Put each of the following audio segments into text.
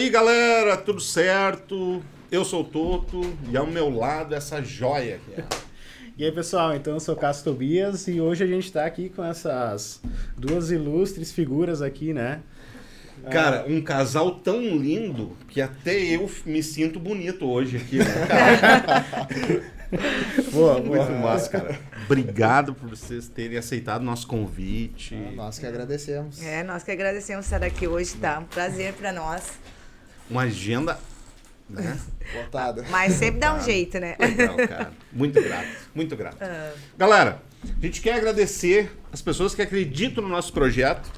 aí, galera, tudo certo? Eu sou o Toto e ao meu lado essa joia aqui. E aí, pessoal, então eu sou Cássio Tobias e hoje a gente está aqui com essas duas ilustres figuras aqui, né? Cara, um casal tão lindo que até eu me sinto bonito hoje aqui, né, boa, Muito massa, cara. Obrigado por vocês terem aceitado nosso convite. Ah, nós que agradecemos. É, nós que agradecemos estar aqui hoje, tá? Um prazer para nós. Uma agenda, né? Botada. Mas sempre dá um jeito, né? Legal, cara. Muito grato, muito grato. Galera, a gente quer agradecer as pessoas que acreditam no nosso projeto.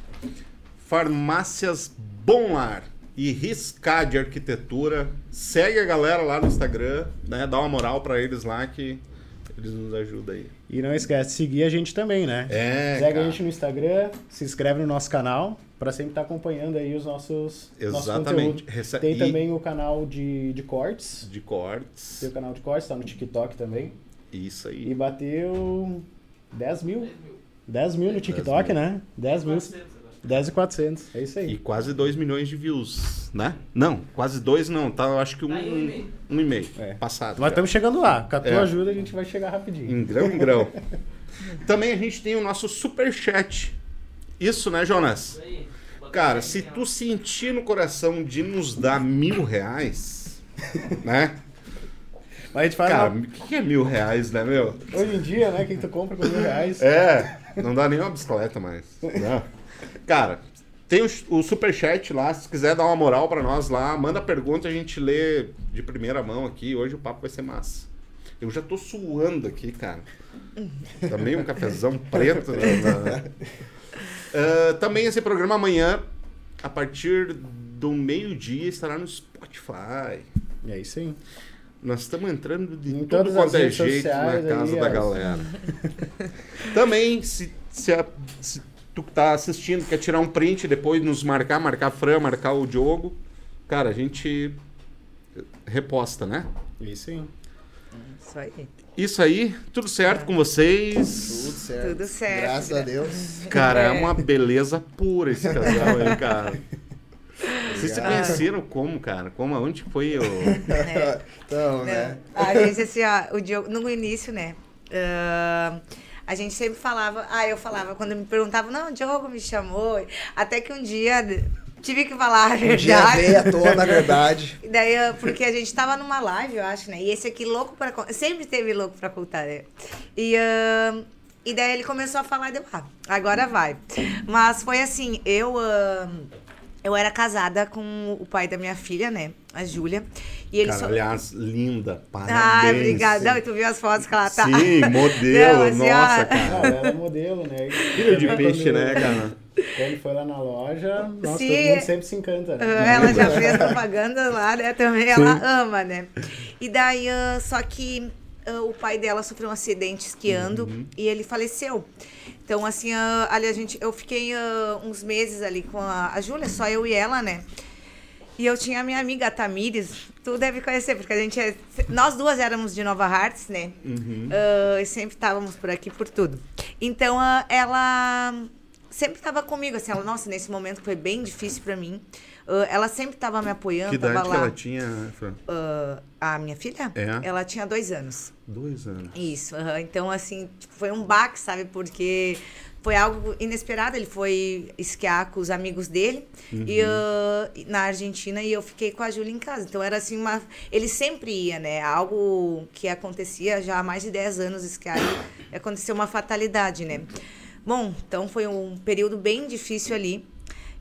Farmácias Bom Lar e Riscade Arquitetura. Segue a galera lá no Instagram, né? Dá uma moral pra eles lá que eles nos ajudam aí. E não esquece de seguir a gente também, né? É, Segue cara. a gente no Instagram, se inscreve no nosso canal para sempre estar acompanhando aí os nossos, nosso Exatamente. Rece- Tem e- também o canal de, de cortes. De cortes. Tem o canal de cortes, tá no TikTok também. Isso E aí. bateu 10 mil. 10 mil no TikTok, mil. né? 10 mil. 10 e 400. É isso E aí. quase 2 milhões de views, né? Não, quase 2 não, tá? Eu acho que um, Tá um e meio. um e meio. É. Passado. Mas estamos chegando lá. Com a tua É. ajuda a gente vai chegar rapidinho. Em grão em grão. Também a gente tem o nosso super chat. Isso, né, Jonas? Cara, se tu sentir no coração de nos dar mil reais, né? Mas a gente faz Cara, o que que é mil reais, né, meu? Hoje em dia, né? Quem tu compra com mil reais. É, não dá nem uma bicicleta mais. Não. Cara, tem o, o superchat lá, se quiser dar uma moral pra nós lá, manda pergunta, a gente lê de primeira mão aqui. Hoje o papo vai ser massa. Eu já tô suando aqui, cara. Também um cafezão preto. né, Ah, também esse programa amanhã, a partir do meio-dia, estará no Spotify. É isso aí. Nós estamos entrando de Em as quanto é jeito na casa aí, da galera. Também, se, se, a- se tu que tá assistindo quer tirar um print depois nos marcar, marcar a Fran, marcar o Diogo, cara, a gente reposta, né? Isso aí. Isso aí. Isso aí, tudo certo com vocês? Tudo certo. Tudo certo, Graças a Deus. Cara, é É. uma beleza pura esse casal aí, cara. Vocês se conheceram como, cara? Como, onde foi o... É. Então, né? A gente, assim, ó, o Diogo, no início, né? ah, a gente sempre falava, ah, eu falava, quando me perguntavam, não, o Diogo me chamou. Até que um dia tive que falar a Um dia verdade. veio à tona, a verdade. E daí, ah, porque a gente tava numa live, eu acho, né? E esse aqui louco pra contar. Sempre teve louco pra contar, né? E, ah, e daí ele começou a falar e deu, ah, agora vai. Mas foi assim, eu. ah, eu era casada com o pai da minha filha, né? A Júlia. E ele Cara, só. aliás, linda, parabéns. Ai, obrigada. Não, e tu viu as fotos que ela tá. Sim, modelo, Não, assim, nossa, ó. cara. Não, ela é modelo, né? Filho de peixe, né, cara? Quando foi lá na loja, nossa, Sim. todo mundo sempre se encanta, né? Ah, Ela já fez propaganda lá, né? Também ela ama, né? E daí, ah, só que ah, o pai dela sofreu um acidente esquiando e ele faleceu. Então, assim, ah, ali a gente, eu fiquei uns meses ali com a, a Júlia, só eu e ela, né? E eu tinha a minha amiga a Tamires, tu deve conhecer, porque a gente é, nós duas éramos de Nova Hartz, né? Ah, e sempre estávamos por aqui por tudo. Então, ela sempre estava comigo, assim, ela, nossa, nesse momento foi bem difícil para mim. Ah, ela sempre estava me apoiando, Que idade que ela tinha, Fran? Ah, a minha filha? É. Ela tinha dois anos. Dois anos. Isso, aham. então assim, tipo, foi um baque, sabe? Porque foi algo inesperado. Ele foi esquiar com os amigos dele e, ah, na Argentina e eu fiquei com a Júlia em casa. Então era assim uma. Ele sempre ia, né? Algo que acontecia já há mais de 10 anos esquiar e aconteceu uma fatalidade, né? Bom, então foi um período bem difícil ali.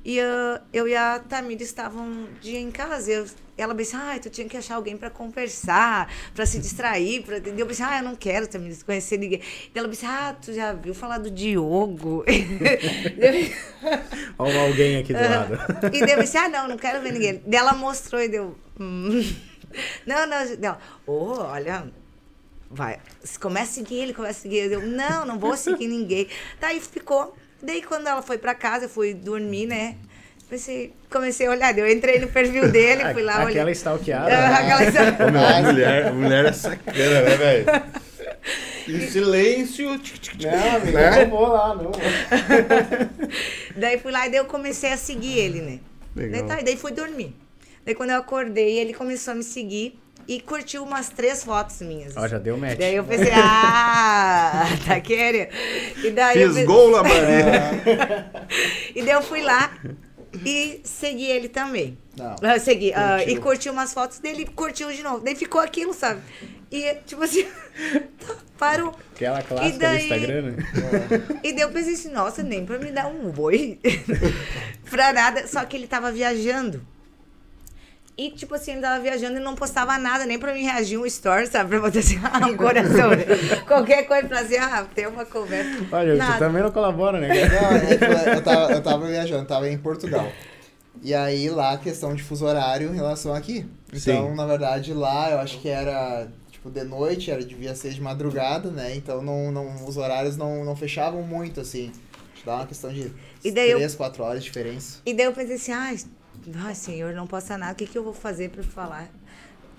E ah, eu e a Tamira estavam um dia em casa. Eu, ela disse, ah, tu tinha que achar alguém para conversar, para se distrair. Pra... Eu disse, ah, eu não quero Tamira conhecer ninguém. E ela disse, ah, tu já viu falar do Diogo? Olha alguém aqui do lado. e daí eu disse, ah, não, não quero ver ninguém. Daí ela mostrou e deu. "Hum." Não, não, não. Oh, olha. Vai, começa a seguir ele, começa a seguir ele. Eu, não, não vou seguir ninguém. Tá, aí ficou. Daí quando ela foi pra casa, eu fui dormir, né? Pensei, comecei a olhar, eu entrei no perfil dele, fui lá, olhei. Aquela stalkeada. Ah, né? aquela stalkeada. Meu, a mulher, a mulher é sacana, né, velho? Em silêncio. Não, amigo, né? não vou lá, não. Daí fui lá e daí eu comecei a seguir ele, né? Legal. Daí, tá, e daí fui dormir. Daí quando eu acordei, ele começou a me seguir e curtiu umas três fotos minhas. Ó, já deu match. Daí eu pensei, ah, tá querendo? E daí eu Fiz pe- gol, Lamani. E daí eu fui lá e segui ele também. Não. Ah, segui. ah, Curtiu. e curtiu umas fotos dele e curtiu de novo. Daí ficou aquilo, sabe? E, tipo assim, parou. Aquela clássica daí- do Instagram, né? E daí eu pensei assim, nossa, nem pra me dar um oi. pra nada. Só que ele tava viajando. E, tipo assim, ele tava viajando e não postava nada, nem pra me reagir um story, sabe? Pra botar assim, ah, um coração. Qualquer coisa pra assim, ah, ter uma conversa. Olha, você Nada. também não colabora, né? Não, eu tava, eu tava viajando, tava em Portugal. E aí lá, questão de fuso horário em relação aqui. Então, Sim. na verdade, lá eu acho que era tipo de noite, era, devia ser de madrugada, né? Então não, não, os horários não, não fechavam muito, assim. Acho que dá uma questão de E daí eu- 3, 4 horas de diferença. E daí eu pensei assim, ai, ai senhor, não posso nada, o que, que eu vou fazer pra falar?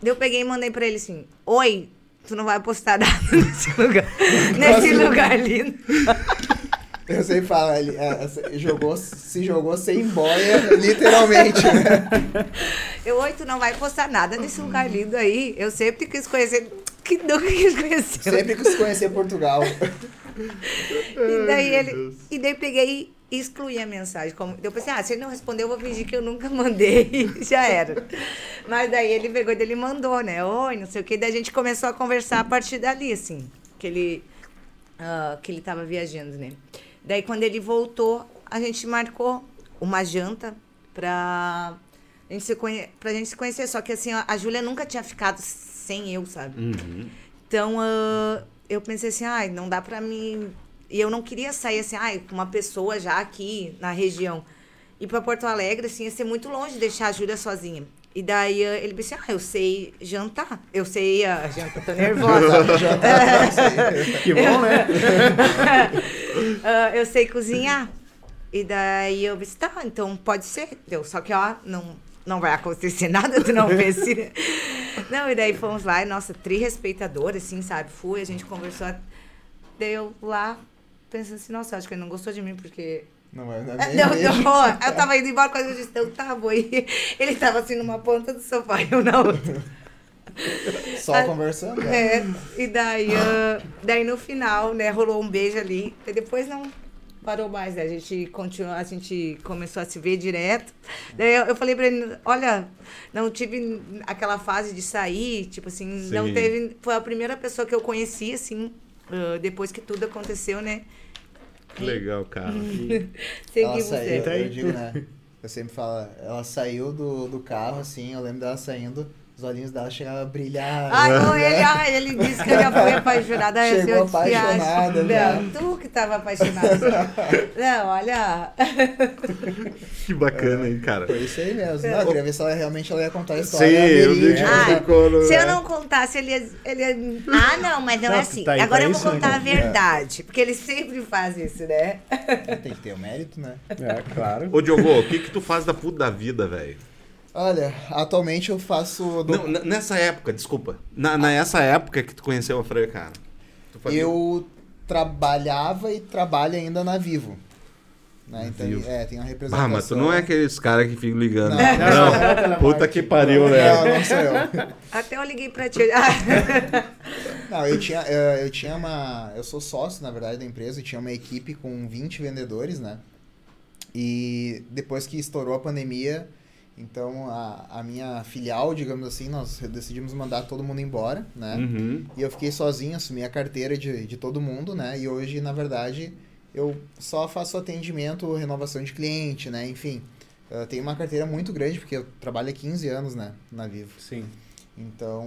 Eu peguei e mandei pra ele assim, oi, tu não vai postar nada nesse lugar, nesse lugar lindo. Eu sempre falo, ele é, jogou, se jogou sem boia, literalmente, né? Eu, oi, tu não vai postar nada nesse lugar lindo aí. Eu sempre quis conhecer, que nunca quis conhecer. Sempre quis conhecer Portugal. E daí ele. E daí peguei excluí a mensagem. Como, eu pensei, ah, se ele não respondeu, eu vou fingir que eu nunca mandei já era. Mas daí ele pegou e ele mandou, né? Oi, não sei o que. Daí a gente começou a conversar a partir dali, assim. Que ele, ah, que ele tava viajando, né? Daí quando ele voltou, a gente marcou uma janta pra. A gente se conhe... pra gente se conhecer. Só que assim, a Júlia nunca tinha ficado sem eu, sabe? Uhum. Então, ah, eu pensei assim, ai, não dá pra mim. E eu não queria sair assim, ai, com uma pessoa já aqui na região. Ir pra Porto Alegre, assim, ia ser muito longe deixar a Júlia sozinha. E daí ah, ele disse, ah, eu sei jantar. Eu sei ah, jantar, tô nervosa. Que bom, né? Ah, eu sei cozinhar. E daí eu disse, tá, então pode ser. Deu, só que, ó, não, não vai acontecer nada, tu não pense. não, e daí fomos lá, e nossa, tri respeitadora, assim, sabe? Fui, a gente conversou. Deu lá, pensando assim, nossa, acho que ele não gostou de mim, porque. Não, é, não, Ah, é nem Não, não, eu tava indo embora quando eu disse, então tá, bom. E ele tava assim numa ponta do sofá e eu na outra. Só conversando. né? É, e daí, ah, daí no final, né, rolou um beijo ali. E depois não parou mais, né? A gente continuou, a gente começou a se ver direto. Daí eu, eu falei pra ele, olha, não tive aquela fase de sair, tipo assim, não Sim. teve. Foi a primeira pessoa que eu conheci, assim, ah, depois que tudo aconteceu, né? Que legal, cara. Segui Ela saiu, Tá aí. eu digo, né? Eu sempre falo, ela saiu do, do carro, assim, eu lembro dela saindo, os olhinhos dela chegavam a brilhar. Ai, não, né? ele, ai, ele disse que eu já fui apaixonada. Ai, Chegou eu apaixonada. Não, tu que tava apaixonada. Não, olha. Que bacana, hein, cara. Foi isso aí mesmo. Não, eu queria ver se ela realmente ela ia contar a história. Sim, eu vi que. Ah, ficou no- Se eu não contasse, ele ia, ele ia- Ah, não, mas não, Não, é assim. tá aí Agora pra eu vou né, contar a cara? verdade. Porque ele sempre faz isso, né? Tem que ter o mérito, né? É, claro. Ô, Diogo, o que que tu faz da puta da vida, velho? Olha, atualmente eu faço. do- Não, nessa época, desculpa. Na, nessa época que tu conheceu a Freia, cara. Eu trabalhava e trabalho ainda na Vivo. Né? Então, Vivo. é, tem uma representação. Ah, mas tu não é aqueles caras que ficam ligando. Não, Não, não, puta que pariu, né? Não, não sou eu. Até eu liguei pra ti. Ah, Não, eu tinha, eh, eu tinha uma. Eu sou sócio, na verdade, da empresa e tinha uma equipe com 20 vendedores, né? E depois que estourou a pandemia, então a, a minha filial, digamos assim, nós decidimos mandar todo mundo embora, né? Uhum. E eu fiquei sozinho, assumi a carteira de, de todo mundo, né? E hoje, na verdade, eu só faço atendimento, renovação de cliente, né? Enfim, eu tenho uma carteira muito grande, porque eu trabalho há 15 anos, né? Na Vivo. Sim. Então,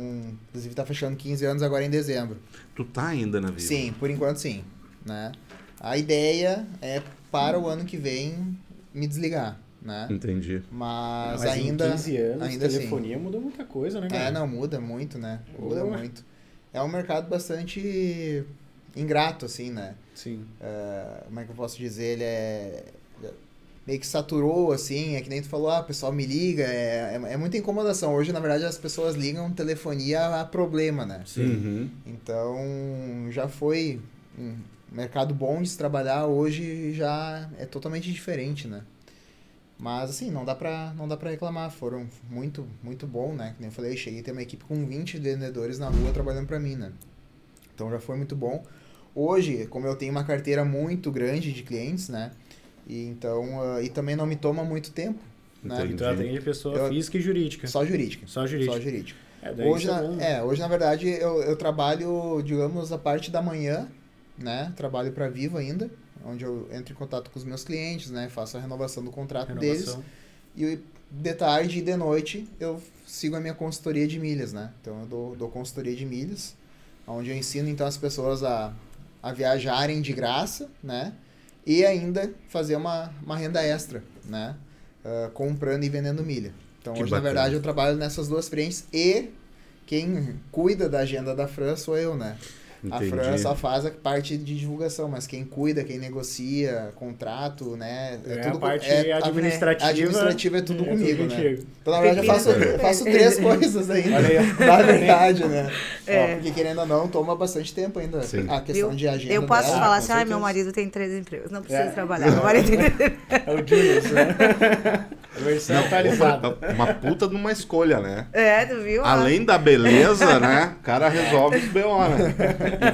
inclusive tá fechando 15 anos agora em dezembro. Tu tá ainda na vida. Sim, por enquanto sim, né? A ideia é para o ano que vem me desligar, né? Entendi. Mas, Mas ainda em 15 anos, ainda assim. telefonia mudou muita coisa, né, cara? É, não, muda muito, né? Muda muito. É um mercado bastante ingrato, assim, né? Sim. É, como é que eu posso dizer? Ele é. Meio que saturou, assim, é que nem tu falou, ah, o pessoal me liga, é, é, é muita incomodação. Hoje, na verdade, as pessoas ligam telefonia a problema, né? Uhum. Então, já foi um mercado bom de se trabalhar, hoje já é totalmente diferente, né? Mas assim, não dá pra, não dá pra reclamar. Foram muito, muito bom, né? Como eu falei, cheguei a ter uma equipe com 20 vendedores na rua trabalhando pra mim, né? Então já foi muito bom. Hoje, como eu tenho uma carteira muito grande de clientes, né? E então, uh, e também não me toma muito tempo, né? Entendi. Então atende pessoa Eu- física e jurídica. Só jurídica. Só jurídica. Só jurídica. É, daí Hoje, na, é bom. é, hoje, na verdade, eu, eu trabalho, digamos, a parte da manhã, né? Trabalho para Vivo ainda, onde eu entro em contato com os meus clientes, né? Faço a renovação do contrato deles. Renovação. E de tarde e de noite eu sigo a minha consultoria de milhas, né? Então eu dou, dou consultoria de milhas, onde eu ensino então as pessoas a, a viajarem de graça, né? E ainda fazer uma, uma renda extra, né? Ah, comprando e vendendo milha. Então Que hoje, bacana. na verdade, eu trabalho nessas duas frentes e quem cuida da agenda da Fran sou eu, né? A Entendi. Fran só faz a parte de divulgação, mas quem cuida, quem negocia, contrato, né? É a co- parte é- a- administrativa. administrativa é tudo é comigo, né? contigo. Então, na verdade, eu faço, eu faço três coisas ainda. Olha aí. Na verdade, né? É. Ó, porque querendo ou não, toma bastante tempo ainda. Sim. A questão Viu? de agenda. Eu posso dela, falar assim, ai, meu marido tem três empregos, não precisa É. trabalhar. Meu marido tem... É o Julius, né? Versão atualizada. Uma puta de uma escolha, né? É, tu viu? Além da beleza, né? O cara resolve os BO, né?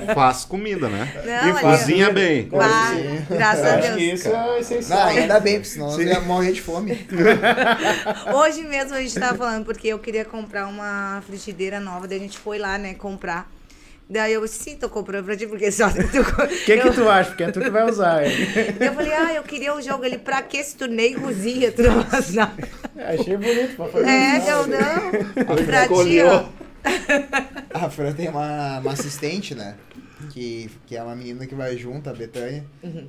E faz comida, né? Não, E Cozinha bem. Bah, Sim. graças Eu a acho que Deus. isso é essencial. Não, ainda bem, porque senão eu ia morrer de fome. Hoje mesmo a gente tava falando porque eu queria comprar uma frigideira nova, daí a gente foi lá, né, comprar. Daí eu disse, sim, tô comprando pra ti, porque só tu... O que, que tu acha? Porque é tu que vai usar. hein? Eu falei, ah, eu queria um jogo ali, pra que se tu nem cozinha, tu não faz nada. Achei bonito pra fazer É, não, não. Pra ti, ó. A Fran tem uma, uma assistente, né? Que, que é uma menina que vai junto, a Betânia,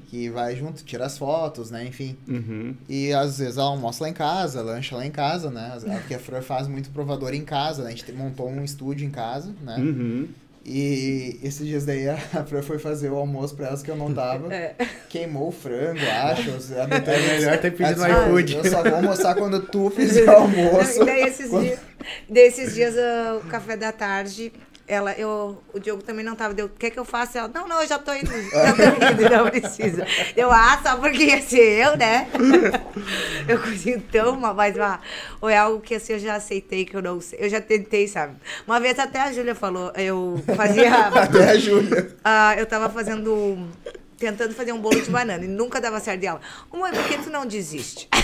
que vai junto, tira as fotos, né? Enfim. Uhum. E às vezes ela almoça lá em casa, lancha lá em casa, né? Porque a Fran faz muito provador em casa, né? A gente te- montou um estúdio em casa, né? Uhum. E esses dias daí a Fran foi fazer o almoço pra elas que eu não tava. É. Queimou o frango, acho. A É melhor ter pedido no iFood. Eu só vou almoçar quando tu fizer o almoço. E daí esses dias, desses dias ah, o café da tarde, ela, eu, o Diogo também não tava, deu, o que que eu faço? Ela, não, não, eu já tô indo, já tô indo, não precisa. Eu, ah, só porque ia ser eu, né? Eu cozinho tão mal, mas ah, ou é algo que assim, eu já aceitei, que eu não sei, eu já tentei, sabe? Uma vez até a Júlia falou, eu fazia... Até a Júlia. Ah, eu tava fazendo. Tentando fazer um bolo de banana e nunca dava certo. Ela, ô mãe, por que tu não desiste?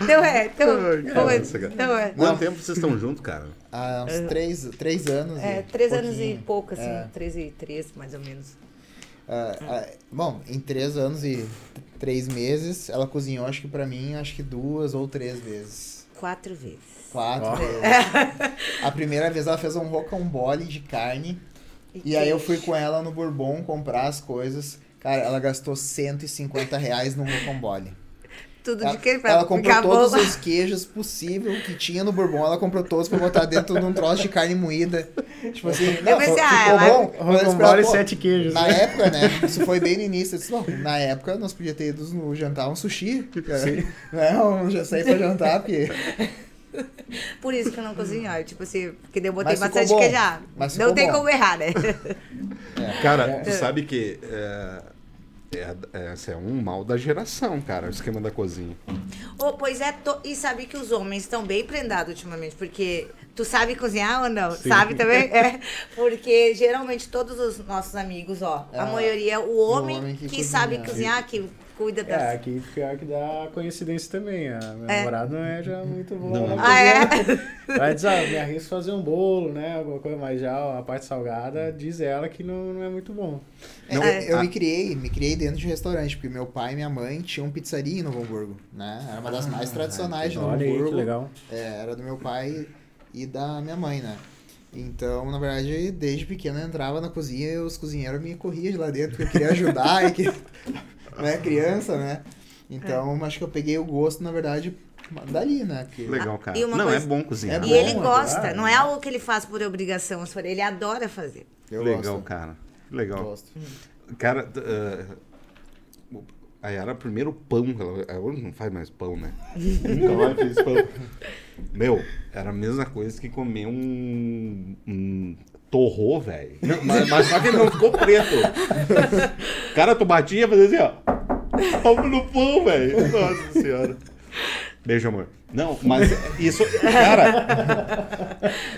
Não é, então. É, não é. Quanto tempo vocês estão juntos, cara? Há uns três, três anos. É, e três anos e pouco, assim, É. três e três, mais ou menos. Ah, ah, bom, em três anos e três meses, ela cozinhou, acho que pra mim, acho que duas ou três vezes. Quatro vezes. Quatro Ó. vezes. A primeira vez ela fez um rocambole de carne. E aí eu fui com ela no Bourbon comprar as coisas. Cara, ela gastou 150 reais num rocambole. Tudo Ela, de que pra ela comprou todos os queijos possível que tinha no Bourbon. Ela comprou todos pra botar dentro de um troço de carne moída. Tipo assim, não, pensei, ficou ah, ela- bom. Eu Rocambole e sete queijos. Na né? época, né? Isso foi bem no início. Eu disse, bom, na época nós podíamos ter ido no jantar um sushi. Né? Um já sair pra jantar, porque. Por isso que eu não cozinho. eu, Tipo assim, porque eu botei bastante bom. queijado. Mas Não tem bom. como errar, né? Cara, tu sabe que é, é, é, esse é um mal da geração, cara, o esquema da cozinha. Oh, pois é, to- e sabe que os homens estão bem prendados ultimamente, porque tu sabe cozinhar ou não? Sabe também? É, porque geralmente todos os nossos amigos, ó, a Ah, maioria, o homem, homem que que, sabe cozinhar, que cuida das... É, aqui pior que dá coincidência também. A minha É. namorada não é já muito boa. Não. Ah, é? Ela diz, ah, me arrisco fazer um bolo, né? Alguma coisa, mas já a parte salgada diz ela que não, não é muito bom. É, Não, eu, eu me criei, me criei dentro de restaurante, porque meu pai e minha mãe tinham pizzaria em Novo Hamburgo, né? Era uma das mais tradicionais de Novo Olha aí, que Hamburgo. legal. É, era do meu pai e da minha mãe, né? Então, na verdade, desde pequeno eu entrava na cozinha e os cozinheiros me corriam de lá dentro, porque eu queria ajudar e que. Né, criança, né? Então, acho que eu peguei o gosto, na verdade, dali, né? Porque... Legal, cara. e Não, coisa- é bom cozinhar. É E bom, ele é gosta, claro. não é algo que ele faz por obrigação, ele adora fazer. Eu Legal, gosto. cara. Legal. Gosto. Cara, aí era o primeiro pão. que ela- ela Hoje não faz mais pão, né? Nunca mais fez pão. Meu, era a mesma coisa que comer um. um torrô, velho. Mas, mas só que ele não ficou preto. Cara, tu batia e fazia assim, ó. Ovo no pão, velho. Nossa senhora. Beijo, amor. Não, mas isso, cara.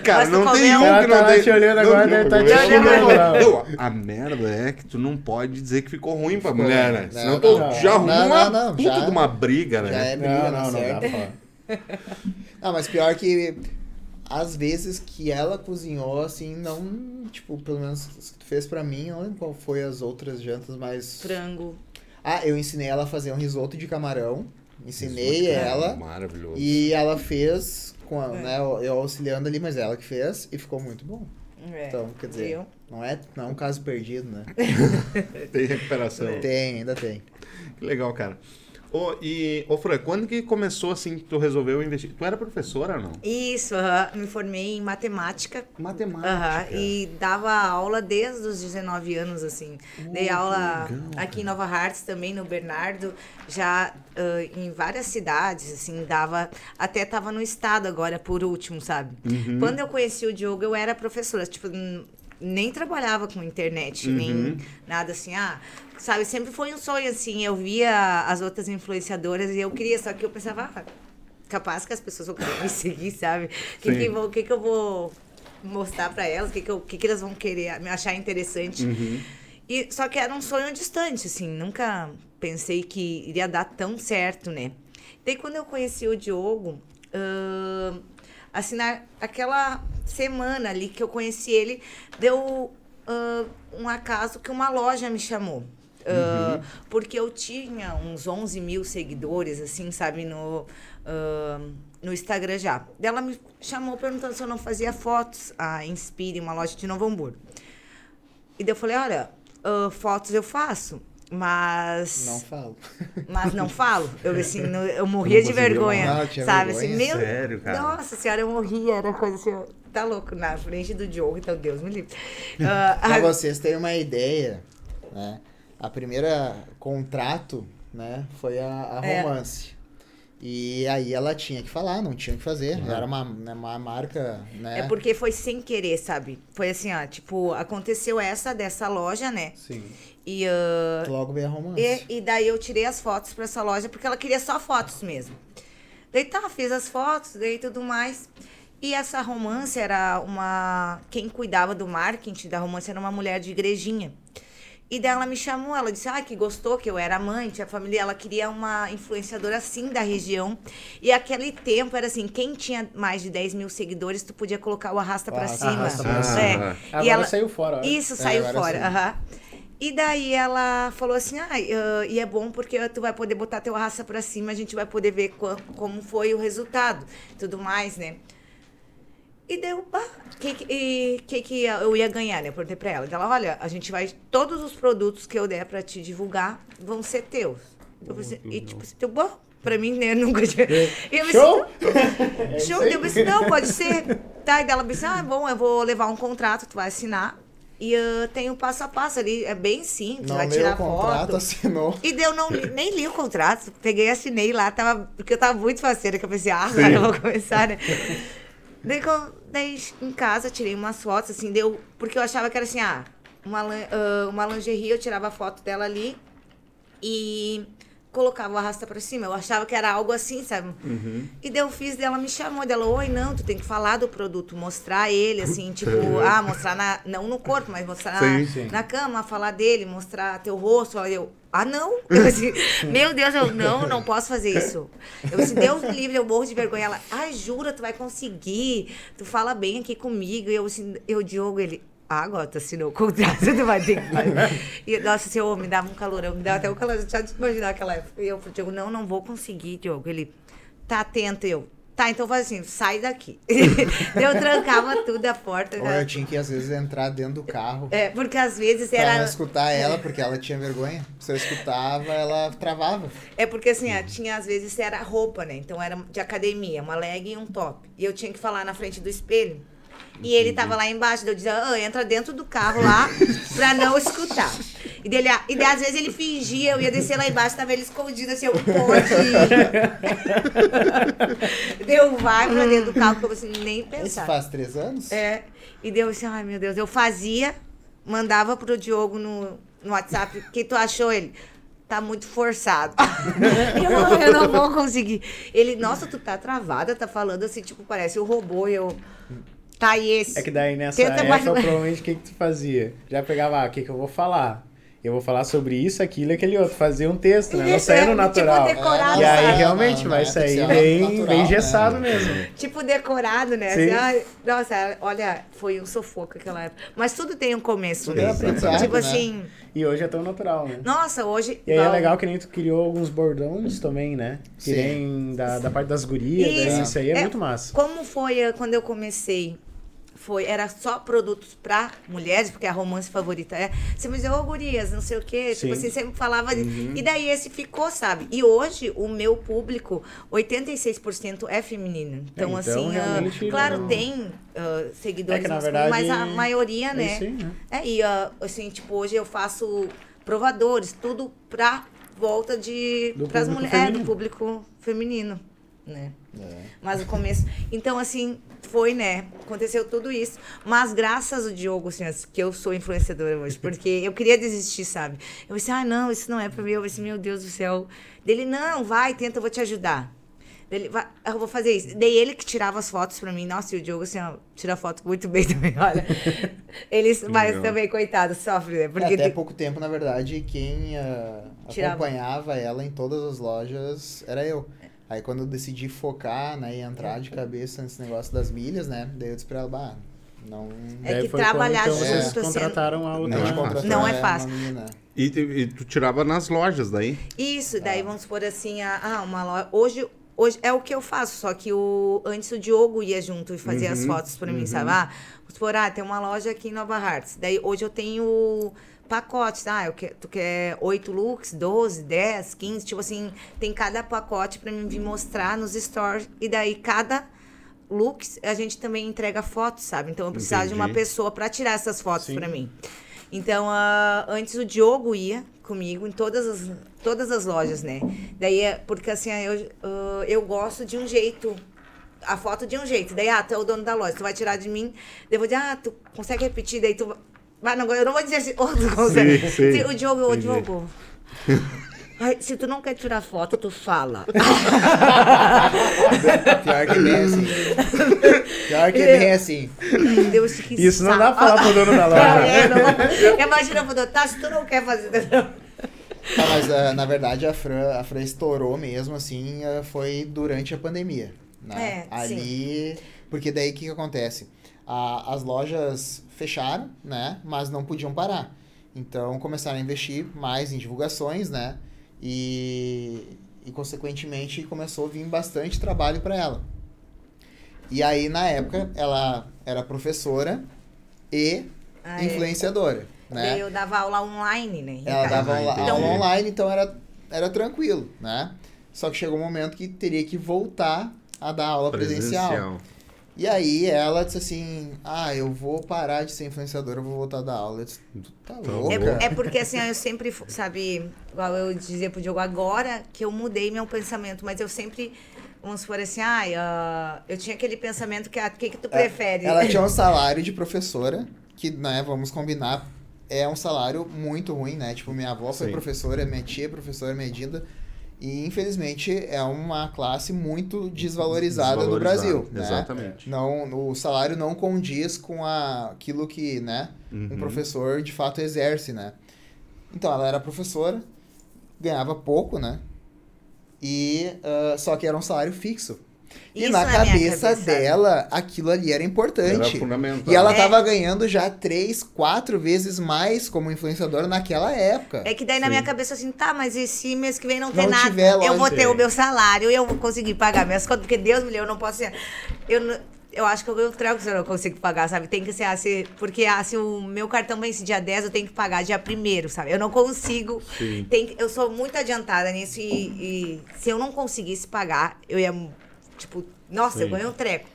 Cara, Mas não tem um Ela que não tá tem. te olhando agora, não, deve tá te não, A merda é que tu não pode dizer que ficou ruim pra mulher, né? Não, Senão tu já arruma uma puta de uma briga, né? Já é briga, Não, não, não. Não, mas pior que às vezes que ela cozinhou, assim, não, tipo, pelo menos as que tu fez pra mim, não lembro qual foi as outras jantas, mas... Frango. Ah, eu ensinei ela a fazer um risoto de camarão, ensinei ela, Maravilhoso. e ela fez, com a, né, eu eu auxiliando ali, mas ela que fez, e ficou muito bom. É. Então, quer dizer, Viu? não é, não é um caso perdido, né? Tem recuperação. Tem, ainda tem. Que legal, cara. Ô, e, ô, Fran, quando que começou assim que tu resolveu investir? Tu era professora ou não? Isso, aham. me formei em matemática. Matemática. Aham, e dava aula desde os 19 anos, assim. Dei que aula legal, aqui em Nova Hartz também, no Bernardo, já em várias cidades, assim, dava. Até tava no estado agora, por último, sabe? Uhum. Quando eu conheci o Diogo, eu era professora, tipo, nem trabalhava com internet, Uhum. nem nada assim, ah. Sabe, sempre foi um sonho, assim, eu via as outras influenciadoras e eu queria, só que eu pensava, ah, capaz que as pessoas vão querer me seguir, sabe? O que, que, vou- que, que eu vou mostrar pra elas? O que, que, eu- que, que elas vão querer me achar interessante? Uhum. E, só que era um sonho distante, assim, nunca pensei que iria dar tão certo, né? Daí quando eu conheci o Diogo, ahn, assim, na, aquela semana ali que eu conheci ele, deu ah, um acaso que uma loja me chamou. Ah, Porque eu tinha uns 11 mil seguidores, assim, sabe, no, ah, no Instagram já. Ela me chamou perguntando se eu não fazia fotos, a Inspire, uma loja de Novo Hamburgo. E daí eu falei, olha, ah, fotos eu faço, mas Não falo. mas não falo. Eu assim, não- eu morria de vergonha. Não, tinha sabe? vergonha? Assim, meu, Sério, cara? Nossa senhora, eu morria, era coisa assim, tá louco na frente do Diogo, então Deus me livre. Ah, Pra ah, vocês terem uma ideia, né? A primeira contrato, né, foi a, a É. romance. E aí ela tinha que falar, não tinha o que fazer. Era uma, né, uma marca, né? é porque foi sem querer, sabe? Foi assim, ó, tipo, aconteceu essa dessa loja, né? Sim. E, ah, Logo veio a romance. E, e daí eu tirei as fotos pra essa loja, porque ela queria só fotos mesmo. Daí tá, fiz as fotos, daí tudo mais. E essa romance era uma. Quem cuidava do marketing da romance era uma mulher de igrejinha. E daí ela me chamou, ela disse, ah, que gostou, que eu era mãe, tinha família, ela queria uma influenciadora assim da região. E aquele tempo era assim, quem tinha mais de 10 mil seguidores, tu podia colocar o arrasta pra Arrasta- cima. arrasta pra cima. É. Ah. E Agora ela, saiu fora. olha. isso, saiu agora fora. sim. aham. E daí ela falou assim, ah, e é bom porque tu vai poder botar teu raça pra cima, a gente vai poder ver co- como foi o resultado, tudo mais, né? E deu, pá, o que, que, que que eu ia ganhar, né? Eu perguntei pra ela. Daí Ela, olha, a gente vai, todos os produtos que eu der pra te divulgar vão ser teus. Eu pensei, e tipo, assim, deu bom, pra mim, né? Eu nunca tinha... E eu pensei, Show? Show, eu pensei, não, pode ser. Tá, e dela disse, ah, bom, eu vou levar um contrato, tu vai assinar. E ah, tem o passo a passo ali, é bem simples, Não vai tirar o contrato, foto. assinou. E deu, não, nem li o contrato. Peguei, assinei lá, tava, porque eu tava muito faceira, que eu pensei, ah, agora eu vou começar, né? daí, daí em casa, tirei umas fotos, assim, deu. Porque eu achava que era assim, ah, uma, ah, uma lingerie, eu tirava a foto dela ali e colocava o arrasta pra cima. Eu achava que era algo assim, sabe? E daí eu fiz, dela me chamou, dela, oi, não, tu tem que falar do produto, mostrar ele, assim, tipo, ah, mostrar na, não no corpo, mas mostrar Sim, na, sim. na cama, falar dele, mostrar teu rosto. Aí Eu, ah, não? Eu assim, meu Deus, eu não, não posso fazer isso. Eu assim, Deus me livre, eu morro de vergonha. Ela, ai, jura, tu vai conseguir, tu fala bem aqui comigo. E eu assim, eu, Diogo, ele, ah, agora tu assinou o contrato, tu vai ter que fazer. E, nossa, seu homem, me dava um calorão, me dava até um calorão, já de imaginar aquela época. E eu falei, Diogo, não, não vou conseguir, Diogo. Ele, tá atento, eu. Tá, então faz assim, sai daqui. eu trancava tudo a porta. Ou eu tinha que, às vezes, entrar dentro do carro É, porque às vezes pra não era. escutar ela, porque ela tinha vergonha. Se eu escutava, ela travava. É porque assim, ó, tinha às vezes era roupa, né? Então era de academia, uma leg e um top. E eu tinha que falar na frente do espelho. E ele tava lá embaixo, eu dizia, ah, entra dentro do carro lá pra não escutar. E, dele, e daí, às vezes ele fingia, eu ia descer lá embaixo, tava ele escondido assim, eu pode. Deu vai pra dentro do carro, eu assim, nem Isso pensar. faz três anos? É, e deu assim, ai meu Deus, eu fazia, mandava pro Diogo no, no WhatsApp, o que tu achou ele? tá muito forçado. eu, eu não vou conseguir. Ele, nossa, tu tá travada, tá falando assim, tipo, parece um robô. Eu, tá, e esse? É que daí nessa Tenta época, mais- provavelmente, o que, que tu fazia? Já pegava, ah, o que, que eu vou falar? Eu vou falar sobre isso, aquilo e aquele outro. Fazia um texto, né? Não Isso, saia é, no tipo, natural. decorado, E aí sabe? realmente Não, vai não é, sair bem, natural, bem né? engessado mesmo. Tipo decorado, né? Sim. Assim, nossa, olha, foi um sufoco aquela época. Mas tudo tem um começo, Tudo é né? aprendizado, Tipo né? assim, E hoje é tão natural, né? nossa, hoje. E aí é legal que nem tu criou alguns bordões também, né? Que Sim. nem da, da parte das gurias, daí Isso. isso aí é, É, muito massa. Como foi eh, quando eu comecei? Foi, era só produtos pra mulheres, porque a romance favorita é. Você me dizia, ô gurias, não sei o quê. Sim. Tipo assim, sempre falava. Uhum. E daí esse ficou, sabe? E hoje o meu público, 86% é feminino. Então, então, assim, realmente, claro, não- tem ah, seguidores É que, na masculinos, mas a verdade, maioria, é né? aí, né? É, e ah, assim, tipo, hoje eu faço provadores, tudo pra volta de. Pras público mulheres. É, do público feminino, né? É. Mas o começo. Então, assim, foi, né? Aconteceu tudo isso. Mas graças ao Diogo, assim, que eu sou influenciadora hoje, porque eu queria desistir, sabe? Eu pensei, ah, não, isso não é pra mim. Eu pensei, meu Deus do céu. Dele, não, vai, tenta, eu vou te ajudar. Dele, vai, eu vou fazer isso. Daí ele que tirava as fotos pra mim. Nossa, e o Diogo, assim, ó, tira foto muito bem também, olha. Eles, mas também, coitado, sofre, né? É, Porque até tem- pouco tempo, na verdade, quem Tirava. acompanhava ela em todas as lojas era eu. Aí quando eu decidi focar, né, e entrar de cabeça nesse negócio das milhas, né, daí eu disse pra ela, bah, não... É que foi quando, trabalhar então, junto, vocês assim, contrataram a a outra. gente Não é contratou Não é uma fácil. E, tu- e tu tirava nas lojas daí? Isso, daí vamos supor assim, ah, ah, uma loja. Hoje, hoje é o que eu faço, só que o antes o Diogo ia junto e fazia as Uhum, fotos pra mim, sabe? Ah, vamos supor, ah, tem uma loja aqui em Nova Hartz. Daí hoje eu tenho pacotes, ah, eu quero, tu quer 8 looks, 12, 10, 15, tipo assim, tem cada pacote pra mim vir mostrar nos stores e daí cada looks a gente também entrega fotos, sabe? Então eu precisava de uma Entendi. pessoa pra tirar essas fotos pra mim. Então, ah, antes o Diogo ia comigo em todas as, todas as lojas, né? Daí, é porque assim, eu, ah, eu gosto de um jeito, a foto de um jeito. Daí, ah, tu é o dono da loja, tu vai tirar de mim. Daí eu vou dizer, ah, tu consegue repetir? Daí tu vai, não, eu não vou dizer assim, oh. Sim, sim. Se O Diogo, Entendi. Diogo. Ai, se tu não quer tirar foto, tu fala. Pior que é bem assim. Pior que é bem assim. Deus, que Isso não dá pra falar pro dono da loja. É, não. Imagina, eu vou tá, se tu não quer fazer. Tá, mas ah, na verdade a Fran, a Fran estourou mesmo, assim, ah, foi durante a pandemia. Né? É, Ali. Porque daí o que, que acontece? A- as lojas fecharam, né? Mas não podiam parar. Então começaram a investir mais em divulgações, né? E, e consequentemente começou a vir bastante trabalho para ela. E aí, na época, ela era professora e Ah, é. influenciadora. Né? Daí eu dava aula online, né? em Ela dava aula, aula online, então era, era tranquilo, né? Só que chegou um momento que teria que voltar a dar aula presencial. E aí ela disse assim, ah, eu vou parar de ser influenciadora, eu vou voltar a dar aula. Eu disse, tu tá Tá louca? É, é porque assim, eu sempre, sabe, igual eu dizia pro Diogo agora que eu mudei meu pensamento, mas eu sempre, vamos supor assim, ai, ah, eu tinha aquele pensamento que, ah, o que que tu prefere? É, Ela tinha um salário de professora, que, né, vamos combinar, é um salário muito ruim, né? Tipo, minha avó foi Sim. professora, minha tia é professora, minha Dinda. E, infelizmente, é uma classe muito desvalorizada, no Brasil. né? Exatamente. Não, o salário não condiz com a, aquilo que, né, um Uhum. professor de fato exerce, né? Então, ela era professora, ganhava pouco, né? E ah, só que era um salário fixo. E Isso na na cabeça, cabeça. dela, aquilo ali era importante. Era fundamental. E ela É. tava ganhando já três, quatro vezes mais como influenciadora naquela época. É que daí na Sim. minha cabeça assim, tá, mas esse mês que vem não, Não tem nada. tiver, eu vou ter o meu salário, eu vou conseguir pagar minhas contas, porque Deus me livre, eu não posso ser. Eu, não- eu acho que eu trago se eu não consigo pagar, sabe? Tem que ser assim, porque ah, se o meu cartão vence dia 10, eu tenho que pagar dia 1 sabe? Eu não consigo. Sim. Tem, eu sou muito adiantada nisso e, e se eu não conseguisse pagar, eu ia, tipo, nossa, eu Sim. ganhei um treco.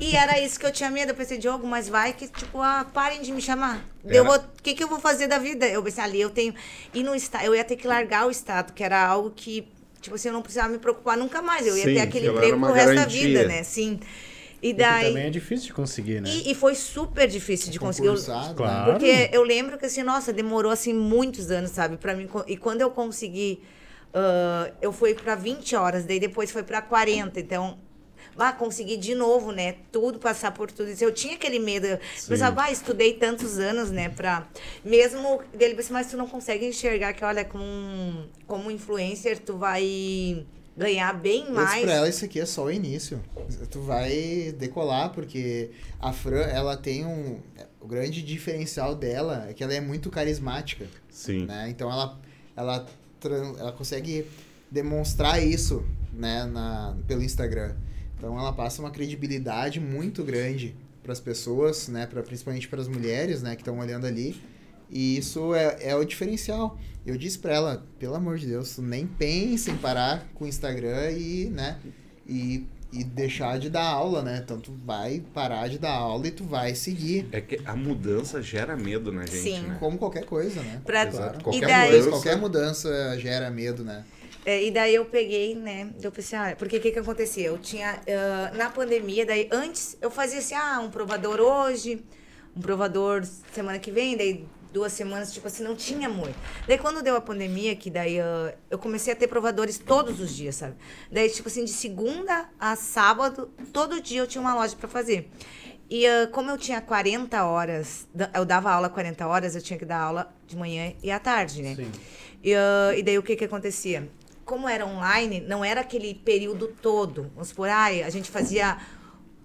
E era isso que eu tinha medo. Eu pensei, Diogo, mas vai que, tipo, ah, parem de me chamar. Era- Eu vou, o que, que eu vou fazer da vida? Eu pensei, ali eu tenho. E no estado, eu ia ter que largar o estado, que era algo que, tipo assim, eu não precisava me preocupar nunca mais. Eu ia Sim, ter aquele emprego pro resto da vida, né? Sim. E E que daí. também é difícil de conseguir, né? E, e foi super difícil de conseguir. Eu- Concursado, Claro. né? Porque eu lembro que assim, nossa, demorou assim muitos anos, sabe, para mim. E quando eu consegui, ah, eu fui para 20 horas, daí depois foi para 40. Então, ah, consegui de novo, né? Tudo, passar por tudo isso. Eu tinha aquele medo. Eu pensava, ah, estudei tantos anos, né? Pra... Mesmo dele, mas tu não consegue enxergar que, olha, como, como influencer, tu vai ganhar bem mais. pra ela, isso aqui é só o início. Tu vai decolar, porque a Fran, ela tem um... O grande diferencial dela é que ela é muito carismática, Sim. né? Então ela, ela, ela consegue demonstrar isso, né, na, pelo Instagram. Então ela passa uma credibilidade muito grande para as pessoas, né, pra, principalmente para as mulheres, né, que estão olhando ali. E isso é, é o diferencial. Eu disse para ela, pelo amor de Deus, nem pense em parar com o Instagram e, né, e, e deixar de dar aula, né? Então tu vai parar de dar aula e tu vai seguir, É que a mudança gera medo na gente, Sim. né? como qualquer coisa, né? Pra... Exato. Qualquer daí, Mudança, qualquer mudança gera medo, né? É, e daí eu peguei, né? Eu pensei, ah, porque o que que acontecia? Eu tinha, ah, na pandemia, daí antes eu fazia assim, ah, um provador hoje, um provador semana que vem, daí duas semanas, tipo assim, não tinha muito. Daí quando deu a pandemia, que daí ah, eu comecei a ter provadores todos os dias, sabe? Daí, tipo assim, de segunda a sábado, todo dia eu tinha uma loja pra fazer. E ah, como eu tinha 40 horas, eu dava aula 40 horas, eu tinha que dar aula de manhã e à tarde, né? Sim. E, ah, e daí o que que acontecia? Como era online, não era aquele período todo. Vamos supor, ai, a gente fazia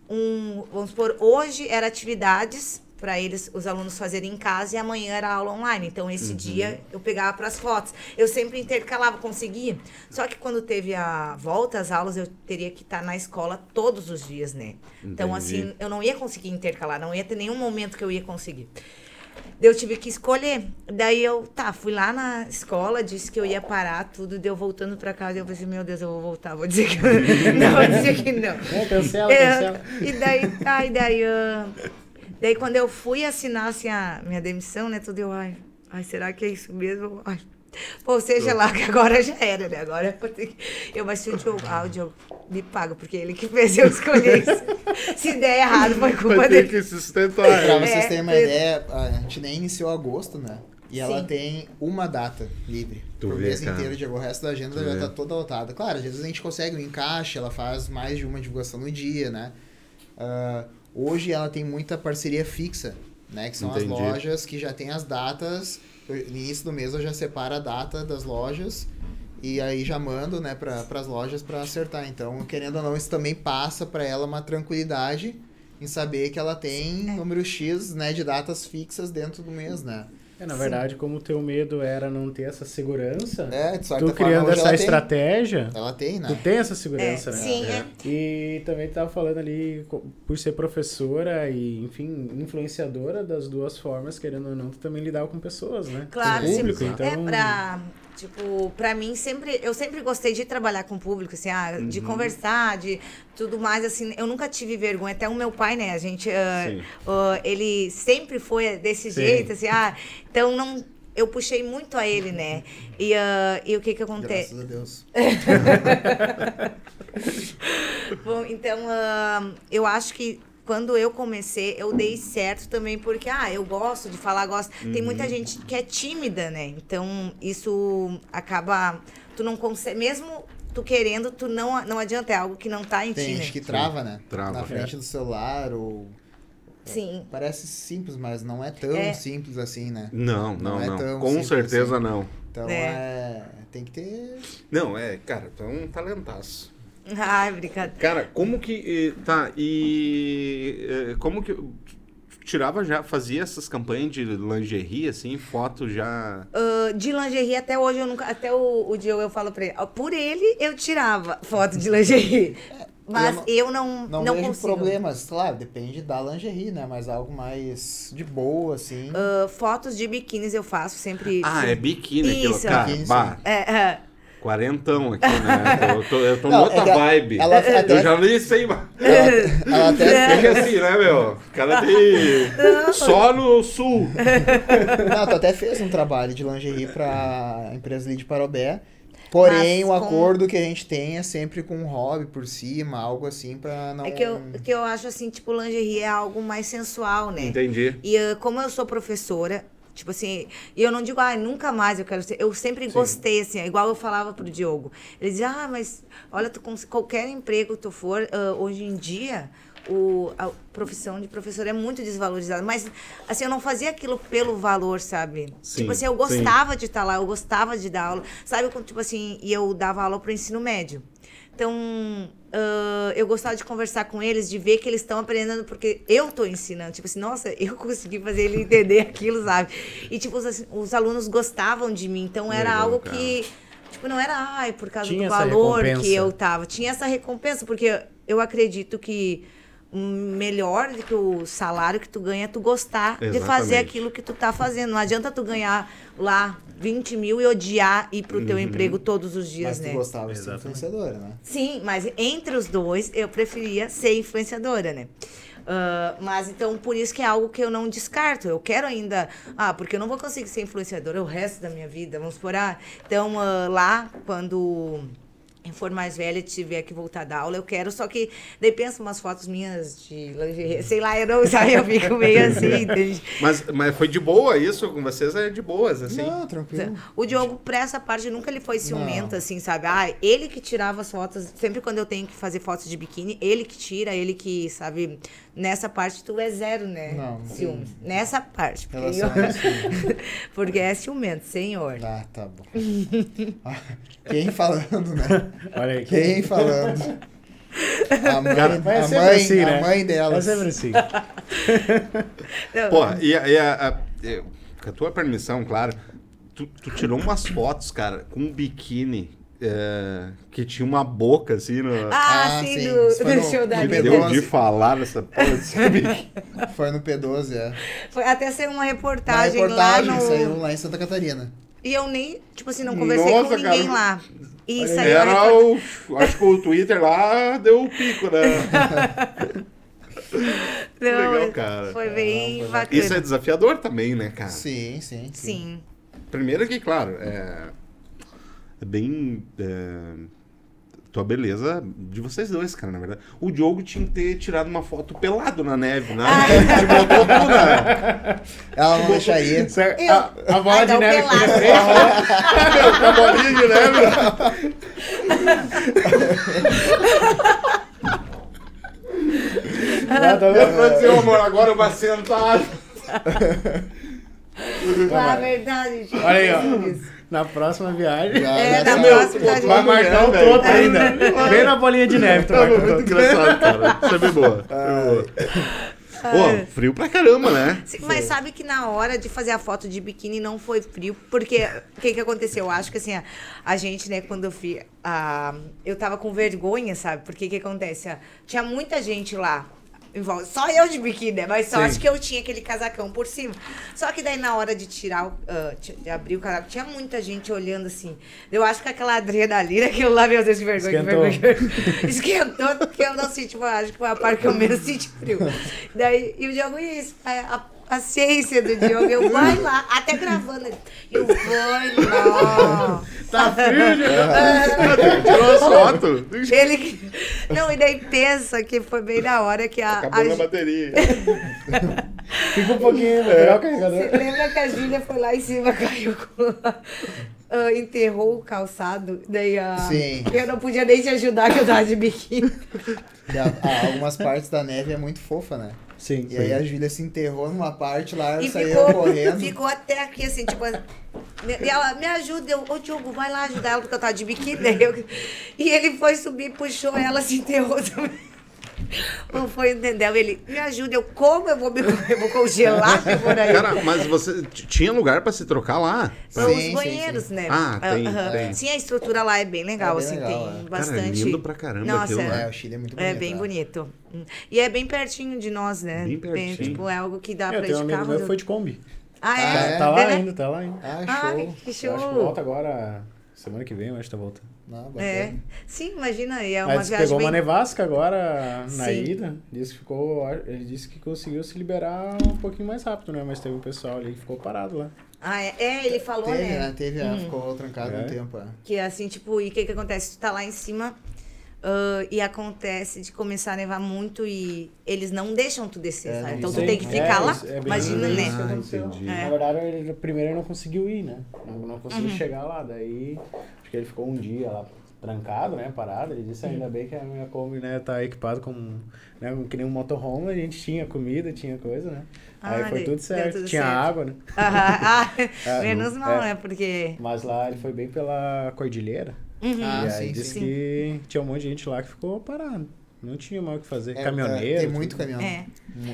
um. Vamos supor, hoje era atividades para eles, os alunos fazerem em casa e amanhã era aula online. Então, esse dia eu pegava para as fotos. Eu sempre intercalava, conseguia. Só que quando teve a volta às aulas, eu teria que estar na escola todos os dias, né? Então, Entendi. assim, eu não ia conseguir intercalar, não ia ter nenhum momento que eu ia conseguir. Eu tive que escolher. Daí eu, tá, fui lá na escola, disse que eu ia parar tudo, deu voltando pra casa. Eu pensei, meu Deus, eu vou voltar, vou dizer que não, vou dizer que não. É, cancela, É, cancela. e daí, tá, e daí, ah, daí quando eu fui assinar assim, a minha demissão, né, tudo eu, ai, ai, será que é isso mesmo? Ai. Pô, seja lá, que agora já era, né? Agora eu que... Eu, mas se o Diogo, ah, o Diogo me paga, porque ele que fez eu escolher isso. Se der errado, foi culpa Vai ter dele. que sustentar. Pra É, vocês terem uma ideia, a gente nem iniciou agosto, né? E ela Sim. tem uma data livre. Tu por vê, mês cara. inteiro, Diego. O resto da agenda Tu já vê. tá toda lotada. Claro, às vezes a gente consegue um encaixe, ela faz mais de uma divulgação no dia, né? Ah, hoje ela tem muita parceria fixa, né? Que são Entendi. as lojas que já tem as datas. No início do mês eu já separo a data das lojas. E aí já mando, né, para as lojas para acertar. Então, querendo ou não, isso também passa para ela uma tranquilidade em saber que ela tem número X, né, de datas fixas dentro do mês, né? É, na verdade, como o teu medo era não ter essa segurança, É, tu forma, criando essa ela tem. estratégia, Ela tem, tu né? tem essa É, segurança, né? sim, é. E também tu tava falando ali, por ser professora e, enfim, influenciadora das duas formas, querendo ou não, tu também lidava com pessoas, né? Claro, com o sim. público, então... É pra. Tipo, pra mim sempre. Eu sempre gostei de trabalhar com o público, assim, ah, Uhum. de conversar, de tudo mais, assim. Eu nunca tive vergonha. Até o meu pai, né? A gente. Sim. ah, ele sempre foi desse Sim. jeito, assim, ah. Então não. Eu puxei muito a ele, né? E, ah, e o que que acontece? Graças a Deus. Bom, então, ah, eu acho que quando eu comecei, eu dei certo também, porque, ah, eu gosto de falar, gosto. Tem muita Uhum. gente que é tímida, né? Então, isso acaba. Tu não consegue. Mesmo tu querendo, tu não, não adianta, é algo que não tá em Tem ti, né? gente que trava, né? Trava. Na frente do celular ou... Sim. Parece simples, mas não é tão É. simples assim, né? Não, não, Não é não. tão Com certeza assim. não. Então É. é... Tem que ter... Não, é, cara, tu é um talentaço. Ai, brincadeira. Cara, como que. Tá, e. Como que. Tirava já, fazia essas campanhas de lingerie, assim, foto já. Ah, de lingerie, até hoje eu nunca. Até o, o Diogo eu falo pra ele. Por ele eu tirava foto de lingerie. Mas não- eu não, Não, não, vejo consigo. problemas. Claro, depende da lingerie, né? Mas algo mais de boa, assim. Ah, fotos de biquínis eu faço sempre. Ah, é biquíni aquilo. Cara, Biquíni, bah, É, é. Quarentão aqui, né? Eu tô, eu tô Não, noutra é vibe. ela até- Eu já nem sei, mas. Ela, ela até Fica assim, né, meu? Cara tem. Só no sul. Não, tu até fez um trabalho de lingerie pra empresa ali de Parobé. Porém, Mas o com- acordo que a gente tem é sempre com um hobby por cima, algo assim pra não. É que eu, que eu acho assim, tipo, lingerie é algo mais sensual, né? Entendi. E ah, como eu sou professora, tipo assim, e eu não digo, ah, nunca mais eu quero ser. Eu sempre gostei, assim, igual eu falava pro Diogo. Ele dizia, ah, mas olha, tu, qualquer emprego que tu for, ah, hoje em dia. O, a profissão de professor é muito desvalorizada. Mas, assim, eu não fazia aquilo pelo valor, sabe? Sim, tipo assim, eu sim. gostava de estar lá, eu gostava de dar aula. Sabe, tipo assim, e eu dava aula pro ensino médio. Então, ah, eu gostava de conversar com eles, de ver que eles estão aprendendo, porque eu estou ensinando. Tipo assim, nossa, eu consegui fazer ele entender aquilo, sabe? E, tipo, os, os alunos gostavam de mim. Então, era Legal, algo cara. que, tipo, não era, ai, por causa Tinha do valor que eu tava. Tinha essa recompensa, porque eu acredito que melhor do que o salário que tu ganha tu gostar de fazer Exatamente. aquilo que tu tá fazendo. Não adianta tu ganhar lá 20 mil e odiar ir pro Uhum. teu emprego todos os dias, Mas tu né? gostava de ser Exatamente. influenciadora, né? Sim, mas entre os dois eu preferia ser influenciadora, né? Ah, mas então por isso que é algo que eu não descarto. Eu quero ainda. Ah, porque eu não vou conseguir ser influenciadora o resto da minha vida. Vamos por ah, Então ah, lá, quando for mais velha e tiver que voltar da aula, eu quero. Só que daí pensa umas fotos minhas de lingerie. Sei lá, eu não sabe, eu fico meio assim, entende? Mas, mas foi de boa isso com vocês? É de boas, assim? Não, tranquilo. O Diogo, pra essa parte, nunca ele foi ciumento, Não. assim, sabe? Ah, ele que tirava as fotos, sempre quando eu tenho que fazer fotos de biquíni, ele que tira, ele que, sabe? Nessa parte tu é zero, né? Não, não Ciúme. Nessa parte. Porque, eu- isso. porque é ciumento, senhor. Ah, tá bom. Ah, Quem falando, né? Olha aí. Quem falando? A mãe, a mãe, assim, né? a mãe Vai delas. sempre assim. Pô, e, a- e a- a- com a tua permissão, claro, tu, tu tirou umas fotos, cara, com um biquíni é, que tinha uma boca, assim, no... Ah, Ah, sim, sim. do, no- show da no Anitta. B12. Eu ouvi falar nessa porra desse biquíni. Foi no P12, é. Foi até ser uma Uma reportagem, reportagem lá no... saiu lá em Santa Catarina. E eu nem, tipo assim, não conversei Nossa, com ninguém cara. lá. E saiu Era reportagem. o... Acho que o Twitter lá deu o pico, né? Não, legal, cara. Foi bem Caramba. bacana. Isso é desafiador também, né, cara? Sim, sim. Sim. Primeiro que, claro, é bem. é, tua beleza de vocês dois, cara, na verdade. O Diogo tinha que ter tirado uma foto pelado na neve, né? Te botou tudo, né? Ela não deixaria. É- Eu- a, a bola Ah, de neve a bolinha de neve. Ah, tá Eu assim, "Ô, amor, agora eu vou sentar. Ah, verdade. gente. Olha aí, ó. Na próxima viagem. Já, É, sabe. Meu, próxima a gente Vai marcar o velho. troto ainda. Bem na bolinha de neve, tu Tá o muito engraçado, cara. Isso é bem boa. Pô, frio pra caramba, né? Sim, mas sabe que na hora de fazer a foto de biquíni não foi frio, porque o que, que aconteceu? Eu acho que assim, a, a gente, né, quando eu fui. ah, eu tava com vergonha, sabe? Porque o que acontece? Tinha muita gente lá. Só eu de biquíni, né? Mas sorte Sim. que eu tinha aquele casacão por cima. Só que daí na hora de tirar, o, ti- de abrir o casaco, tinha muita gente olhando assim. Eu acho que aquela adrenalina, aquilo lá, meu Deus, que vergonha, Esquentou. que vergonha. Esquentou, porque eu não senti, tipo, acho que foi a parte que eu menos senti frio. Daí, e o Diogo, isso, a, a paciência do Diogo, eu vai lá, até gravando. Eu vou lá. Tá frio, Diogo. Tirou as fotos. Ele que- Não, e daí pensa que foi bem na hora que a. Acabou a na bateria. Fica um pouquinho, vou o carregador. Você lembra que a Júlia foi lá em cima, caiu com. ah, enterrou o calçado, daí a. Sim. Eu não podia nem te ajudar, que eu tava de biquíni. E a- a- algumas partes da neve é muito fofa, né? Sim, E aí a Júlia se enterrou numa parte lá, ela E saiu ficou, correndo. ficou até aqui, assim, tipo. E ela, me ajuda, eu, ô Diogo, vai lá ajudar ela, porque eu tava de biquíni. eu- e ele foi subir, puxou ela, se enterrou também. Não foi, entendeu? Ele, me ajuda, eu, como eu vou me eu vou congelar por aí? Cara, mas você tinha lugar pra se trocar lá? São Sim, os sim, banheiros, sim. né? Ah, tem, Aham. tem. Sim, a estrutura lá é bem legal, É bem assim, legal, tem é. bastante. Cara, lindo pra caramba Nossa, aquilo, é. né? É, o Chile é muito bonito. É bem né? bonito. Hum. E é bem pertinho de nós, né? Bem pertinho. tipo, é algo que dá Eu pra ir tenho de carro. meu que foi de Kombi. Ah, é? Ah, Tá, tá lá É, né? ainda, tá lá ainda. Ah, Ah, show. que Eu show. acho que volta agora, semana que vem, eu acho que tá voltando. Não, bacana. É. Sim, imagina, e é uma Mas viagem pegou bem... uma nevasca agora na Sim. ida. Disse que ficou. Ele disse que conseguiu se liberar um pouquinho mais rápido, né? Mas teve um pessoal ali que ficou parado lá. Ah, é, é, ele falou, Teve, né? né? Teve, é, ficou trancado É. um tempo. é. Que assim, tipo, e o que que acontece? Tu tá lá em cima ah, e acontece de começar a nevar muito e eles não deixam tu descer, É, sabe? Então tu tem que ficar é, lá. é Imagina, né? Ah. Na verdade, ele, primeiro ele não conseguiu ir, né? Não, não conseguiu Uhum. chegar lá. Daí, acho que ele ficou um dia lá trancado, né? Parado. Ele disse, ainda bem que a minha Kombi, né, tá equipado com, né, que nem um motorhome. A gente tinha comida, tinha coisa, né? Aí Ah, foi deu- tudo certo. tudo tinha certo. água, né? Ah, É, menos mal, é. né? Porque. Mas lá ele foi bem pela cordilheira. Uhum. Ah, e aí sim, disse sim. que tinha um monte de gente lá que ficou parado. Não tinha mais o que fazer. É, Caminhoneiro. é, tem muito caminhão. É.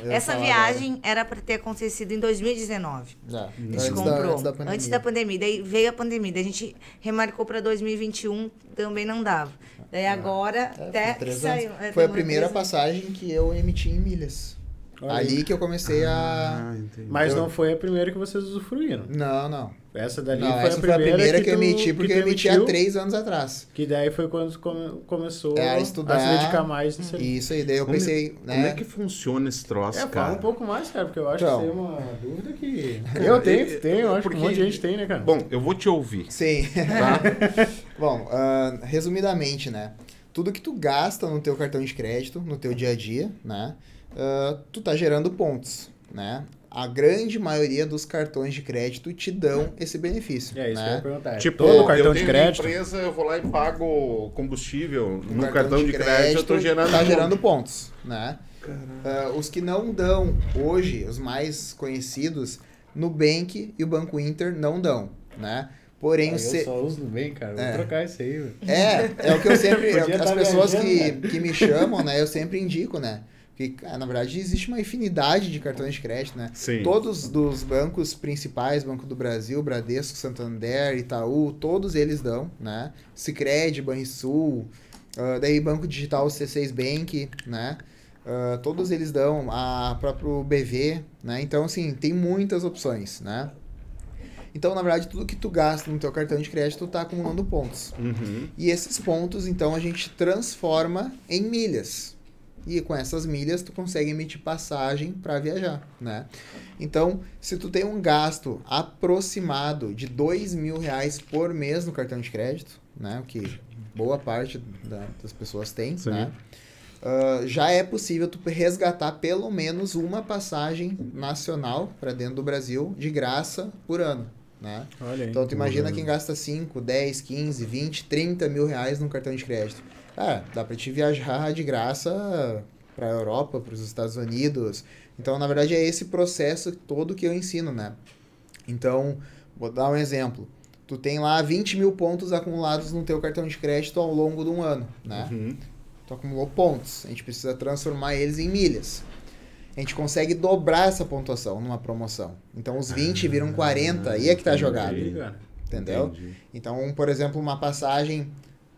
Ia Essa viagem era pra ter acontecido em 2019. agora. Já. A gente Antes comprou. da, antes da pandemia. Antes da pandemia. Daí veio a pandemia. Daí a gente remarcou pra 2021, também não dava. Daí agora, É, até que saiu. é, Foi a primeira passagem que eu emiti em milhas. Olha. Ali que eu comecei a. Ah, entendi. Mas Eu- não foi a primeira que vocês usufruíram. Não, não. Essa dali não, foi, essa a primeira foi a primeira que, eu tu- emiti, porque eu emiti há três anos atrás. Que daí foi quando come- começou É, a a, estudar. se dedicar mais nisso aí. Isso aí, daí eu Como é- pensei, Como né? é que funciona esse troço, É, fala cara? um pouco mais, cara, porque eu acho Então. que isso aí é uma dúvida que. Eu tenho, tu tem, eu acho que um Porque- monte de gente tem, né, cara? Bom, eu vou te ouvir, Sim. tá? Bom, ah, resumidamente, né? Tudo que tu gasta no teu cartão de crédito, no teu dia a dia, né? ah, tu tá gerando pontos, né? A grande maioria dos cartões de crédito te dão esse benefício, é isso que eu ia né? perguntar. tipo, Todo cartão eu de crédito. Empresa, eu vou lá e pago combustível O no cartão, de crédito, eu tô gerando... tá gerando pontos, né? Ah, os que não dão hoje, os mais conhecidos, Nubank e o Banco Inter não dão, né? Porém, Ah, o eu C- só uso bem, cara. Vou É. trocar isso aí, velho. É, é o que eu sempre. as tá pessoas que, viajando, que me chamam, né? Eu sempre indico, né? Porque, na verdade, existe uma infinidade de cartões de crédito, né? Sim. Todos dos bancos principais, Banco do Brasil, Bradesco, Santander, Itaú, todos eles dão, né? Sicredi, Banrisul, ah, daí Banco Digital C6 Bank, né? Ah, todos eles dão, a próprio BV, né? Então, assim, tem muitas opções, né? Então, na verdade, tudo que tu gasta no teu cartão de crédito, tu tá acumulando pontos. Uhum. E esses pontos, então, a gente transforma em milhas. E com essas milhas, tu consegue emitir passagem para viajar, né? Então, se tu tem um gasto aproximado de dois mil reais por mês no cartão de crédito, né? O que boa parte da- das pessoas tem, Sim. né? Ah, já é possível tu resgatar pelo menos uma passagem nacional para dentro do Brasil de graça por ano, né? Olha aí. Então, tu imagina Uhum. quem gasta 5, 10, 15, 20, 30 mil reais num cartão de crédito. Cara, dá pra te viajar de graça pra Europa, pros Estados Unidos. Então, na verdade, é esse processo todo que eu ensino, né? Então, vou dar um exemplo. Tu tem lá 20 mil pontos acumulados no teu cartão de crédito ao longo de um ano, né? Uhum. Tu acumulou pontos. A gente precisa transformar eles em milhas. A gente consegue dobrar essa pontuação numa promoção. Então, os 20 viram 40. Aí é que tá entendi. jogado. Cara. Entendeu? Entendi. Então, por exemplo, uma passagem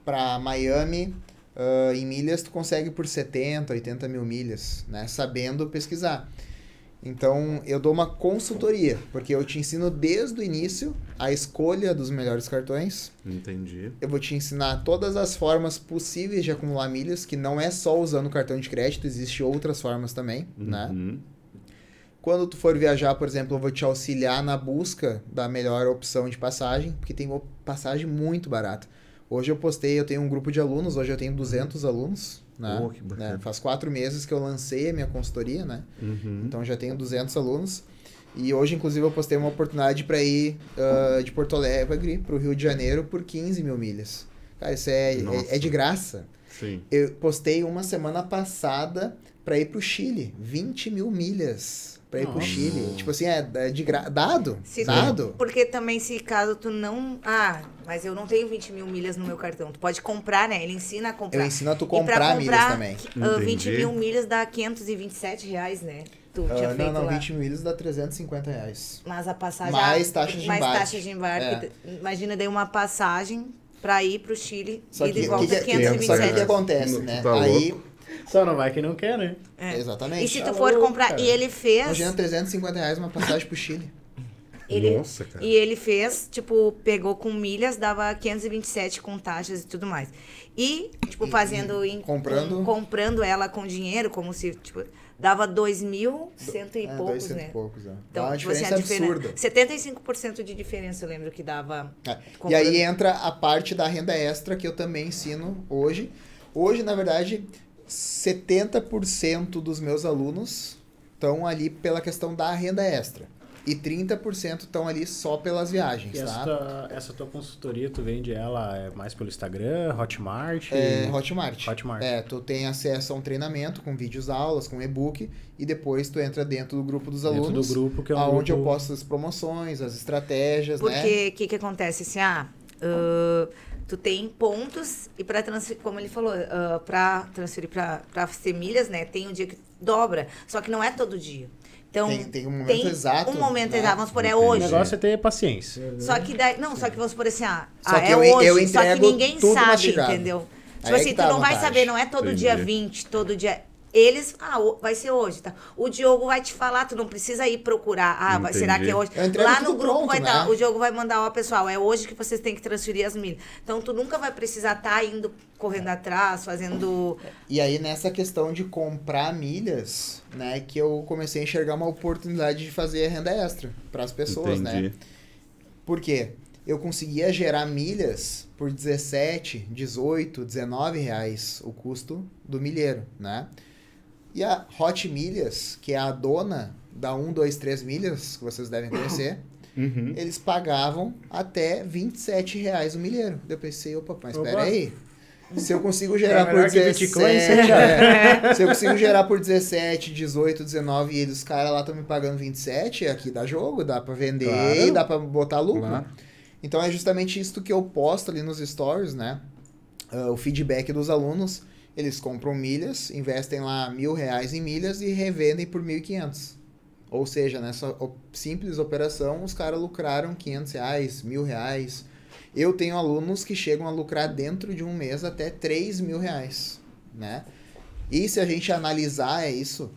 para Miami ah, em milhas, tu consegue por 70, 80 mil milhas, né? Sabendo pesquisar. Então, eu dou uma consultoria, porque eu te ensino desde o início a escolha dos melhores cartões. Entendi. Eu vou te ensinar todas as formas possíveis de acumular milhas, que não é só usando cartão de crédito, existem outras formas também, né? Uhum. Quando tu for viajar, por exemplo, eu vou te auxiliar na busca da melhor opção de passagem, porque tem passagem muito barata. Hoje eu postei, eu tenho um grupo de alunos, hoje eu tenho 200 alunos, né? Oh, que bacana. Né? Faz quatro meses que eu lancei a minha consultoria, né? Uhum. Então já tenho 200 alunos. E hoje, inclusive, eu postei uma oportunidade para ir ah, de Porto Alegre para o Rio de Janeiro por 15 mil milhas. Cara, isso é, é, é de graça. Sim. Eu postei uma semana passada para ir pro Chile. 20 mil milhas para ir pro Nossa. Chile. Tipo assim, é é de gra... dado. Se tu- dado. porque também, se caso tu não. Ah, mas eu não tenho 20 mil milhas no meu cartão. Tu pode comprar, né? Ele ensina a comprar. Eu ensino a tu pra comprar milhas também. ah, 20 Entendi. mil milhas dá 527 reais, né? Tu Ah, tinha não, feito não, lá. 20 mil milhas dá 350 reais. Mas a passagem. Mais taxa de mais embarque. taxa de embarque. É. Imagina daí uma passagem pra ir pro Chile Só e de volta que, que, que, 527 só que o que acontece, Tu né? tá Aí, Só não vai quem não quer, né? É. exatamente. E se Tá tu for louco, comprar. cara. E ele fez. Imagina 350 reais uma passagem pro Chile. Ele, Nossa, cara. E ele fez, tipo, pegou com milhas, dava 527 com taxas e tudo mais. E, tipo, fazendo. em- comprando? com- comprando ela com dinheiro, como se, tipo. dava 2.100 e É, poucos, dois cento né? e poucos, é. Dá Então, uma tipo assim, diferença a diferen- absurda. 75% de diferença eu lembro que dava. É. E comprando. aí entra a parte da renda extra que eu também ensino hoje. Hoje, na verdade, 70% dos meus alunos estão ali pela questão da renda extra. E 30% estão ali só pelas viagens, E essa, tá? tua, essa tua consultoria, tu vende ela é mais pelo Instagram, Hotmart? É, Hotmart. Hotmart. É, tu tem acesso a um treinamento com vídeos aulas, com e-book, e depois tu entra dentro do grupo dos Dentro alunos, do grupo, que é um aonde grupo... eu posto as promoções, as estratégias, né? Porque o que, que acontece? Assim, ah, ah, tu tem pontos e para transferir, como ele falou, uh, para transferir para ser milhas, né? Tem um dia que dobra, só que não é todo dia. Então, Tem- tem um momento exato, Um momento né? exato, vamos supor, é Entendi. O hoje. negócio é ter paciência. Só que daí, não, só que vamos supor assim, ah, ah, é eu- eu hoje, só que ninguém sabe, mastigado. entendeu? Aí Tipo é assim, que tu tá não vai saber, não é todo Entendi. dia 20, todo dia. Eles, ah, vai ser hoje, tá? O Diogo vai te falar, tu não precisa ir procurar. Ah, vai- será Entendi. que é hoje? Lá no grupo pronto, vai né? estar, o Diogo vai mandar, ó, pessoal, é hoje que vocês têm que transferir as milhas. Então tu nunca vai precisar estar indo correndo atrás, fazendo. E aí, nessa questão de comprar milhas, né, que eu comecei a enxergar uma oportunidade de fazer renda extra para as pessoas, né? Entendi. Por quê? Eu conseguia gerar milhas por 17, 18, 19 reais o custo do milheiro, né? E a Hot Milhas, que é a dona da 1, 2, 3 milhas, que vocês devem conhecer, Uhum. eles pagavam até 27 reais o milheiro. Eu pensei, opa, mas Opa. espera aí. Se eu consigo gerar É por melhor que 17, Bitcoin, é, se eu consigo gerar por 17, 18, 19 e eles, os caras lá estão me pagando 27, aqui dá jogo, dá pra vender Claro. e dá pra botar lucro. Claro. Então é justamente isso que eu posto ali nos stories, né? Ah, o feedback dos alunos, eles compram milhas, investem lá mil reais em milhas e revendem por 1.500. Ou seja, nessa simples operação, os caras lucraram 500 reais, mil reais. Eu tenho alunos que chegam a lucrar dentro de um mês até 3 mil reais, né? E se a gente analisar é isso,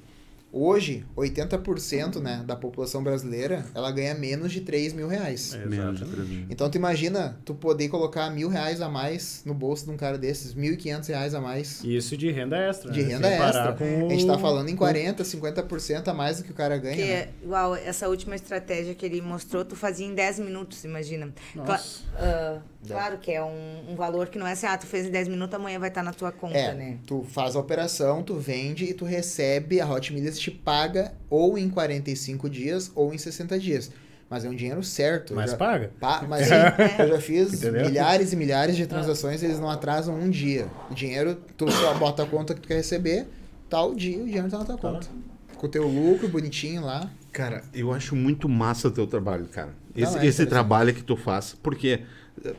hoje 80% né, da população brasileira ela ganha menos de 3 mil reais. Menos três mil. Então tu imagina tu poder colocar mil reais a mais no bolso de um cara desses, mil e quinhentos reais a mais. Isso de renda extra. De né? renda Sem extra. com A gente tá falando em 40, 50% a mais do que o cara ganha. Que né? é igual essa última estratégia que ele mostrou, tu fazia em 10 minutos, imagina. Cla- Nossa. Claro que é um, um valor que não é assim, ah, tu fez em 10 minutos, amanhã vai estar na tua conta, É, né? tu faz a operação, tu vende e tu recebe, a Hot Milhas te paga ou em 45 dias ou em 60 dias. Mas é um dinheiro certo. Mas já- paga. Pa- mas Sim, é. eu já fiz Entendeu? milhares e milhares de transações, eles não atrasam um dia. O dinheiro, tu só bota a conta que tu quer receber, tal dia o dinheiro tá na tua Tá. conta. Com o teu lucro bonitinho lá. Cara, eu acho muito massa o teu trabalho, cara. Não, Esse, é esse trabalho que tu faz. Porque, eh,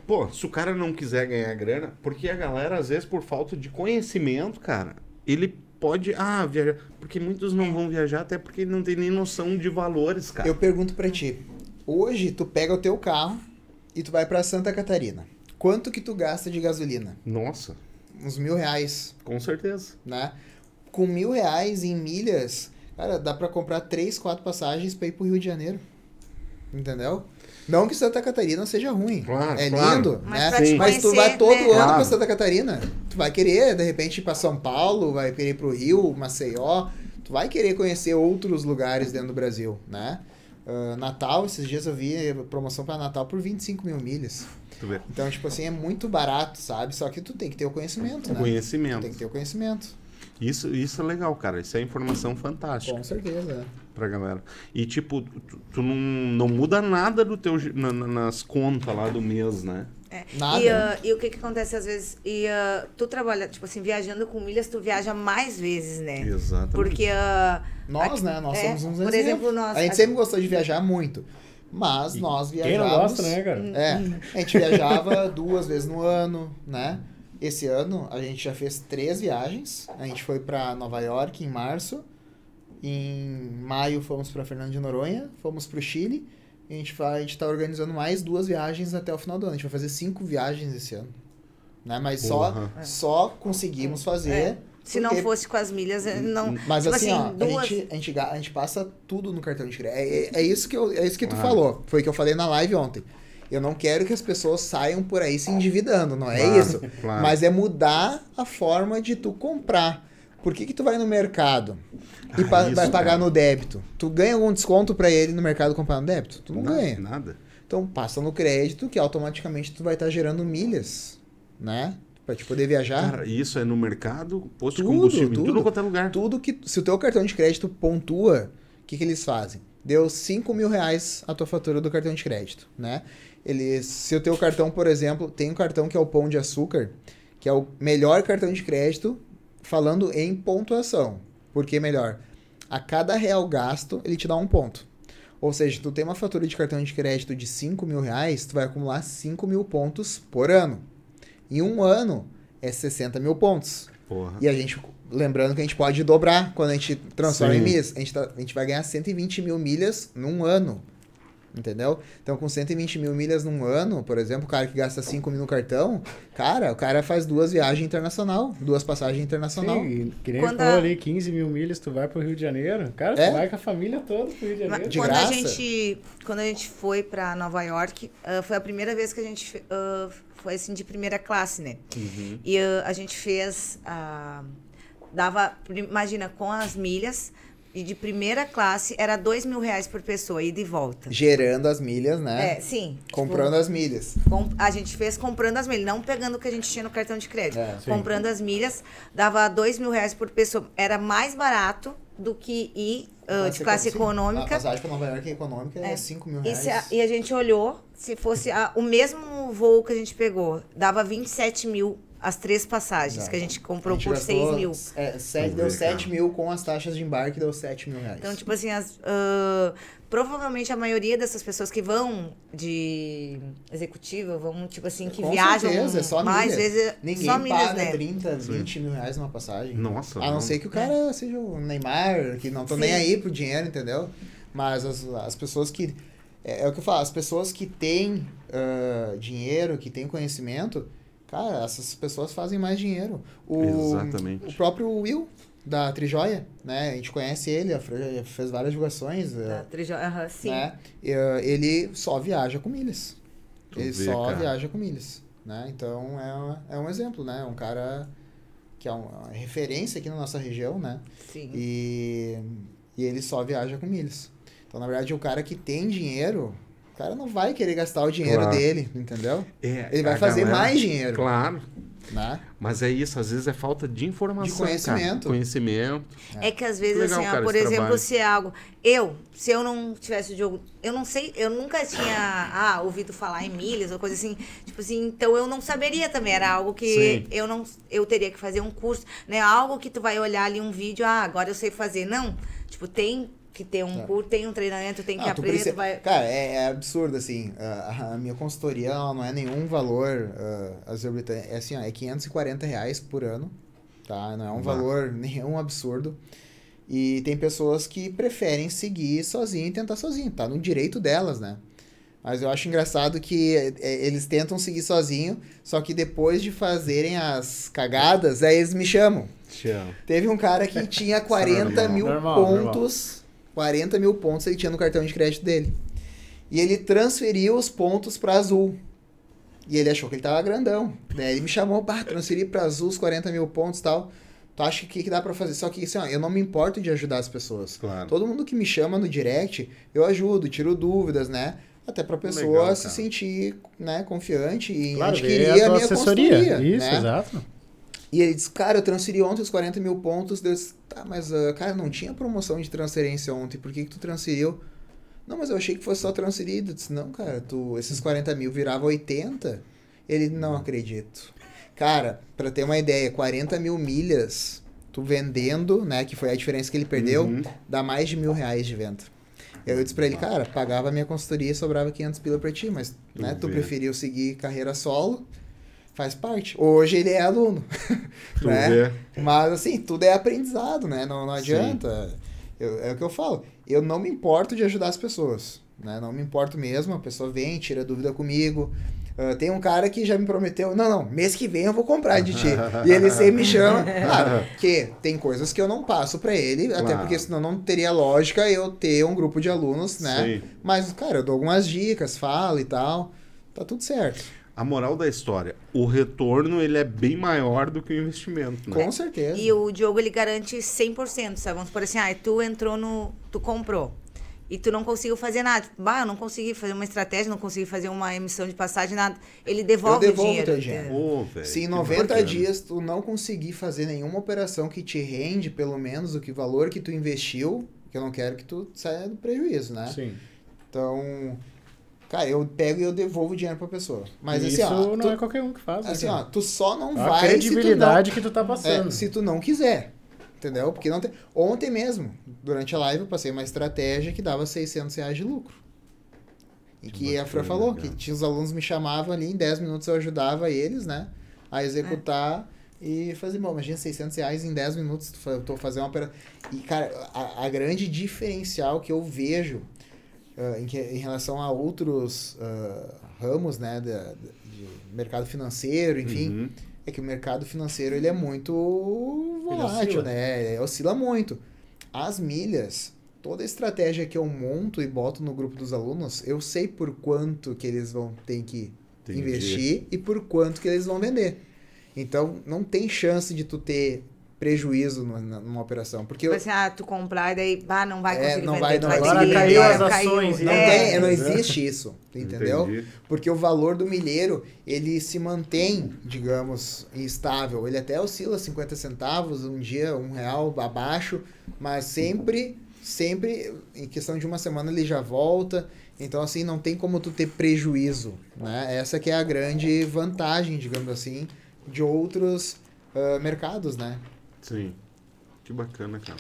pô, se o cara não quiser ganhar grana, porque a galera, às vezes, por falta de conhecimento, cara, ele pode. Ah, viajar. Porque muitos não vão viajar, até porque não tem nem noção de valores, cara. Eu pergunto pra ti, hoje tu pega o teu carro e tu vai pra Santa Catarina. Quanto que tu gasta de gasolina? Nossa, Uns mil reais, com certeza. né? Com mil reais em milhas, cara, dá pra comprar três, quatro passagens pra ir pro Rio de Janeiro. Entendeu? Não que Santa Catarina seja ruim. Claro, é claro. lindo, Mas né? pra te Mas tu vai todo né? ano Claro. pra Santa Catarina. Tu vai querer, de repente, ir pra São Paulo, vai querer ir pro Rio, Maceió. Tu vai querer conhecer outros lugares dentro do Brasil, né? Ah, Natal, esses dias eu vi promoção pra Natal por 25 mil milhas. Tu. Então, tipo assim, é muito barato, sabe? Só que tu tem que ter o conhecimento, né? Conhecimento. Tem que ter o conhecimento. Isso, isso é legal, cara. Isso é informação fantástica Com certeza. Pra galera. E, tipo, tu, tu não, não muda nada do teu, na- na- nas contas lá do mês, né? É. Nada. E, ah, e o que que acontece às vezes? E ah, tu trabalha, tipo assim, viajando com milhas, tu viaja mais vezes, né? Exatamente. Porque ah, Nós, Aqui- né? Nós é, somos uns por exemplo, nós- A gente sempre gostou de viajar muito. Mas nós Quem viajávamos... não gosta, né, cara? É, a gente viajava duas vezes no ano, né? Esse ano a gente já fez três viagens. A gente foi pra Nova York em março. Em maio fomos pra Fernando de Noronha, fomos pro Chile. E a gente vai, a gente tá organizando mais duas viagens até o final do ano. A gente vai fazer cinco viagens esse ano. Né? Mas só, só conseguimos fazer. É. se não porque- fosse com as milhas, eh, não. mas tipo assim, ó, duas. a, gente, a, gente, a gente passa tudo no cartão de crédito. É, é, é isso que, eu, é isso que tu Claro. falou. Foi o que eu falei na live ontem. Eu não quero que as pessoas saiam por aí se endividando, não é Claro, isso. claro. Mas é mudar a forma de tu comprar. Por que, que tu vai no mercado e Ah, pa- isso, vai pagar cara. no débito? Tu ganha algum desconto pra ele no mercado comprar no débito? Tu não nada, ganha. Nada. Então passa no crédito que automaticamente tu vai estar gerando milhas, né? Pra te poder viajar. Cara, isso é no mercado, posto de Tudo, combustível, tudo tudo. quanto é lugar. Tudo que. Se o teu cartão de crédito pontua, o que, que eles fazem? Deu 5 mil reais a tua fatura do cartão de crédito, né? Eles, se o teu cartão, por exemplo, tem um cartão que é o Pão de Açúcar, que é o melhor cartão de crédito falando em pontuação. Por que melhor? A cada real gasto, ele te dá um ponto. Ou seja, tu tem uma fatura de cartão de crédito de 5 mil reais, tu vai acumular 5 mil pontos por ano. Em um ano, é 60 mil pontos. Porra. E a gente, lembrando que a gente pode dobrar quando a gente transforma em Sim. milhas. A gente, tá- a gente vai ganhar 120 mil milhas num ano. Entendeu? Então, com 120 mil milhas num ano, por exemplo, o cara que gasta 5 mil no cartão, cara, o cara faz duas viagens internacional, duas passagens internacional. Sim, e que nem Quando falou a- ali, 15 mil milhas, tu vai pro Rio de Janeiro. Cara, É? tu vai com a família toda pro Rio de Janeiro. De quando graça? a gente quando a gente foi pra Nova York ah, foi a primeira vez que a gente ah, foi assim de primeira classe né Uhum. e ah, a gente fez dava imagina com as milhas e de primeira classe era dois mil reais por pessoa ida e volta Gerando as milhas, né? é sim Comprando as milhas. Tipo, com- a gente fez comprando as milhas, não pegando o que a gente tinha no cartão de crédito. É, comprando as milhas, dava dois mil reais por pessoa. Era mais barato do que ir ah, de classe sim, A econômica. passagem para Nova York é econômica é, É. 5 mil E, reais. se a, e a gente olhou, se fosse a- o mesmo voo que a gente pegou, dava 27 mil as três passagens, Exato. que a gente comprou A gente por gastou, 6 mil. É, sete- deu ver, 7 cara. mil com as taxas de embarque, deu 7 mil reais. Então, tipo assim, as, ah, provavelmente a maioria dessas pessoas que vão de executiva, vão, tipo assim, que Com viajam certeza, é só mais vezes, Ninguém só milhas, paga né? 30, 20 mil reais numa passagem. Nossa, A não, não. ser que o cara seja o Neymar, que não tô nem Sim. aí pro dinheiro, entendeu? Mas as, as pessoas que. É, é o que eu falo, as pessoas que têm ah, dinheiro, que têm conhecimento, cara, essas pessoas fazem mais dinheiro. O, Exatamente. O próprio Will, da Trijoia, né? A gente conhece ele, fez várias divulgações. Da ah, trijo- aham, sim. né? E, ah, ele só viaja com milhas. Tu ele vê, só cara. viaja com milhas, né? Então é, é um exemplo, né? Um cara que é uma referência aqui na nossa região, né? sim. E, e ele só viaja com milhas. Então, na verdade, o cara que tem dinheiro, cara não vai querer gastar o dinheiro Claro. dele, entendeu? É, Ele vai fazer galera- mais dinheiro, Claro. né? Mas é isso, às vezes é falta de informação. De conhecimento. Cara. Conhecimento. É que às vezes, Legal, assim, ó, cara, por exemplo, trabalho. se é algo. Eu, se eu não tivesse o jogo. Eu não sei, eu nunca tinha ah, ouvido falar em milhas ou coisa assim. Tipo assim, então eu não saberia também. Era algo que Sim. eu não. Eu teria que fazer um curso, né? Algo que tu vai olhar ali um vídeo, ah, agora eu sei fazer. Não. Tipo, tem que ter um É. curso, tem um treinamento, tem que Ah, aprender, precisa- vai. Cara, é, é absurdo, assim. A, a minha consultoria ela não é nenhum valor uh, exorbitante. É assim, ó, é 540 reais por ano, tá? Não é um Bah. valor nenhum absurdo. E tem pessoas que preferem seguir sozinho e tentar sozinho. Tá no direito delas, né? Mas eu acho engraçado que é, eles tentam seguir sozinho, só que depois de fazerem as cagadas, aí eles me chamam. Tchau. Teve um cara que tinha 40 normal. mil Normal, pontos. 40 mil pontos ele tinha no cartão de crédito dele. E ele transferiu os pontos pra azul. E ele achou que ele tava grandão. Daí ele me chamou, pá, transferi pra azul os 40 mil pontos e tal. Tu acha que, que dá pra fazer? Só que assim, ó, eu não me importo de ajudar as pessoas. Claro. Todo mundo que me chama no direct, eu ajudo, tiro dúvidas, né? Até pra pessoa Legal, se sentir né, confiante e Claro, adquirir ver a, tua minha assessoria. consultoria. Isso, né? exato. E ele disse, cara, eu transferi ontem os 40 mil pontos. Deus, tá, mas, ah, cara, não tinha promoção de transferência ontem. Por que, que tu transferiu? Não, mas eu achei que fosse só transferido. Eu disse, não, cara, tu, esses 40 mil virava 80. Ele, não acredito. Cara, pra ter uma ideia, 40 mil milhas, tu vendendo, né, que foi a diferença que ele perdeu, Uhum. dá mais de mil reais de venda. Eu disse pra ele, cara, pagava a minha consultoria e sobrava 500 pila pra ti, mas né, tu preferiu seguir carreira solo, faz parte. Hoje ele é aluno, Tu né? vê. Mas assim, tudo é aprendizado, né? Não, não adianta. Eu- é o que eu falo. Eu não me importo de ajudar as pessoas, né? Não me importo mesmo. A pessoa vem, tira dúvida comigo. Ah, tem um cara que já me prometeu, não, não, mês que vem eu vou comprar de ti. e ele sempre me chama. Claro, que tem coisas que eu não passo pra ele, até Claro. porque senão não teria lógica eu ter um grupo de alunos, né? Sim. Mas, cara, eu dou algumas dicas, falo e tal. Tá tudo certo. A moral da história, o retorno ele é bem maior do que o investimento, né? Com certeza. E o Diogo, ele garante 100%, sabe? Vamos por assim, ah, tu entrou no... Tu comprou. E tu não conseguiu fazer nada. Bah, eu não consegui fazer uma estratégia, não consegui fazer uma emissão de passagem, nada. Ele devolve, Eu o dinheiro. teu dinheiro. Ô, velho, Se em que 90 bacana. dias tu não conseguir fazer nenhuma operação que te rende pelo menos o que valor que tu investiu, que eu não quero que tu saia do prejuízo, né? Sim. Então, cara, eu pego e eu devolvo o dinheiro pra pessoa. Mas Isso assim, ó, não tu, é qualquer um que faz. né, assim, cara? ó, tu só não É a vai credibilidade que tu tá tu não, passando. é, se tu não quiser. Entendeu? Porque não tem... ontem mesmo, durante a live, eu passei uma estratégia que dava 600 reais de lucro. E Que que, a Fran falou, cara. que tinha os alunos me chamavam ali, em 10 minutos eu ajudava eles, né? A executar e fazer, bom, imagina 600 reais em 10 minutos, eu tô fazendo uma operação. E, cara, a, a grande diferencial que eu vejo ah, em, que- em relação a outros ah, ramos, né, da, de mercado financeiro, enfim, Uhum. é que o mercado financeiro ele é muito volátil, oscila. né? Ele oscila muito. As milhas, toda a estratégia que eu monto e boto no grupo dos alunos, eu sei por quanto que eles vão ter que Entendi. investir e por quanto que eles vão vender. Então, não tem chance de tu ter prejuízo numa, numa operação, porque eu, Tipo assim, ah, tu comprar e daí, bah, não vai É, conseguir não vender, vai- tu não vai vai caiu vender, as caiu. ações. não, É. tem, não existe isso, entendeu? Entendi. Porque o valor do milheiro, ele se mantém, digamos, estável. Ele até oscila 50 centavos, um dia um real abaixo, mas sempre, sempre, em questão de uma semana ele já volta. Então, assim, não tem como tu ter prejuízo, né? Essa que é a grande vantagem, digamos assim, de outros ah, mercados, né? Sim. Que bacana, cara.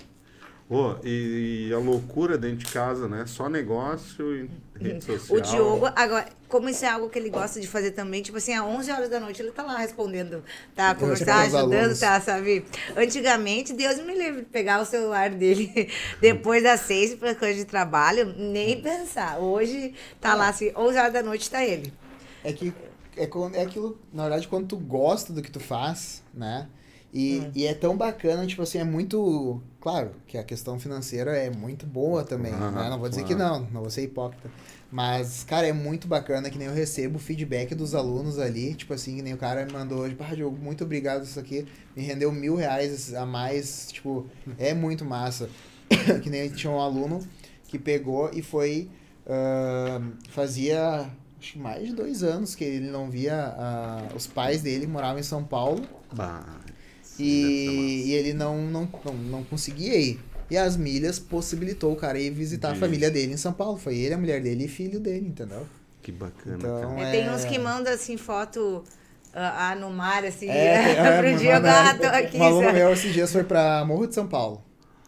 Ô, e, e a loucura dentro de casa, né? Só negócio e rede social. O Diogo, agora, como isso é algo que ele gosta de fazer também, tipo assim, às 11 horas da noite ele tá lá respondendo, tá conversando, Respondendo os ajudando, tá, sabe? Antigamente, Deus me livre de pegar o celular dele depois das seis para coisa de trabalho, nem pensar. Hoje tá lá, assim, 11 horas da noite tá ele. É que é, quando- é aquilo, na verdade, quando tu gosta do que tu faz, né? E, e é tão bacana, tipo assim, é muito. Claro que a questão financeira é muito boa também, Claro, né? Não vou dizer que claro. não, não vou ser hipócrita. Mas, cara, é muito bacana que nem eu recebo o feedback dos alunos ali, tipo assim, que nem o cara me mandou hoje, ah, Diogo, muito obrigado, isso aqui me rendeu mil reais a mais, tipo, é muito massa. que nem tinha um aluno que pegou e foi. ah, fazia acho que mais de dois anos que ele não via ah, os pais dele que moravam em São Paulo Bah, e, e ele não, não, não, não conseguia ir. E as milhas possibilitou o cara ir visitar a De- família dele em São Paulo. Foi ele, a mulher dele e filho dele, entendeu? que bacana, Então, cara. É, Tem é- uns que mandam, assim, foto ah, ah, no mar, assim, É, é, pro Diogo, né? ah, tô aqui, Um aluno meu esses dias foi pra Morro de São Paulo.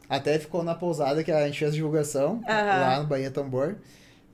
Até ficou na pousada que a gente fez divulgação lá no Bahia Tambor.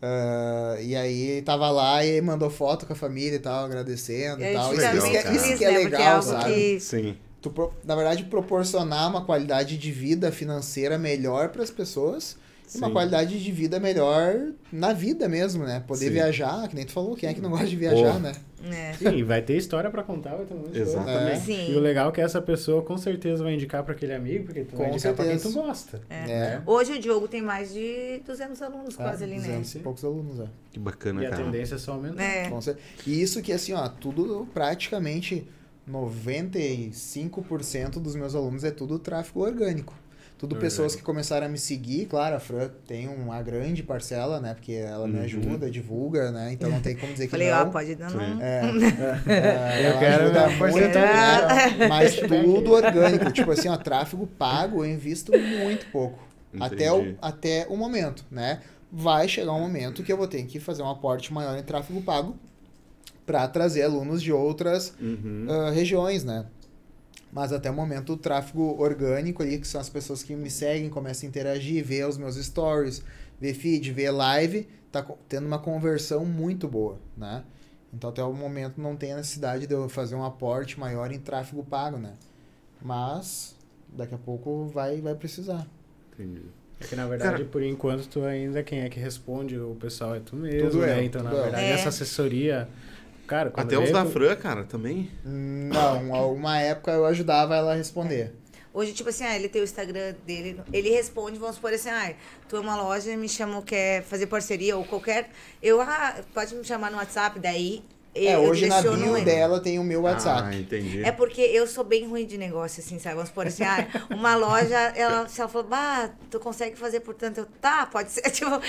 Ah, e aí tava lá e mandou foto com a família e tal, agradecendo É, e tal. a Isso, isso legal, que, é- isso que é? Porque é legal, sabe? que Sim. Tu, pro- na verdade, proporcionar uma qualidade de vida financeira melhor para as pessoas e uma Sim. qualidade de vida melhor na vida mesmo, né? Poder Sim. viajar, que nem tu falou, quem é que não gosta de viajar, Pô. né? É. Sim, vai ter história pra contar, vai ter um monte de. Exatamente. Sim. E o legal é que essa pessoa com certeza vai indicar pra aquele amigo, porque tu vai Com indicar pra quem tu gosta. É. É. Hoje o Diogo tem mais de 200 alunos quase ali, né? 200 e poucos alunos, é. Que bacana, E a cara. tendência é só aumentar. É. E isso que, assim, ó, tudo praticamente 95% dos meus alunos é tudo tráfego orgânico. Tudo Orgânico. pessoas que começaram a me seguir. Claro, a Fran tem uma grande parcela, né? Porque ela me Uhum. ajuda, divulga, né? Então não tem como dizer que Falei, não. ó, pode dar não. É, é, Eu ela quero ajuda minha muito, né? Mas tudo orgânico. Tipo assim, ó, tráfego pago eu invisto muito pouco. Até o, até o momento, né? Vai chegar um momento que eu vou ter que fazer um aporte maior em tráfego pago para trazer alunos de outras Uhum. ah, regiões, né? Mas até o momento o tráfego orgânico ali, que são as pessoas que me seguem, começam a interagir, ver os meus stories, ver feed, ver live, tá tendo uma conversão muito boa, né? Então até o momento não tem a necessidade de eu fazer um aporte maior em tráfego pago, né? Mas daqui a pouco vai, vai precisar. Entendi. É que na verdade, Cara- por enquanto, tu ainda quem é que responde o pessoal é tu mesmo, Tudo né? eu, então, na verdade, É. essa assessoria. Cara, Até os da Fran, cara, também. Não, alguma época eu ajudava ela a responder. Hoje, tipo assim, ah, ele tem o Instagram dele, ele responde, vamos supor assim, ah, tu é uma loja, me chamou, quer fazer parceria ou qualquer. Eu, ah, pode me chamar no WhatsApp, daí É, eu hoje na bio ele. dela tem o meu Ah, WhatsApp. entendi. É porque eu sou bem ruim de negócio, assim, sabe? Vamos supor assim, ah, uma loja, ela, se ela falou, bah, tu consegue fazer por tanto, eu, tá, pode ser. Tipo, o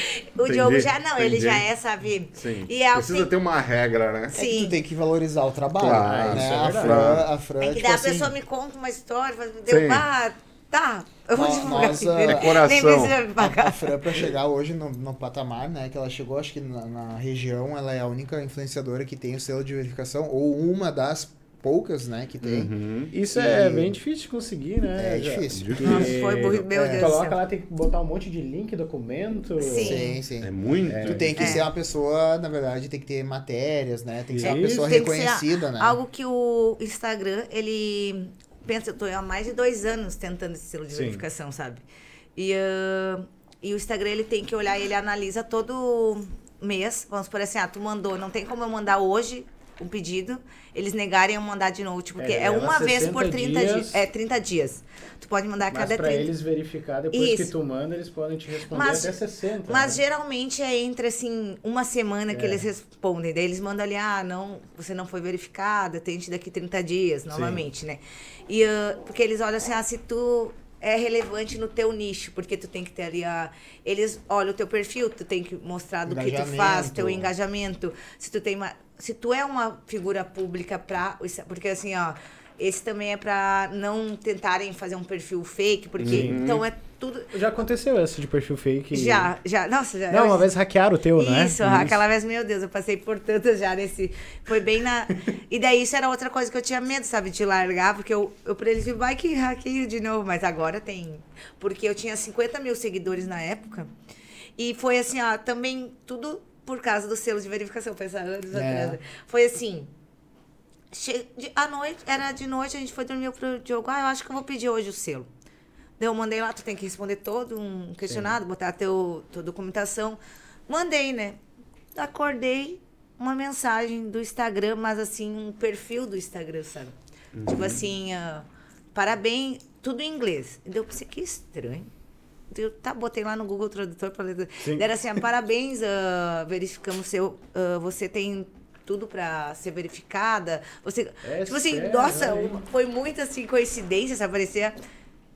Entendi, Diogo já não, ele entendi. já é, sabe? Sim. E é Precisa que- ter uma regra, né? É que Sim. tu tem que valorizar o trabalho. Claro, né? isso é a. Fran, a Fran, É que tipo daí a assim, pessoa me conta uma história, fala, Sim. deu, bah, tá, eu vou divulgar. nós, ah, Nem Coração. A, pagar. a Fran, pra chegar hoje no, no patamar, né? Que ela chegou, acho que na, na região, ela é a única influenciadora que tem o selo de verificação, ou uma das poucas, né, que tem. Uhum. Isso E- é bem difícil de conseguir, né? É Já- difícil. porque Nossa, foi burro, meu é, Deus Coloca céu. lá, tem que botar um monte de link, documento. Sim. Sim, sim. É muito. Tu tem que É. ser uma pessoa, na verdade, tem que ter matérias, né? Tem que ser uma Isso. pessoa Tem que ser reconhecida, né? Algo que o Instagram, ele pensa, eu tô há mais de dois anos tentando esse selo de Sim. verificação, sabe? E, ah, e o Instagram, ele tem que olhar, ele analisa todo mês, vamos por assim, ah, tu mandou, não tem como eu mandar hoje um pedido, eles negarem eu mandar de novo, tipo, porque É, é, leva uma vez por 60 30 dias. dias. É, 30 dias. Tu pode mandar a Mas cada pra 30 eles verificar, depois que Isso. tu manda, eles podem te responder Mas- até 60. Mas né? geralmente é entre assim, uma semana que É. eles respondem. Daí eles mandam ali, ah, não, você não foi verificada, tente daqui 30 dias, novamente, né? E ah, porque eles olham assim, ah, se tu é relevante no teu nicho, porque tu tem que ter ali a. Eles olham o teu perfil, tu tem que mostrar do que tu faz, teu engajamento. Se tu tem uma. Se tu é uma figura pública pra. Porque assim, ó. Esse também é pra não tentarem fazer um perfil fake, porque então é tudo. Já aconteceu essa de perfil fake? Já, já. Nossa, já. Não, eu- uma vez hackearam o teu, né? isso, aquela vez, meu Deus, eu passei por tantas já nesse. Foi bem na. E daí isso era outra coisa que eu tinha medo, sabe, de largar, porque eu, eu pra eles vai que hackeio de novo, mas agora tem. Porque eu tinha 50 mil seguidores na época. E foi assim, ó, também tudo por causa do selo de verificação, foi há anos É. atrás. Foi assim. Che... De... À noite, era de noite, a gente foi dormir pro Diogo. Ah, eu acho que eu vou pedir hoje o selo. Daí eu mandei lá, tu tem que responder todo um questionário, botar teu, tua documentação. Mandei, né? Acordei uma mensagem do Instagram, mas assim, um perfil do Instagram, sabe? Tipo assim, ah, parabéns, tudo em inglês. E daí eu pensei, que estranho. Eu tá, botei lá no Google Tradutor para ler. Era assim, ah, parabéns, ah, verificamos seu. ah, você tem tudo para ser verificada. Você. É tipo assim, sério, nossa, foi muito assim, coincidência, sabe? Parecia.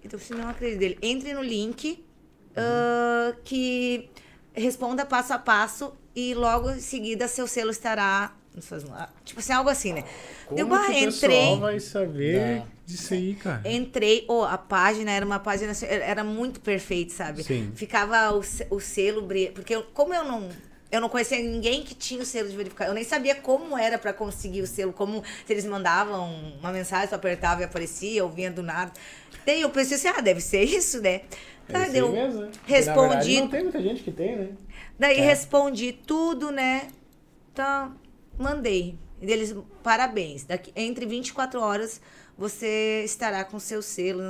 Então, se não acredito dele, entre no link ah, que responda passo a passo e logo em seguida seu selo estará. Tipo assim, algo assim, né? Como que bah, pessoal entrei. vai saber Não. Disso aí, cara? Entrei, oh, a página era uma página, assim, era muito perfeita, sabe? Sim. Ficava o, o selo, porque eu- como eu não, eu não conhecia ninguém que tinha o selo de verificação, eu nem sabia como era pra conseguir o selo, como se eles mandavam uma mensagem, tu apertava e aparecia, ou vinha do nada. Daí eu pensei assim, ah, deve ser isso, né? Tá, deu, mesmo, né? Respondi, verdade, não tem muita gente que tem, né? daí É. respondi tudo, né? Tá, mandei. E deles, parabéns. Daqui, entre 24 horas você estará com seu selo.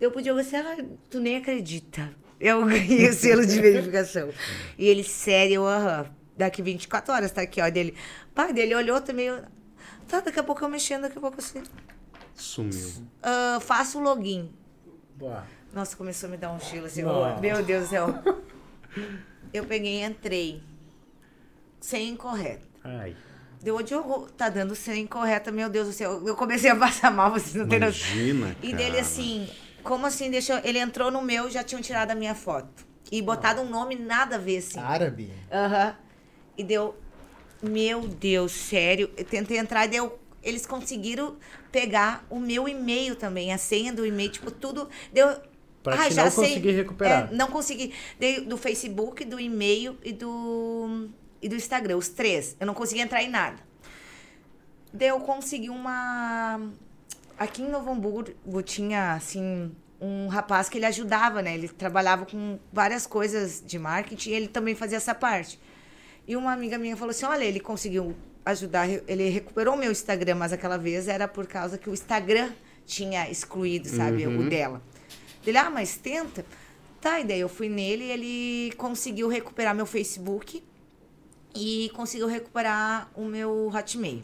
Eu podia você, ah, tu nem acredita. Eu ganhei o selo de verificação. E ele, sério, eu, aham. Daqui 24 horas tá aqui, ó. Dele, pai dele olhou também. eu, Tá, daqui a pouco eu mexendo, daqui a pouco assim. Sumiu. ah, faço o login. Boa. Nossa, começou a me dar um gelo assim. Oh, Meu Deus do céu. Eu peguei e entrei. Sem incorreto. Ai. Deu o Diogo, tá dando senha incorreta, meu Deus do céu. Eu comecei a passar mal, vocês não têm noção. Imagina, E dele assim, como assim, deixou. Ele entrou no meu já tinham tirado a minha foto. E botado um nome nada a ver, assim. Árabe. Aham. E deu. Meu Deus, sério. Eu tentei entrar e deu. Eles conseguiram pegar o meu e-mail também, a senha do e-mail, tipo, tudo. Deu. Pra te não conseguir recuperar. É, não consegui. Dei do Facebook, do e-mail e do, e do Instagram, os três. Eu não consegui entrar em nada. Daí eu consegui uma. Aqui em Novo Hamburgo tinha, assim, um rapaz que ele ajudava, né? Ele trabalhava com várias coisas de marketing e ele também fazia essa parte. E uma amiga minha falou assim: olha, ele conseguiu ajudar, ele recuperou o meu Instagram, mas aquela vez era por causa que o Instagram tinha excluído, sabe, o dela. Ele, ah, mas tenta. Tá, e daí eu fui nele e ele conseguiu recuperar meu Facebook e conseguiu recuperar o meu Hotmail.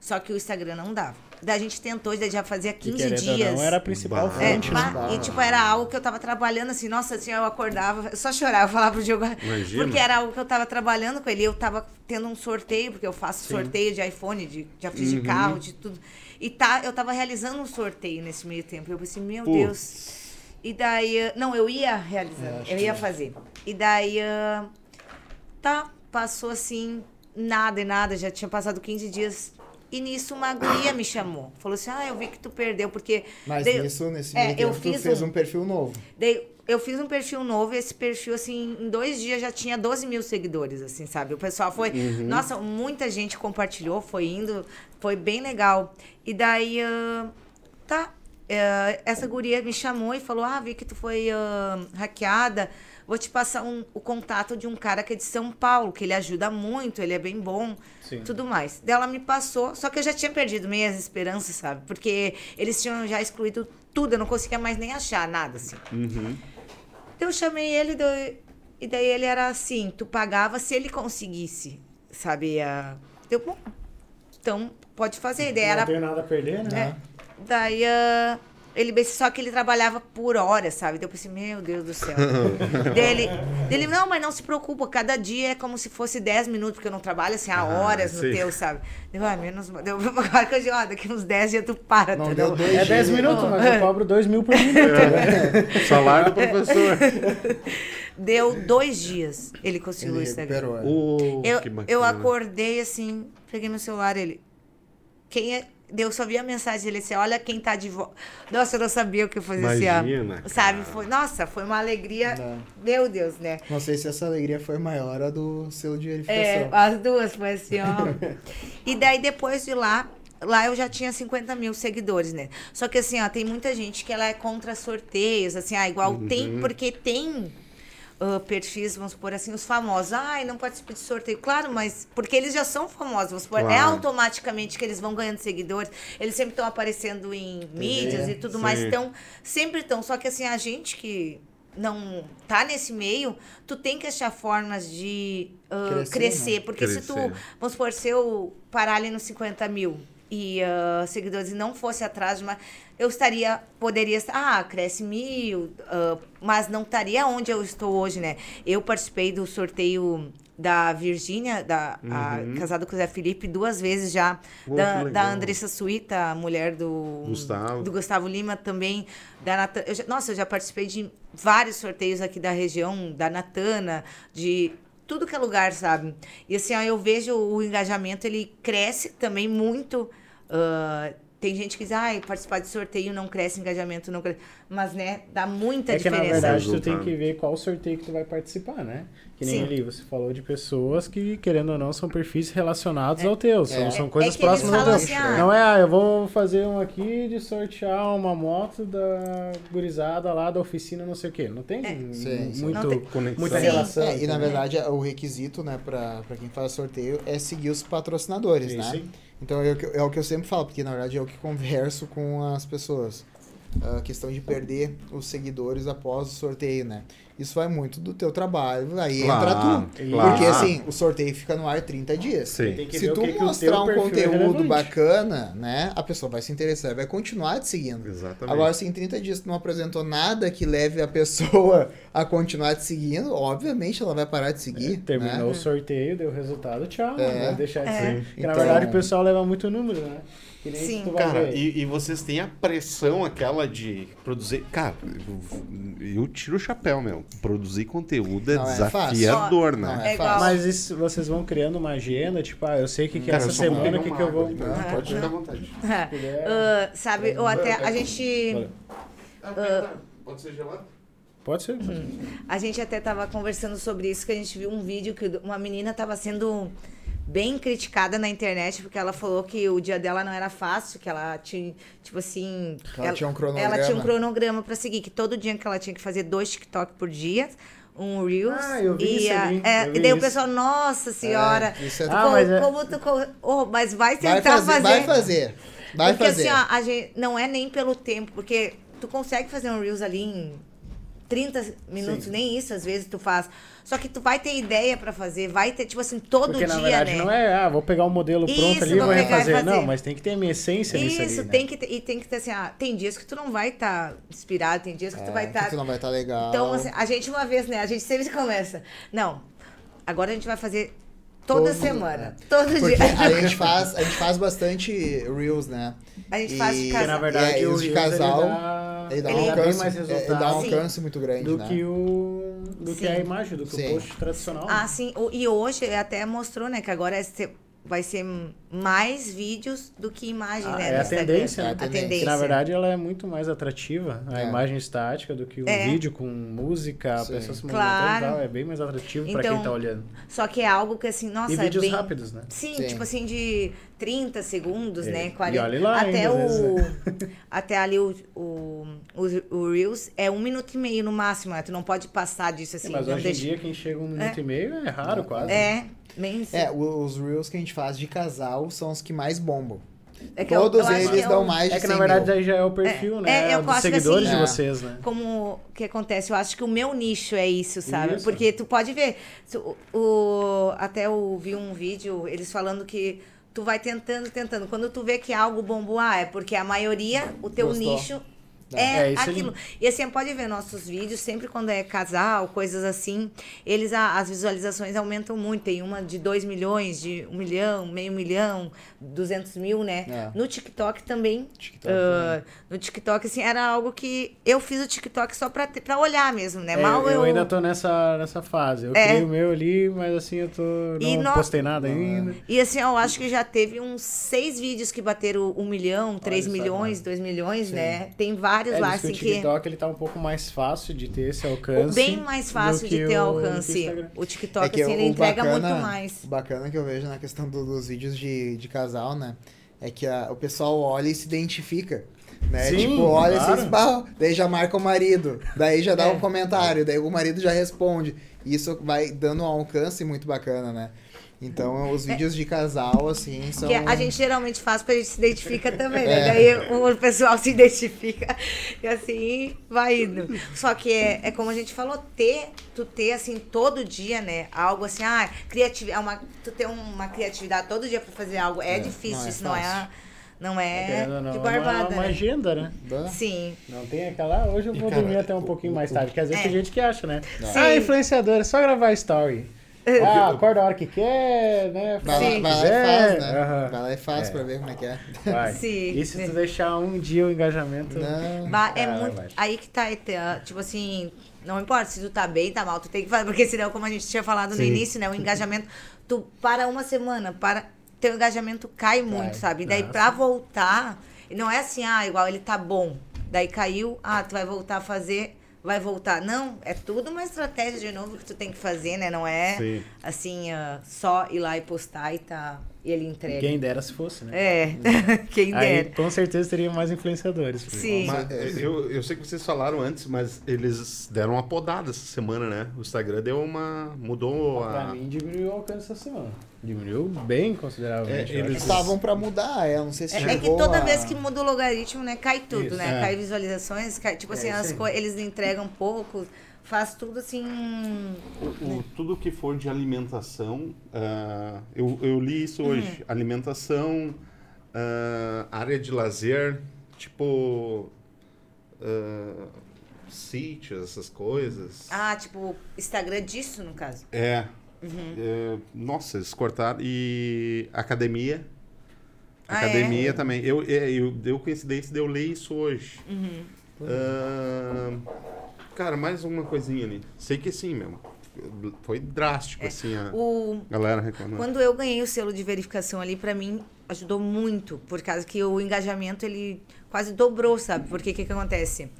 Só que o Instagram não dava. Daí a gente tentou, daí já fazia E 15 querendo ou dias. não, era a principal Bah. É, fonte, pá, né? e tipo, era algo que eu tava trabalhando assim, nossa, assim, eu acordava, eu só chorava, eu falava pro Diogo, Imagina. porque era algo que eu tava trabalhando com ele, eu tava tendo um sorteio, porque eu faço sorteio de iPhone, de, já fiz Uhum. de carro, de tudo. E tá, eu tava realizando um sorteio nesse meio tempo. Eu pensei, meu Putz. Deus. E daí, não, eu ia realizar, É, eu que ia é. fazer. E daí, ah, tá, passou assim, nada e nada, já tinha passado 15 dias. E nisso uma guria me chamou. Falou assim: Ah, eu vi que tu perdeu, porque. Mas daí- nisso, nesse É, eu tempo, tu fiz fez um- um perfil novo. Daí eu fiz um perfil novo e esse perfil, assim, em dois dias já tinha 12 mil seguidores, assim, sabe? O pessoal foi. Nossa, muita gente compartilhou, foi indo, foi bem legal. E daí, ah, tá. eh, essa guria me chamou e falou: Ah, vi que tu foi ah, hackeada. Vou te passar um- o contato de um cara que é de São Paulo, que ele ajuda muito, ele é bem bom, Sim. tudo mais. Daí ela me passou, só que eu já tinha perdido meias esperanças, sabe? Porque eles tinham já excluído tudo, eu não conseguia mais nem achar nada, assim. Uhum. Então eu chamei ele daí- e daí ele era assim, tu pagava se ele conseguisse, sabe? bom. Então pode fazer. Daí Não era tenho nada a perder, né? é, daí ah, ele só que ele trabalhava por hora, sabe? Daí eu pensei, meu Deus do céu. dele, dele, não, mas não se preocupa, cada dia é como se fosse 10 minutos, porque eu não trabalho assim há horas no sim. teu, sabe? Deu, ah, menos. Deu, agora que eu digo, ó, daqui uns 10 dias tu para, Não deu Deu- dois É 10 dias. minutos, mas eu cobro 2 mil por minuto. Salário do professor. Deu dois dias ele conseguiu Ele o Instagram. recuperou. é. Oh, Eu, eu acordei assim, peguei meu celular, ele. Quem é. Eu só vi a mensagem dele assim: olha quem tá de volta. Nossa, eu não sabia o que fazer esse ano. Imagina, Sabe? cara. Foi, nossa, foi uma alegria. Não. Meu Deus, né? Não sei se essa alegria foi maior a do selo de É, verificação. as duas, foi assim, ó. e daí, depois de lá, lá eu já tinha 50 mil seguidores, né? Só que assim, ó, tem muita gente que ela é contra sorteios, assim, ah, igual Uhum. tem, porque tem ah, perfis, vamos supor assim, os famosos. Ai, não participa de sorteio. Claro, mas porque eles já são famosos, vamos supor, é Claro. automaticamente que eles vão ganhando seguidores. Eles sempre estão aparecendo em mídias e tudo Sim. mais. Então, sempre estão. Só que assim, a gente que não tá nesse meio, tu tem que achar formas de ah, Crescer, crescer. né? Porque se tu, Crescer. vamos supor, se eu parar ali nos 50 mil e ah, seguidores e não fosse atrás de uma. Eu estaria, poderia estar, ah, cresce mil, ah, mas não estaria onde eu estou hoje, né? Eu participei do sorteio da Virgínia, da, a- casada com o Zé Felipe, duas vezes já. Da, da. Andressa Suíta, mulher do Gustavo. do Gustavo Lima também. Da Natan- eu já- nossa, eu já participei de vários sorteios aqui da região, da Natana, de tudo que é lugar, sabe? E assim, ó, eu vejo o engajamento, ele cresce também muito. ah, tem gente que diz, ai, participar de sorteio não cresce, engajamento não cresce. Mas, né, dá muita É que na diferença. verdade tu tem que ver qual sorteio que tu vai participar, né? Que nem Sim. ali, você falou de pessoas que, querendo ou não, são perfis relacionados ao teu. São, É. são É coisas eles próximas ao teu. assim, ah, Não é, ah, eu vou fazer um aqui de sortear uma moto da gurizada lá da oficina, não sei o quê. Não tem É. Sim, muito, Não tem- Conexão. muita Sim. relação. É, e na verdade o requisito, né, pra, pra quem faz sorteio é seguir os patrocinadores, Sim, né? Então é é o que eu sempre falo, porque na verdade é o que converso com as pessoas. A questão de perder os seguidores após o sorteio, né? Isso vai muito do teu trabalho, aí entra Claro, tu. claro. Porque assim, o sorteio fica no ar 30 dias. Sim. Tem que Se tu que que mostrar teu um é conteúdo relevante. bacana, né? A pessoa vai se interessar e vai continuar te seguindo. Exatamente. Agora, se em 30 dias tu não apresentou nada que leve a pessoa a continuar te seguindo, obviamente ela vai parar de seguir. Terminou né? o sorteio, deu resultado, tchau. É. Vai deixar de É. ser. Porque na Então- verdade o pessoal leva muito número, né? Que nem Sim. tu vai Cara, ver. e, e vocês têm a pressão aquela de produzir. Cara, eu, eu tiro o chapéu, meu. Produzir conteúdo é Não é fácil. desafiador, Não né? é É igual- fácil. Mas isso, vocês vão criando uma agenda, tipo, ah, eu sei que, que Cara, essa eu só semana o que, que eu vou. ali, tá? Pode ficar à vontade. Ah, sabe, ou até a gente. Valeu. Pode ser gelado? Pode ser. A gente até tava conversando sobre isso, que a gente viu um vídeo que uma menina tava sendo bem criticada na internet, porque ela falou que o dia dela não era fácil, que ela tinha, tipo assim... Ela tinha um cronograma. Ela tinha um cronograma pra seguir, que todo dia que ela tinha que fazer dois TikTok por dia, um Reels. Ah, eu vi e isso ali, é, eu vi e daí o isso. pessoal, nossa senhora, É, isso é- tu Ah, mas é- como tu... Oh, mas vai Vai tentar fazer, vai fazer. Vai porque fazer. assim, ó, a gente, não é nem pelo tempo, porque tu consegue fazer um Reels ali em 30 minutos, Sim. nem isso às vezes tu faz. Só que tu vai ter ideia pra fazer, vai ter, tipo assim, todo Porque dia, na verdade né? não é, ah, vou pegar um modelo pronto Isso, ali e vou refazer. fazer. Não, mas tem que ter a minha essência nisso Isso, ali, né? tem que ter, e tem que ter assim, ah, tem dias que tu não vai estar inspirado, tem dias que tu vai É, estar que tu não vai estar legal. Então, assim, a gente uma vez, né? A gente sempre começa. Não, agora a gente vai fazer toda Todo- semana. é. Todo Porque dia. a gente faz, a gente faz bastante reels, né? A gente faz de E- Porque na casal. verdade É, o de casal, ele dá, Ele dá Ele um alcance, mais é, ele dá um alcance muito grande, do né? que o do que Sim. a imagem, do que Sim. o post tradicional. Ah, sim. E hoje até mostrou, né, que agora é ser- vai ser mais vídeos do que imagem, Ah, né? é a tendência, né? É a A tendência. tendência. Que na verdade ela é muito mais atrativa, a É. imagem estática, do que o É. vídeo com música, a Sim. pessoa se movimentando Claro. e tal. É bem mais atrativo pra Então, quem tá olhando. Só que é algo que assim, nossa, E vídeos é bem... rápidos, né? Sim, Sim. tipo assim, de 30 segundos, É. né? E 40. olha lá até ainda, o. vezes, até ali o, o, o, o Reels é um minuto e meio no máximo, né? Tu não pode passar disso assim. Mas hoje em deixa- dia quem chega um minuto e meio é raro quase. É, isso. É, o- os reels que a gente faz de casal são os que mais bombam. É que eu- Todos eu acho eles que é dão o- mais de É que 100 na verdade mil. daí já é o perfil, É, né? é, eu dos seguidores assim- de É. vocês, né? Como o que acontece, eu acho que o meu nicho é isso, sabe? Isso. Porque tu pode ver, tu- o, até eu vi um vídeo, eles falando que tu vai tentando, tentando. Quando tu vê que algo bombou, ah, é porque a maioria, o teu Gostou. nicho É, é, aquilo. E assim, pode ver nossos vídeos, sempre quando é casal, coisas assim, eles, as visualizações aumentam muito. Tem uma de 2 milhões, de 1 um milhão, meio milhão, 200 mil, né? É. No TikTok também. TikTok ah, no TikTok, assim, era algo que eu fiz o TikTok só pra, ter- pra olhar mesmo, né? É, Mal eu, eu. ainda tô nessa, nessa fase. Eu É. criei o meu ali, mas assim, eu tô. E Não no- postei nada ainda. E assim, eu acho que já teve uns seis vídeos que bateram um milhão, três só, milhões, né? dois milhões, né? Tem vários É, lá, diz que assim, o que. TikTok ele tá um pouco mais fácil de ter esse O alcance. bem mais fácil de que ter o- que o alcance. O TikTok, É que assim, ele o entrega bacana- muito mais. O bacana que eu vejo na questão do- dos vídeos de, de casal, né? É que a- o pessoal olha e se identifica. Né? Sim, tipo, olha claro. assim, "Bah", daí já marca o marido, daí já dá É. um comentário, daí o marido já responde. Isso vai dando um alcance muito bacana, né? Então, os vídeos de casal, assim, são... Que a gente geralmente faz porque a gente se identifica também, né? É. Daí o pessoal se identifica e assim vai indo. Só que é, é como a gente falou, ter, tu ter assim todo dia, né? Algo assim, ah, criatividade, uma, tu ter uma criatividade todo dia pra fazer algo é, É, difícil, não é isso não é, não é ou não, de é uma- barbada, uma né? agenda, né? Sim. Não tem aquela, ah, hoje eu E, vou cara, dormir até um pouquinho mais tarde. Quer dizer, É. tem gente que acha, né? Sim. Ah, influenciador, é só gravar story. Ah, acorda a hora que quer, né? Vai, Sim. lá, vai lá e faz, né? Aham. Vai lá e faz É. pra ver como é que é. Vai. Sim. E se tu deixar um dia o engajamento... Não. Ba- é Ah, muito. vai. Aí que tá, tá, tipo assim, não importa se tu tá bem, tá mal, tu tem que fazer, porque senão, como a gente tinha falado no Sim. início, né, o engajamento, tu para uma semana, para teu engajamento cai muito, sabe? E daí Ah, pra voltar, não é assim, ah, igual ele tá bom, daí caiu, ah, tu vai voltar a fazer, vai voltar. Não, é tudo uma estratégia de novo que tu tem que fazer, né? Não é Sim. assim, ah, só ir lá e postar e tá e ele entrega. Quem dera se fosse, né? É, quem Aí dera. com certeza teria mais influenciadores. porque- Sim. Mas, é, eu, eu sei que vocês falaram antes, mas eles deram uma podada essa semana, né? O Instagram deu uma. mudou Pra a. mim diminuiu o alcance essa semana. Diminuiu bem consideravelmente. É, eles. Estavam pra mudar, é, eu não sei se É, é que chegou toda a- vez que muda o logaritmo, né, cai tudo, Isso, né? é. Cai visualizações, cai, tipo assim, isso as eles entregam pouco, faz tudo assim. O- tudo que for de alimentação, ah, eu, eu li isso hoje. Alimentação, ah, área de lazer, tipo. ah, sítios, essas coisas. Ah, tipo, Instagram disso, no caso. É. É, Nossa, eles cortaram. E academia. Ah, Academia também. Eu, é, eu, deu coincidência de eu ler isso hoje. Uhum. Cara, mais uma coisinha ali. Sei que sim, mesmo. Foi drástico, assim, a É. O, galera reclamando. quando eu ganhei o selo de verificação ali, pra mim, ajudou muito, por causa que o engajamento, ele quase dobrou, sabe? Porque o que que acontece?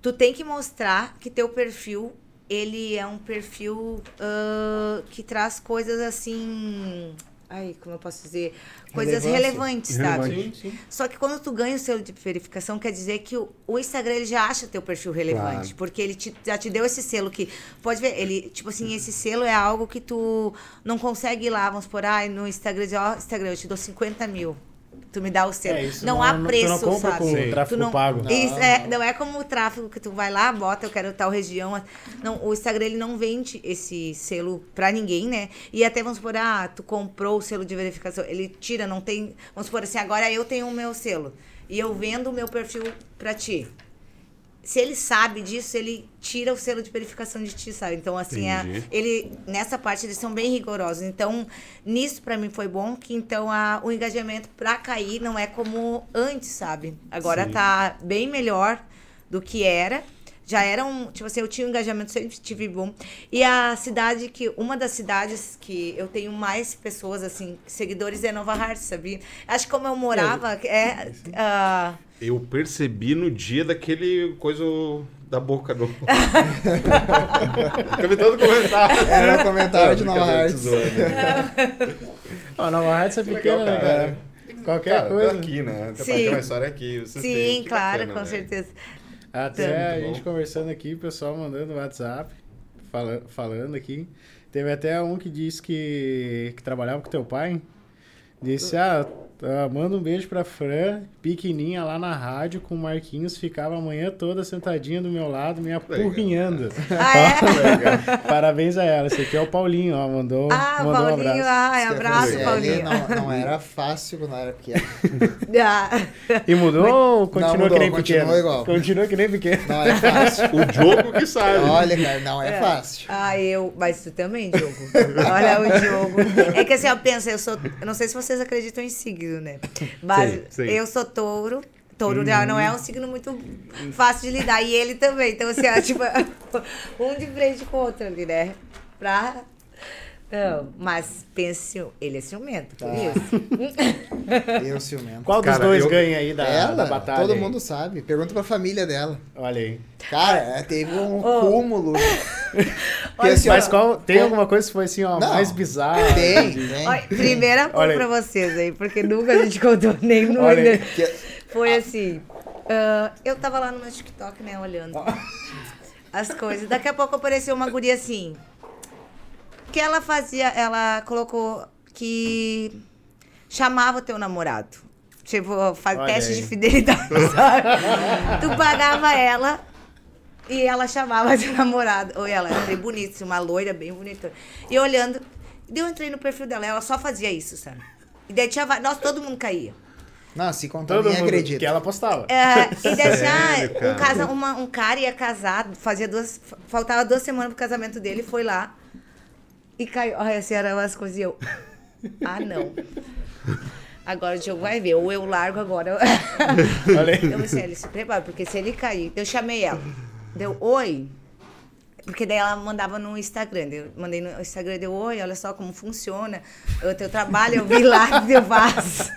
Tu tem que mostrar que teu perfil, ele é um perfil ah, que traz coisas assim... Ai, como eu posso dizer? Coisas relevantes, sabe? Relevante. Sim, sim. Só que quando tu ganha o selo de verificação, quer dizer que o, o Instagram ele já acha teu perfil relevante. Claro. Porque ele te- já te deu esse selo que. Pode ver, ele, tipo assim, esse selo é algo que tu não consegue ir lá, vamos por, ai, no Instagram, dizer, ó, Instagram, eu te dou 50 mil. Tu me dá o selo. É, isso não, não- há não- tu preço, não compra sabe? com tráfego Tu não, pago. Isso Não, é, não é como o tráfego que tu vai lá, bota, eu quero tal região. Não, o Instagram ele não vende esse selo pra ninguém, né? E até vamos supor, ah, tu comprou o selo de verificação, ele tira, não tem, vamos supor assim, agora eu tenho o meu selo e eu vendo o meu perfil pra ti. Se ele sabe disso, ele tira o selo de verificação de ti, sabe? Então, assim, é, ele nessa parte eles são bem rigorosos. Então, nisso pra mim foi bom que então a, o engajamento pra cair não é como antes, sabe? Agora Sim. tá bem melhor do que era. Já era um, tipo assim, eu tinha um engajamento, sempre tive bom. E a cidade que, uma das cidades que eu tenho mais pessoas, assim, seguidores é Nova Hartz, sabia? Acho que como eu morava, é, ah, Eu percebi no dia daquele coisa da boca do. Me dando comentário. Era o comentário de Nova zoando, né? Nova Hartz é Que pequena, legal, né, cara. Qualquer Cara, coisa. tá aqui, né? Até Sim. uma história aqui. sim, Que claro, bacana, com né? certeza. Até a gente conversando aqui, o pessoal mandando WhatsApp, fala, falando aqui. Teve até um que disse que, que trabalhava com teu pai. Disse, ah, ah, manda um beijo pra Fran, pequenininha lá na rádio, com o Marquinhos, ficava a manhã toda sentadinha do meu lado, me apurrinhando. Ah, é? Parabéns a ela. Esse aqui é o Paulinho, ó, mandou, Ah, mandou um Paulinho, abraço. eu abraço, fosse ele, Paulinho. Não, não era fácil quando era pequeno. Ah. E mudou ou continua mudou, que nem continua pequeno? igual. Continua que nem pequeno. Não é fácil. O jogo que sabe. Olha, cara, não é fácil. Ah, eu. Mas tu também, Diogo. Olha o Diogo. É que assim, eu penso, eu sou. Eu não sei se vocês acreditam em né? Mas Sim, sim. eu sou touro. Touro já não é um signo muito fácil de lidar. E ele também. Então, assim, ó, tipo, um de frente com o outro ali, né? Pra. Mas pense, ele é ciumento, por Tá. isso. Eu ciumento. Qual dos Cara, dois eu- ganha aí da, Ela, da batalha? todo aí? mundo sabe. Pergunta pra família dela. Olha aí. Cara, é, teve um Oh. cúmulo. Olha, assim, Mas ó, qual, tem com- alguma coisa que foi assim, ó, Não. mais bizarra? Tem, tem. Olha, primeira aí. pra vocês aí, porque nunca a gente contou nem no. Que- Foi assim. ah, eu tava lá no meu TikTok, né, olhando as coisas. Daqui a pouco apareceu uma guria assim. Que ela fazia, ela colocou que chamava o teu namorado. Tipo, faz Olha teste aí. de fidelidade, sabe? tu pagava ela e ela chamava teu namorado. Ou ela era bem bonita, uma loira bem bonita. E olhando, daí eu entrei no perfil dela, ela só fazia isso, sabe? E daí tinha. Nossa, todo mundo caía. Não, se contar, Todo ninguém mundo acredita. que ela postava. É, e daí assim, ah, um, cara? casa, uma- um cara ia casar, fazia duas. Faltava duas semanas pro casamento dele, foi lá e caiu. Olha, assim, eram as coisas e eu. Ah, não. Agora o Diogo vai ver, ou eu largo agora. Eu pensei, ele se prepara, porque se ele cair. Eu chamei ela. Deu oi. Porque daí ela mandava no Instagram. Eu mandei no Instagram, deu oi, olha só como funciona. O teu trabalho, eu vi lá que eu faço.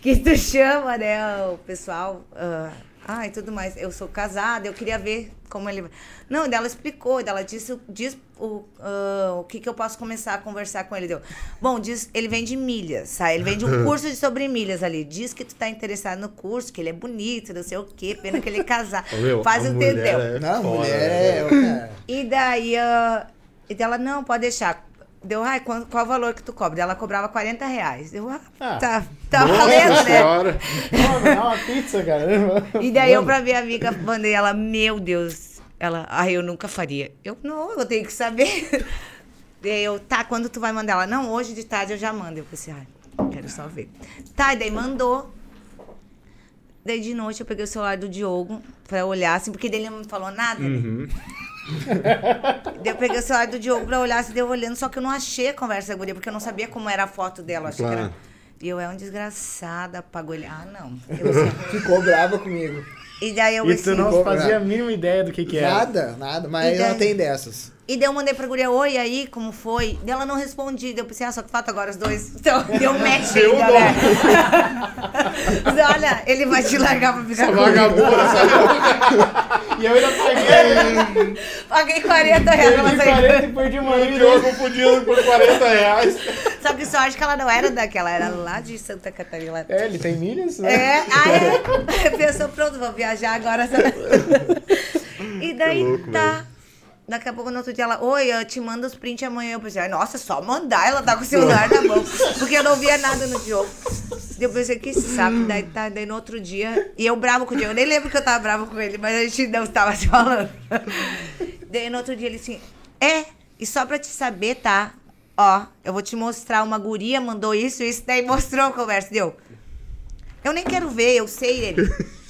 que tu chama, né, o pessoal. ah, ah, e tudo mais. Eu sou casada, eu queria ver como ele. Não, ela explicou, ela disse diz o, ah, o que, que eu posso começar a conversar com ele. Deu. Bom, diz, ele vende milhas, sabe? Ele vende um curso de sobre milhas ali. Diz que tu tá interessado no curso, que ele é bonito, não sei o quê, pena que ele casar. Ô, meu, Faz a o mulher entendeu. é Não, mulher né? é. cara, E daí, ah, e dela, não, pode deixar. Deu, ai, qual, qual o valor que tu cobra? Ela cobrava 40 reais. Eu, ah, Ah. tá, tá Nossa valendo, né? dá uma pizza, cara. E daí eu pra minha amiga mandei ela, meu Deus. Ela, ai, eu nunca faria. Eu, não, eu tenho que saber. Daí eu, tá, quando tu vai mandar? Ela, não, hoje de tarde eu já mando. Eu pensei, ai, quero só ver. Tá, e daí mandou. Daí de noite eu peguei o celular do Diogo pra olhar, assim, porque dele não me falou nada. né? Uhum. Daí eu peguei o celular do Diogo pra olhar, assim, deu olhando, só que eu não achei a conversa da guria, porque eu não sabia como era a foto dela. eu Achei que Claro. era... E eu, é um desgraçado, apagou ele. Ah, não. Eu, assim, Ficou brava comigo. e daí eu E assim, tu não ficou fazia a mínima ideia do que que era. Nada, nada. Mas daí? não tem dessas. E daí eu mandei pra guria, oi, aí, como foi? Daí ela não respondia. Daí eu pensei, ah, só que falta agora os dois. Então, deu um match Deu ainda, né? Mas olha, ele vai te largar pra ficar Essa comigo. vagabunda, sabe? E eu ainda paguei Paguei 40 reais pra ela perdi sair. 40 e perdi uma O vida. Diogo fudido por 40 reais. Só que sorte que ela não era daquela, era lá de Santa Catarina. É, ele tem milhas? né? É, ah, é. Pensou, pronto, vou viajar agora. E daí louco, tá. Daqui a pouco no outro dia ela, oi, eu te mando os prints amanhã. Eu pensei, nossa, é só mandar, ela tá com o celular na mão. Porque eu não via nada no Diogo. Eu pensei que sabe, daí, tá, daí no outro dia. E eu bravo com o Diego. Eu nem lembro que eu tava bravo com ele, mas a gente não estava se falando. Daí no outro dia ele assim, é, e só pra te saber, tá? Ó, eu vou te mostrar, uma guria mandou isso, isso, daí mostrou a conversa, deu. Eu nem quero ver, eu sei ele.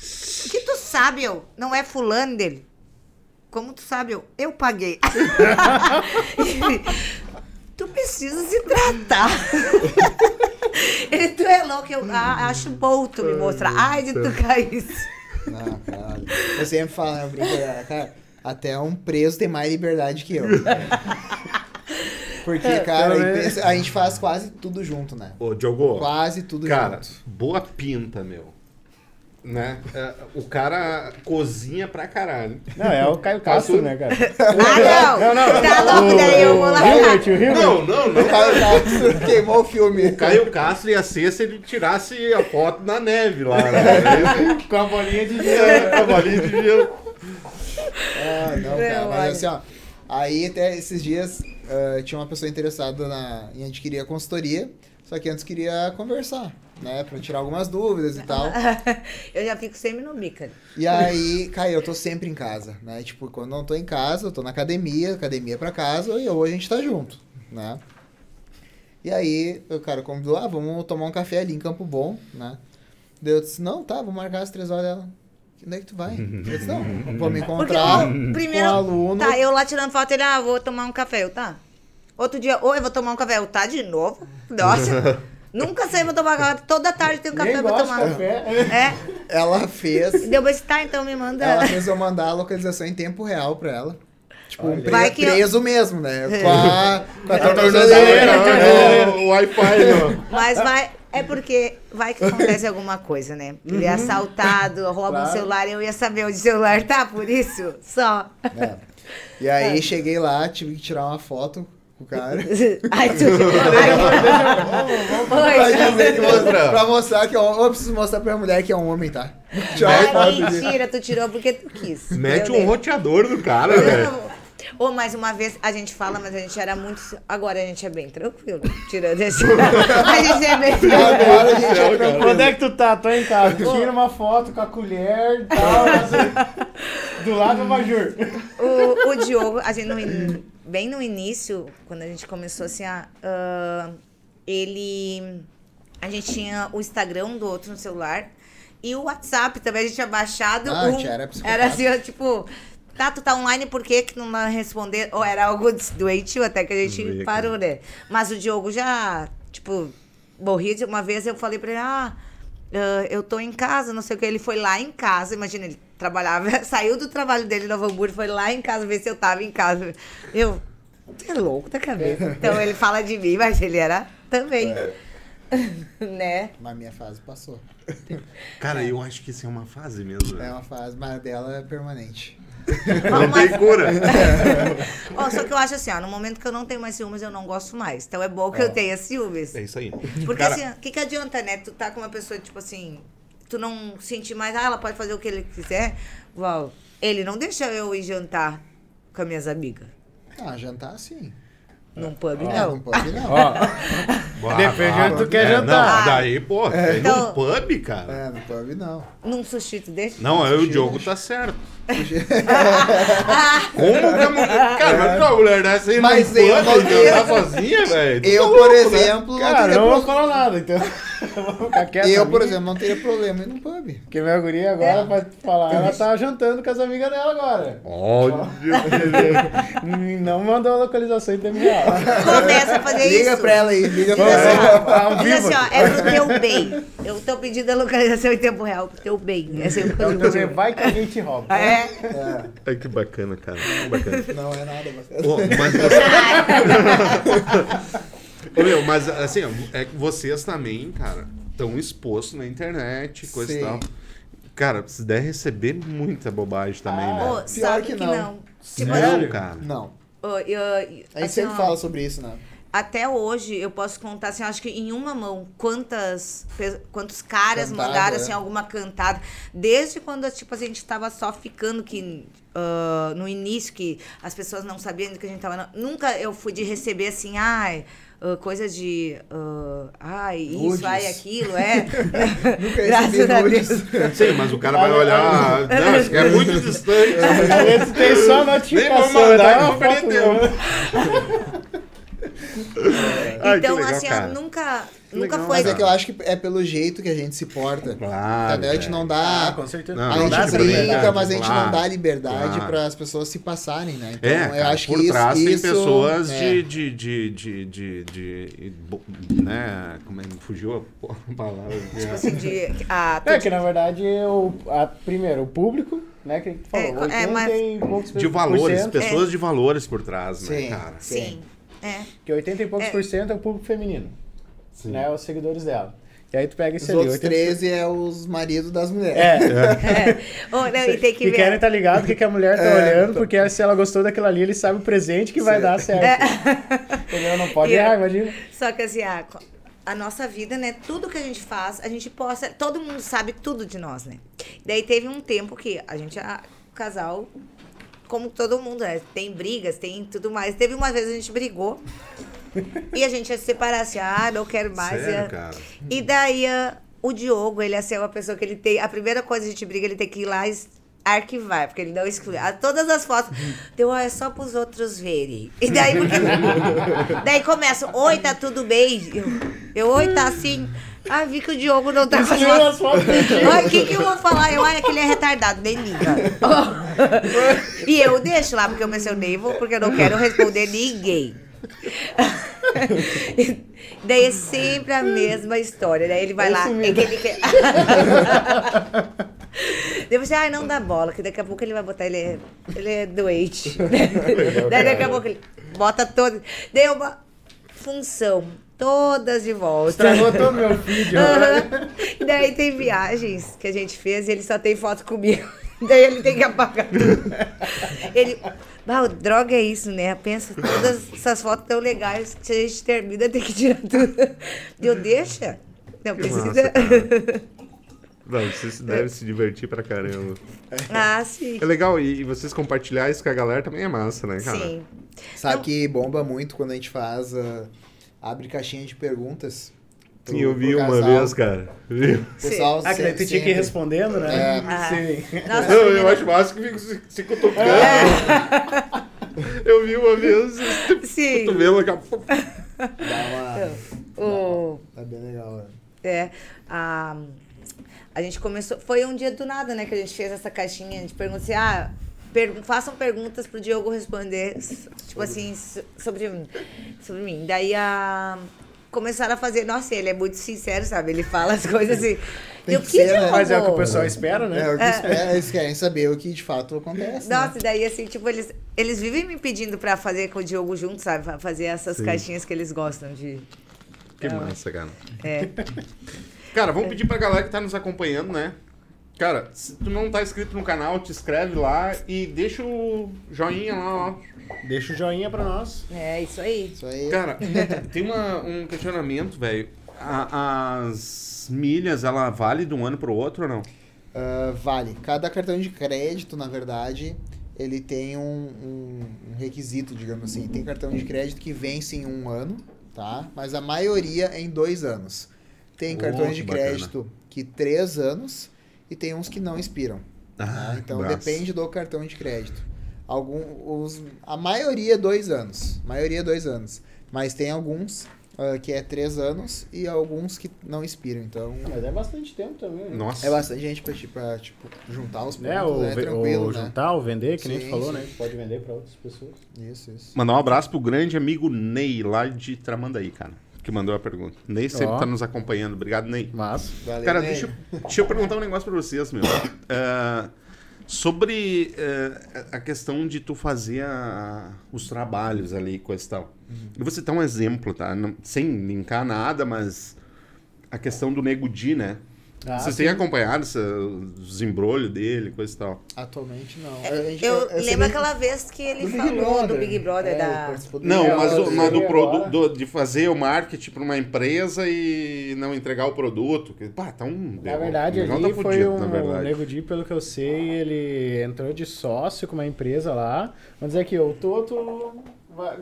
O que tu sabe, eu? Não é fulano dele. Como tu sabe, eu? Eu paguei. Tu precisa se tratar. Ele, tu é louco, eu ah, acho bom tu me mostrar. Ai, de tu cair. Não, caralho. Eu sempre falo, né? eu brinco, é, cara, até um preso tem mais liberdade que eu. Porque, cara, também. pensa- a gente faz quase tudo junto, né? Ô, Diogo. Quase tudo Cara, junto. boa pinta, meu. Né? É, o cara cozinha pra caralho. Não, é o Caio Castro, né, cara? Ah, não. Não, não. Tá louco, daí eu vou lá. Hilbert, o Hilbert. Não, não, não. O Caio Castro queimou o filme. Caio Castro ia ser se ele tirasse a foto na neve lá. Né? Com a bolinha de É, gelo. a bolinha de gelo. Ah, não, cara. Mas assim, ó. Aí até esses dias ah, tinha uma pessoa interessada na, em adquirir a consultoria, só que antes queria conversar, né? Pra tirar algumas dúvidas e tal. Eu já fico sempre no bica. E aí, cara, eu tô sempre em casa, né? Tipo, quando eu não tô em casa, eu tô na academia, academia pra casa, e hoje a gente tá junto, né? E aí, o cara convidou, ah, vamos tomar um café ali em Campo Bom, né? Daí eu disse, não, tá, vou marcar as três horas dela. Onde é que tu vai? Eu disse, não, vou me Porque encontrar o primeiro. com um aluno. Tá, eu lá tirando foto, ele, ah, vou tomar um café, eu tá. Outro dia, oi, eu vou tomar um café, eu tá de novo. Nossa, nunca sei, vou tomar café. Toda tarde tem um café Nem pra tomar. café. É. Ela fez, Deu mas tá, então me manda. ela fez eu mandar a localização em tempo real pra ela. Tipo, um Vai que eu- preso mesmo, né? Com a, com a tornozeleira, tornozeleira. tornozeleira. O Wi-Fi, não. Mas vai. É porque vai que acontece alguma coisa, né? Ele é assaltado, rouba um Claro. celular, eu ia saber onde o celular tá, por isso. Só. É. E aí cheguei lá, tive que tirar uma foto o cara. Ai, tu. Ai, Pra, mostrar que é um, eu preciso mostrar pra mulher que é um homem, tá? Foto de- mentira, tu tirou porque tu quis. Mete um roteador no cara, velho. Não. Ô, mais uma vez, a gente fala, mas a gente era muito. Agora a gente é bem tranquilo. Tirando esse. a gente é bem tranquilo. Agora a gente é Céu, tranquilo. Onde é que tu tá? Tô em casa. Tira uma foto com a colher e tal. do lado do Major. O, o Diogo, a gente in- bem no início, quando a gente começou assim, a, ah, ele. A gente tinha o Instagram do outro no celular e o WhatsApp também a gente tinha baixado. Ah, um, era era assim, ó, tipo. Tá, tu tá online, por que que não vai responder? Ou era algo doentio até que a gente parou, né? Mas o Diogo já, tipo, morria de uma vez, eu falei pra ele, ah, ah, eu tô em casa, não sei o que. Ele foi lá em casa, imagina, ele trabalhava, saiu do trabalho dele em Novo Hamburgo, foi lá em casa ver se eu tava em casa. Eu, tu é louco da cabeça. Então ele fala de mim, mas ele era também. né? Mas minha fase passou. Cara, eu acho que isso é uma fase mesmo. É uma fase, mas dela é permanente. Não tem cura. Ó, só que eu acho assim, ó, no momento que eu não tenho mais ciúmes, eu não gosto mais. Então é bom que eu tenha ciúmes. É isso aí. Porque Cara, assim, o que, que adianta, né? Tu tá com uma pessoa, tipo assim, tu não sentir mais, ah, ela pode fazer o que ele quiser. Uau, ele não deixa eu ir jantar com as minhas amigas. Ah, jantar sim. Num pub, É, não. não pode não. Bah, depende de onde tu quer é, jantar. Não, daí, pô, é. Então- num pub, cara. É, no pub não. Num sushi, tu deixa? Não, aí o Diogo tá certo. Como que a mulher. Cara, mas pra mulher dessa aí Mas eu não- jantar sozinha, velho? tu Eu, tá por louco, né? exemplo, não cara, teria eu não vou falar nada, então. Eu Eu, por exemplo, não teria problema em ir num pub. Porque minha guria agora, pra te falar, ela tá jantando com as amigas dela agora. E não mandou a localização em tempo real. Começa a fazer Liga isso. pra ela aí, liga pra ela. Diz assim, ó, é pro teu bem. Eu tô pedindo a localização em tempo real, pro teu bem. É sempre É o pro teu vai que alguém te rouba. É. É, Ai, que bacana, cara. Que bacana. não é nada bacana. Ô, mas você... Ô, meu, mas assim, é que vocês também, cara, estão expostos na internet, coisa e Sim. tal. Cara, se der receber muita bobagem também, Ah, né? Pior sabe que que não. não. Tipo, Não, cara. Não. ô, eu- A gente assim, sempre ó, fala sobre isso, né? Até hoje eu posso contar, assim, acho que em uma mão, quantas, quantos caras Cantada, mandaram, é. assim, alguma cantada. Desde quando, tipo, a gente tava só ficando que... ah, no início, que as pessoas não sabiam do que a gente tava... Nunca eu fui de receber, assim, ai... ah, coisa de. ah, ai, isso, Nudes. ai, aquilo, é. Nunca Graças recebi a. Deus. Sim, mas o cara vai olhar. Não, aqui é muito distante. Vezes tem só Nem vou notificação. mandar, dá eu Ai, que então, legal, assim, ó, cara. nunca, nunca legal, foi. Mas é que eu acho que é pelo jeito que a gente se porta. Claro. Entendeu? A gente não Ah, dá. com certeza. Não, A gente brinca, mas a gente claro. não dá liberdade Claro. para as pessoas se passarem, né? Então, É, eu cara, acho por que isso, trás tem isso pessoas é. de, de, de, de, de, de- bo- né, como é que fugiu a palavra? Tipo assim, de. A, É que na verdade, o, a, primeiro, o público, né, que tu falou, É, 80 é, mas- de valores, pessoas de valores por trás, né, Sim. cara? sim. É. Que 80 e poucos É. por cento é o público feminino, Sim. né, os seguidores dela. E aí tu pega esse Os ali, 80 13 é os maridos das mulheres. É, É. Oh, não, e tem que que ver. querem estar ligado o que, que a mulher tá É, olhando, então. porque se ela gostou daquilo ali, ele sabe o presente que vai dar certo. Entendeu? Não pode E- errar, imagina. Só que assim, a, a nossa vida, né? Tudo que a gente faz, a gente posta. Todo mundo sabe tudo de nós, né? Daí teve um tempo que a gente, a, o casal, como todo mundo, né? Tem brigas, tem tudo mais. Teve uma vez a gente brigou. e a gente ia se separar assim, ah, não quero mais. Sério, e, cara? e daí o Diogo, ele é assim, uma pessoa que ele tem. A primeira coisa que a gente briga, ele tem que ir lá e arquivar, porque ele não exclui. Ah, Todas as fotos. Deu, ah, é só pros outros verem. E daí, porque. daí começa, oi, tá tudo bem? Eu, eu oi, tá assim. Ah, vi que o Diogo não tá. Tirou as fotos. Ai, o que, que eu vou falar? Eu, ai, aquele é retardado, nem liga. e eu deixo lá, porque eu mencionei, vou, porque eu não quero responder ninguém. Daí é sempre a mesma história. Daí ele vai lá. Esse É que ele quer... Depois, ai, não dá bola, que daqui a pouco ele vai botar, ele é, ele é doente. Daí daqui a pouco ele bota todo. É uma função, todas de volta. Estragou todo o meu vídeo. E Daí tem viagens que a gente fez e ele só tem foto comigo. Daí ele tem que apagar tudo. Ele. Bah, droga é isso, né? Pensa, todas essas fotos tão legais que se a gente termina, tem que tirar tudo. Deu, deixa. Não Que precisa. massa. Não, você deve se divertir pra caramba. ah, sim. É legal, e, e vocês compartilhar isso com a galera também é massa, né, cara? Sim. Sabe Não. que bomba muito quando a gente faz. ah, abre caixinha de perguntas. pro- Sim, eu vi uma vez, cara. Viu? O pessoal Ah, que daí tu tinha que ir respondendo, né? É. Ah. Sim. Nossa, Não, eu acho massa que fico se, se cutucando. É. Eu vi uma vez, Sim. cotovelo, daqui a pouco. Dá uma. O, Tá bem legal, né? É, a, a gente começou. Foi um dia do nada, né, que a gente fez essa caixinha. A gente perguntou assim: ah, per- façam perguntas pro Diogo responder, tipo assim, so- sobre, mim- sobre mim. Daí a. Começaram a fazer, nossa, ele é muito sincero, sabe? Ele fala as coisas assim. Tem eu, que ser, né? Mas é o que o Diogo?" pessoal espera, né? É, o que espera, eles querem saber o que de fato acontece. né? Nossa, e daí assim, tipo, eles, eles vivem me pedindo pra fazer com o Diogo junto, sabe? Pra fazer essas Sim. caixinhas que eles gostam de. Que massa, cara. É. Cara, vamos pedir pra galera que tá nos acompanhando, né? Cara, se tu não tá inscrito no canal, te inscreve lá e deixa o joinha lá, ó. Deixa o joinha pra nós. É, isso aí. Isso aí. Cara, tem uma- um questionamento, velho. As milhas, ela vale de um ano pro outro ou não? Ah, vale. Cada cartão de crédito, na verdade, ele tem um, um- um requisito, digamos assim. Tem cartão de crédito que vence em um ano, tá? Mas a maioria é em dois anos. Tem Oh, cartões que de bacana. crédito que três anos e tem uns que não expiram. Ah, Então massa. depende do cartão de crédito. Algum, os, a maioria dois anos. maioria dois anos. Mas tem alguns ah, que é três anos e alguns que não expiram. Então Mas é bastante tempo também. né? Nossa. é bastante gente pra, ti- pra, tipo, juntar os pontos, É, o, é ve- tranquilo, o né? juntar, o vender, que nem Sim, tu falou, sim. né? Pode vender pra outras pessoas. Isso, isso. Mandar um abraço pro grande amigo Ney, lá de Tramandaí, cara, que mandou a pergunta. Ney sempre Ó. tá nos acompanhando. Obrigado, Ney. Mas, Valeu, Cara, Ney. deixa, eu- deixa eu perguntar um negócio pra vocês, meu. Ah, sobre eh, a questão de tu fazer a- os trabalhos ali, coisa e tal. Eu vou citar um exemplo, tá? Não- sem linkar nada, mas a questão do Nego Di, né? Ah, Vocês têm acompanhado esse- os embrolhos dele, coisa e tal. Atualmente não. É, A gente- Eu, sei lembro aquela vez que ele do falou Brother. do Big Brother, É, da. Não, Big mas, Brother. mas do agora. do- de fazer o marketing para uma empresa e não entregar o produto. Que, pá, tá um. Na verdade, o negócio ali tá foi fudido, um na verdade. o Nego Di, pelo que eu sei, ele entrou de sócio com uma empresa lá. Vamos dizer que o Toto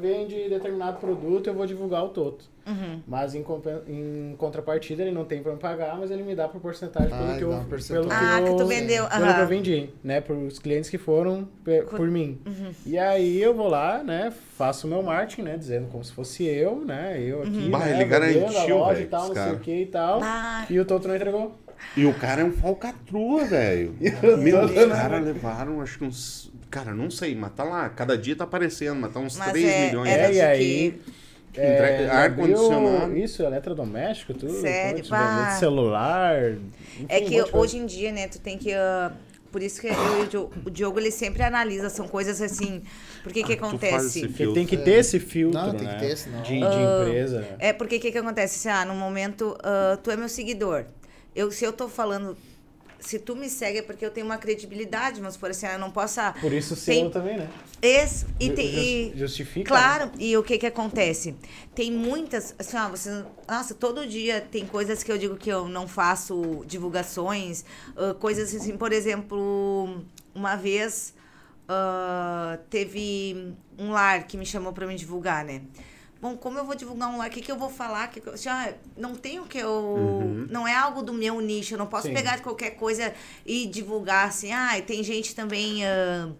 vende determinado produto, eu vou divulgar o Toto. Uhum. Mas em, em contrapartida, ele não tem pra me pagar, mas ele me dá por porcentagem Ah, pelo ele que eu, um pelo que Ah, que eu, tu vendeu. pelo que eu vendi, né? Por os clientes que foram por mim. Uhum. E aí eu vou lá, né? Faço o meu marketing, né? Dizendo como se fosse eu, né? Eu aqui, Bah, né? ele vendendo garantiu, loja velho, e tal, não sei cara. o que e tal. Ah, E o Toto não entregou. E o cara é um falcatrua, velho. Eu Meu, os caras levaram, acho que uns. Cara, não sei, mas tá lá. Cada dia tá aparecendo, mas tá uns Mas 3 é- milhões. É, de e aí... Entre- ar-condicionado. Isso, eletrodoméstico, tudo. Sério? Bah. vender celular. enfim, É um que coisa. hoje em dia, né, tu tem que. ah, por isso que eu o Diogo, ele sempre analisa, são coisas assim. Porque que Ah, faz acontece? esse Porque tem que ter esse filtro, Não, tem né? que ter, senão- De, de Ah, empresa. É porque que que acontece? Se, ah, no momento, ah, tu é meu seguidor. Eu, se eu tô falando. Se tu me segue é porque eu tenho uma credibilidade, mas por assim, eu não posso. ah, Por isso tem- selo também, né? Esse, e, Ju- tem- jus- e- justifica, Claro, e o que que acontece? Tem muitas, assim, ó, você, nossa, todo dia tem coisas que eu digo que eu não faço divulgações, ah, coisas assim, por exemplo, uma vez ah, teve um lar que me chamou para me divulgar, né? Bom, como eu vou divulgar um lar? O que, que eu vou falar? Que que já não tenho que eu. Não é algo do meu nicho. Eu não posso Sim. pegar qualquer coisa e divulgar assim. Ah, e tem gente também. ah,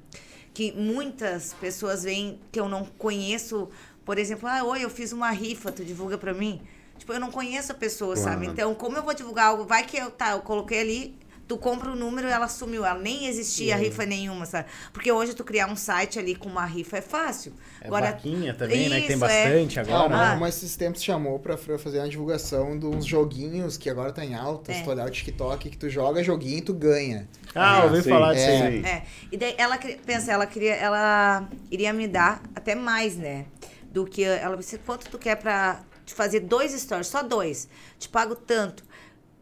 que muitas pessoas veem que eu não conheço. Por exemplo, ah, oi, eu fiz uma rifa, tu divulga pra mim? Tipo, eu não conheço a pessoa, sabe? Claro. Então, como eu vou divulgar algo? Vai que eu, tá, eu coloquei ali, tu compra o número ela sumiu. Ela nem existia rifa nenhuma, sabe? Porque hoje tu criar um site ali com uma rifa é fácil. É vaquinha também, né? Que tem Isso, é. bastante Ah, agora. Ah. uma esses tempos chamou pra fazer uma divulgação de uns joguinhos que agora tá em alta. É. Se tu olhar o TikTok, que tu joga joguinho e tu ganha. Ah, ouvi sim, falar disso é. aí. É. E daí ela pensa, ela queria, ela iria me dar até mais, né? Do que ela disse, quanto tu quer pra te fazer dois stories, só dois. Te pago tanto.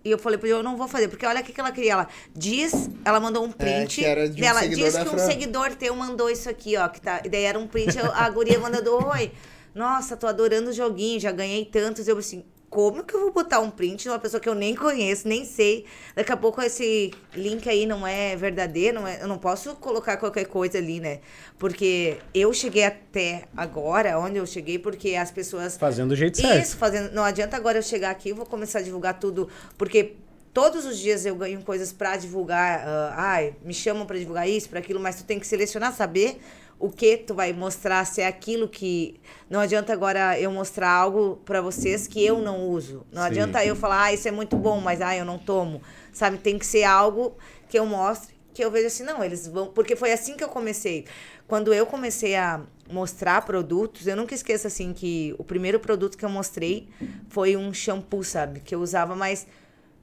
E eu falei pra ele, eu não vou fazer, porque olha o que, que ela queria. Ela diz, ela mandou um print que era de um seguidor diz que um seguidor teu mandou isso aqui, ó. Que tá, e daí era um print, a guria mandando, oi. Nossa, tô adorando o joguinho, já ganhei tantos. Eu assim, como que eu vou botar um print de uma pessoa que eu nem conheço, nem sei? Daqui a pouco esse link aí não é verdadeiro, não é- eu não posso colocar qualquer coisa ali, né? Porque eu cheguei até agora, onde eu cheguei, porque as pessoas Fazendo do jeito certo. isso, fazendo. Não adianta agora eu chegar aqui e vou começar a divulgar tudo, porque todos os dias eu ganho coisas pra divulgar. ah, ai, me chamam pra divulgar isso, pra aquilo, mas tu tem que selecionar, saber o que tu vai mostrar, se é aquilo que. Não adianta agora eu mostrar algo pra vocês que eu não uso. Não Sim. adianta eu falar, ah, isso é muito bom, mas ah, eu não tomo. Sabe? Tem que ser algo que eu mostre, que eu vejo assim, não, eles vão. Porque foi assim que eu comecei. Quando eu comecei a mostrar produtos, eu nunca esqueço assim que o primeiro produto que eu mostrei foi um shampoo, sabe? Que eu usava, mas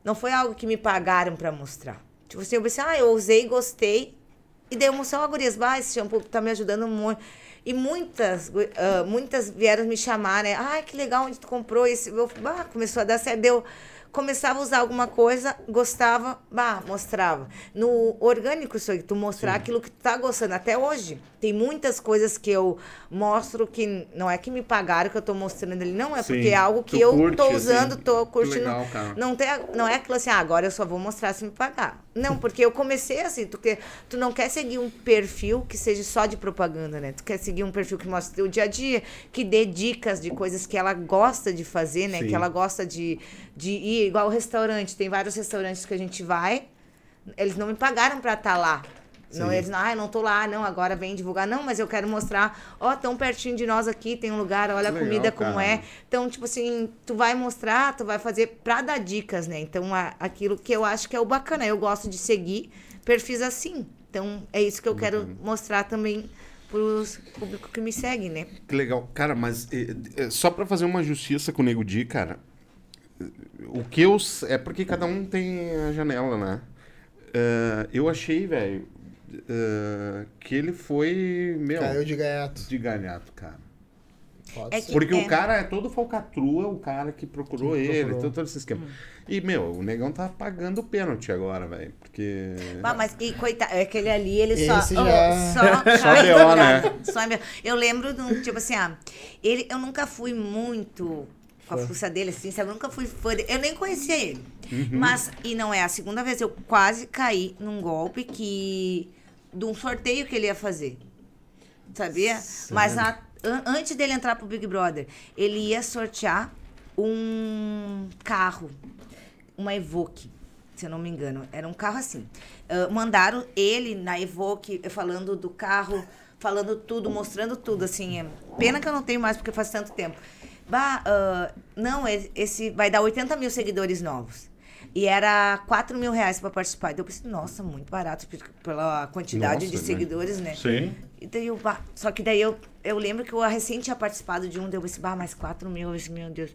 não foi algo que me pagaram pra mostrar. Tipo assim, eu pensei, ah, eu usei, gostei. E daí eu mostrei, ó, gurias, esse shampoo tá me ajudando muito. E muitas, ah, muitas vieram me chamar, né? Ai, que legal, onde tu comprou esse? Eu, começou a dar certo. Deu, começava a usar alguma coisa, gostava, bah, mostrava. No orgânico, isso aí, tu mostrar aquilo que tu tá gostando. Até hoje, tem muitas coisas que eu mostro que não é que me pagaram que eu tô mostrando ali, não, é Sim, porque é algo que tu eu curte, tô assim. usando, tô Que curtindo. legal. Não, tem, não é aquilo assim, ah, agora eu só vou mostrar se me pagar. Não, porque eu comecei assim, tu, quer, tu não quer seguir um perfil que seja só de propaganda, né? Tu quer seguir um perfil que mostre o dia a dia, que dê dicas de coisas que ela gosta de fazer, né? Sim. Que ela gosta de, de ir, igual o restaurante. Tem vários restaurantes que a gente vai, eles não me pagaram pra estar lá. Não, Sim. eles, ah, eu não tô lá, não, agora vem divulgar. Não, mas eu quero mostrar, ó, tão pertinho de nós aqui, tem um lugar, olha a comida legal, como é. Então, tipo assim, tu vai mostrar, tu vai fazer pra dar dicas, né? Então, a- aquilo que eu acho que é o bacana. Eu gosto de seguir perfis assim. Então, é isso que eu quero mostrar também pros público que me segue, né? Que legal. Cara, mas eh, eh, só pra fazer uma justiça com o Nego Di, cara. O que eu. É porque cada um tem a janela, né? Eh, eu achei, velho, eh, que ele foi. Meu. Caiu de gaiato. De galhato, cara. Pode É Porque É. o cara é todo falcatrua, o cara que procurou Que ele, procurou. todo, todo esse esquema. E, meu, o negão tá pagando o pênalti agora, velho. Porque. Ah, mas e coitado, é aquele ali, ele só. Esse oh, já- só, Só cai BO, no né? Só BO. Eu lembro de um, tipo assim, ah, ele, eu nunca fui muito com a Fã. fuça dele, assim, sabe? Eu nunca fui fã dele. Eu nem conhecia ele. Uhum. Mas, e não é a segunda vez, eu quase caí num golpe que. de um sorteio que ele ia fazer. Sabia? Mas na. an- antes dele entrar pro Big Brother, ele ia sortear um carro, uma Evoque, se eu não me engano. Era um carro assim. Ah, mandaram ele na Evoque falando do carro, falando tudo, mostrando tudo, assim. é. Pena que eu não tenho mais, porque faz tanto tempo. Bah, ah, não, e- esse vai dar 80 mil seguidores novos. E era 4 mil reais pra participar. Então eu pensei, nossa, muito barato pela quantidade Nossa, de né? seguidores, né? Sim. E daí eu, bah, só que daí eu, eu lembro que eu recém tinha participado de um, daí eu pensei, bah, mais 4 mil, eu pensei, meu Deus.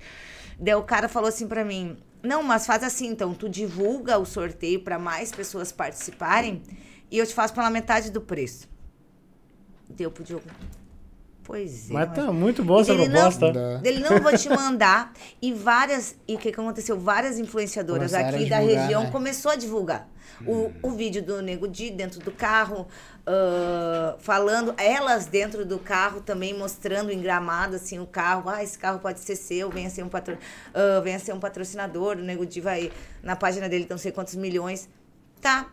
Daí o cara falou assim pra mim, não, mas faz assim, então, tu divulga o sorteio pra mais pessoas participarem e eu te faço pela metade do preço. Deu pro Diogo. Pois é. Mas tá muito boa essa proposta. Não, ele não vou te mandar. E várias. E o que, que aconteceu? Várias influenciadoras Começaram aqui da divulgar, região né? começou a divulgar. O, o vídeo do Nego Di dentro do carro, ah, falando, elas dentro do carro também mostrando em gramado assim o carro. Ah, esse carro pode ser seu, venha ser um, patro, ah, venha ser um patrocinador. O Nego Di vai na página dele, não sei quantos milhões. Tá.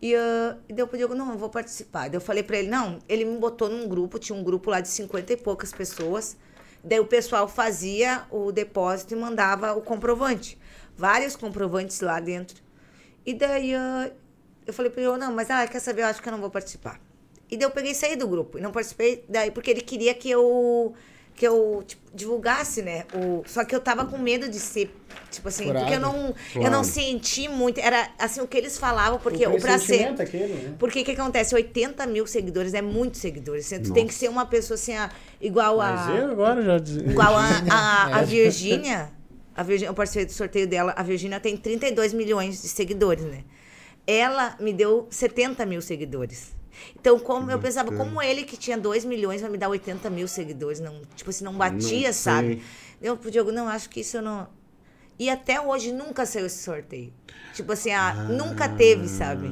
E, ah, e eu pedi, não, eu vou participar. Daí eu falei pra ele, não, ele me botou num grupo, tinha um grupo lá de 50 e poucas pessoas. Daí o pessoal fazia o depósito e mandava o comprovante. Vários comprovantes lá dentro. E daí ah, eu falei pra ele, não, mas ah, quer saber, eu acho que eu não vou participar. E daí eu peguei e saí do grupo. E não participei, daí porque ele queria que eu que eu tipo, divulgasse, né? O, só que eu tava com medo de ser, tipo assim, Furado. porque eu não, eu Claro. não senti muito. Era assim o que eles falavam, porque o o pra ser. pressentimento aquele, né? Porque o que acontece? 80 mil seguidores é muito seguidores. Você tem que ser uma pessoa assim, ah, igual a. Mas eu agora já dizia. Igual a, a, a É. Virgínia. A Virgínia, eu participei do sorteio dela. A Virgínia tem 32 milhões de seguidores, né? Ela me deu 70 mil seguidores. Então, como eu pensava, como ele que tinha 2 milhões vai me dar 80 mil seguidores? Não, tipo assim, não batia, Não sabe? Eu pro Diogo, não, acho que isso eu não. E até hoje nunca saiu esse sorteio. Tipo assim, ah, nunca teve, sabe?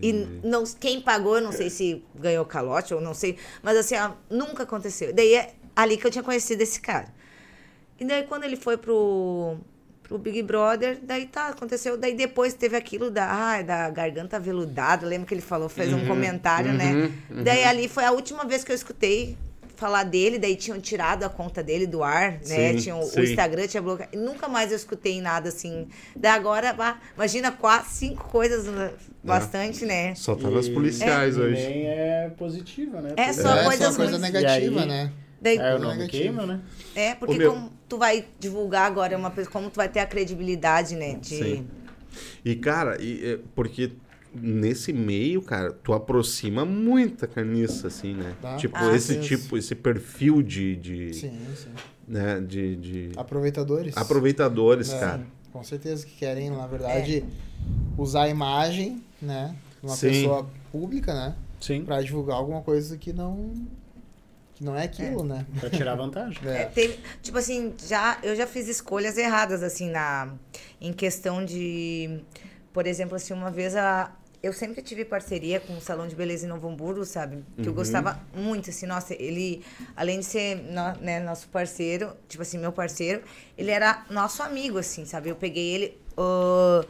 E entendi. não, quem pagou, eu não sei se ganhou calote ou não sei, mas assim, ah, nunca aconteceu. Daí é ali que eu tinha conhecido esse cara. E daí quando ele foi pro, pro Big Brother, daí tá, aconteceu. Daí depois teve aquilo da, ai, da garganta veludada, lembra que ele falou, fez um comentário, né? Daí ali foi a última vez que eu escutei falar dele, daí tinham tirado a conta dele do ar, né? Sim, Tinham, sim. o Instagram tinha bloqueado. Nunca mais eu escutei nada assim. Daí agora, bah, imagina quatro, cinco coisas, né? bastante, né? Só tá nas E- policiais E hoje. nem é positiva, né? É só é coisas só coisa ruins. negativa, aí- né? Daí, É, o nome negativo. queima, né? É, porque meu- como tu vai divulgar agora uma pessoa, como tu vai ter a credibilidade, né? De... Sim. E, cara, e, é, porque nesse meio, cara, tu aproxima muita carniça, assim, né? Tá. Tipo, Ah, esse sim. tipo, esse perfil de, de, Sim, sim. né, de, de Aproveitadores. aproveitadores, É, cara. Com certeza que querem, na verdade, usar a imagem, né? De uma Sim. pessoa pública, né? Sim. Pra divulgar alguma coisa que não. Que não é aquilo, né? Pra tirar vantagem. É, É. teve- tipo assim, já, eu já fiz escolhas erradas, assim, na, em questão de. Por exemplo, assim, uma vez a. Eu sempre tive parceria com o Salão de Beleza em Novo Hamburgo, sabe? Que eu gostava muito, assim, nossa, ele, além de ser no- né, nosso parceiro, tipo assim, meu parceiro, ele era nosso amigo, assim, sabe? Eu peguei ele. ah,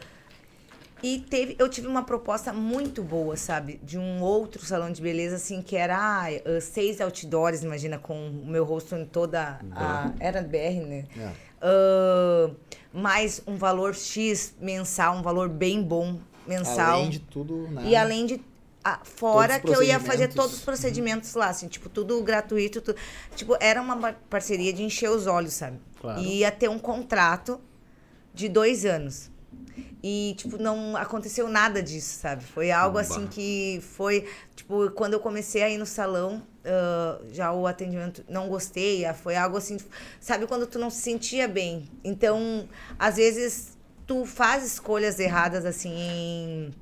e teve, eu tive uma proposta muito boa, sabe? De um outro salão de beleza, assim, que era ah, seis outdoors, imagina, com o meu rosto em toda a. Era BR, né? É. Ah, mais um valor X mensal, um valor bem bom mensal. Além de tudo, né? E além de. ah, fora que eu ia fazer todos os procedimentos lá, assim, tipo, tudo gratuito. tu- tipo, era uma par- parceria de encher os olhos, sabe? Claro. E ia ter um contrato de dois anos. E, tipo, não aconteceu nada disso, sabe? Foi algo assim que foi. Tipo, quando eu comecei a ir no salão, ah, já o atendimento não gostei. ah, Foi algo assim. Sabe quando tu não se sentia bem? Então, às vezes, tu faz escolhas erradas, assim, em.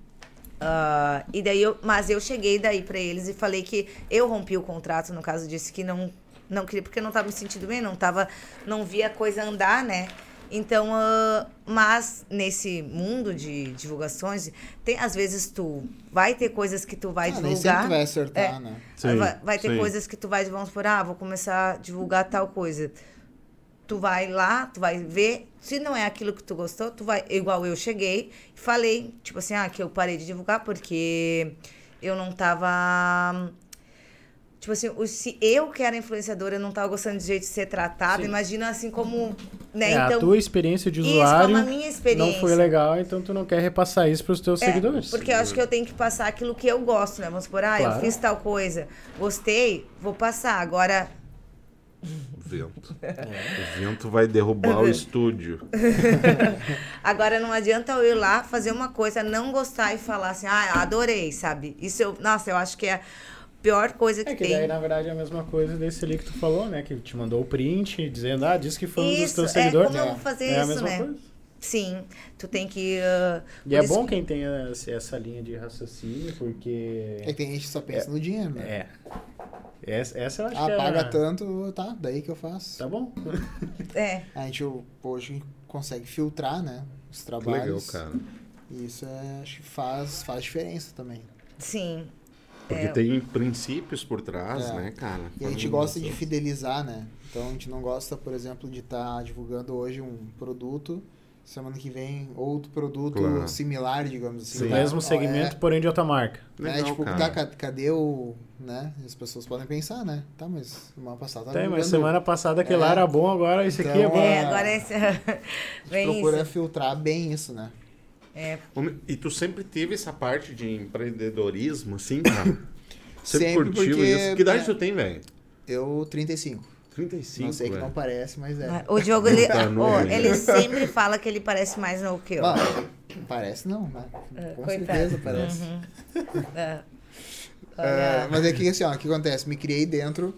ah, e daí eu, mas eu cheguei daí pra eles e falei que eu rompi o contrato, no caso disse que não não queria porque eu não tava me sentindo bem, não tava não via a coisa andar, né? Então, ah, mas nesse mundo de divulgações, tem às vezes tu vai ter coisas que tu vai Ah, nem sempre divulgar. tu vai acertar, É. né? Sim, vai, vai ter sim. coisas que tu vai, vamos por, ah, vou começar a divulgar tal coisa. Tu vai lá, tu vai ver. Se não é aquilo que tu gostou, tu vai. Igual eu cheguei e falei, tipo assim, ah, que eu parei de divulgar porque eu não tava. Tipo assim, o- se eu que era influenciadora não tava gostando do jeito de ser tratada, imagina assim como. Né? É, então, a tua experiência de isso, usuário como a minha experiência. não foi legal, então tu não quer repassar isso pros teus É, seguidores. Porque eu acho que eu tenho que passar aquilo que eu gosto, né? Vamos supor, ah, Claro. eu fiz tal coisa, gostei, vou passar. Agora, O vento. O vento vai derrubar o estúdio. agora não adianta eu ir lá fazer uma coisa, não gostar e falar assim, ah, adorei, sabe? Isso eu, nossa, eu acho que é pior coisa que, É que tem. daí, na verdade, é a mesma coisa desse ali que tu falou, né? Que te mandou o print dizendo, ah, diz que foi um dos Isso, teus é, seguidores. como eu vou fazer é a isso, mesma né? coisa. Sim, tu tem que. ah, E é bom que- quem tem essa essa linha de raciocínio, porque... É que tem gente que só pensa no dinheiro, né? É. Essa, essa eu acho Ah, que é... paga tanto, tá, daí que eu faço. Tá bom. É, A gente hoje consegue filtrar, né? Os Que legal, trabalhos. cara. E isso é, acho que faz, faz diferença também. sim. Porque É. tem princípios por trás, É. né, cara? E a gente gosta de fidelizar, né? Então a gente não gosta, por exemplo, de estar divulgando hoje um produto, semana que vem outro produto Claro. similar, digamos assim. Sim. Tá? mesmo segmento, é, porém de outra marca. né? Legal, Tipo, cara. tá, ca- cadê o. né? As pessoas podem pensar, né? Tá, mas semana passada Tem, mas semana passada aquele lá É. era bom, agora esse aqui é Então, bom. É, Ah. agora esse. A gente Vem procura isso. filtrar bem isso, né? É, E tu sempre teve essa parte de empreendedorismo, assim, cara? Sempre, Sempre, curtiu porque, isso? Que idade é, tu tem, velho? Eu, 35. 35, não sei que velho. não parece, mas é. O Diogo, ele, Tá ainda. ele sempre fala que ele parece mais novo que eu. Ah, parece não, né? Com coitado. certeza parece. É. É, Olha, mas é que assim, ó, o que acontece? Me criei dentro,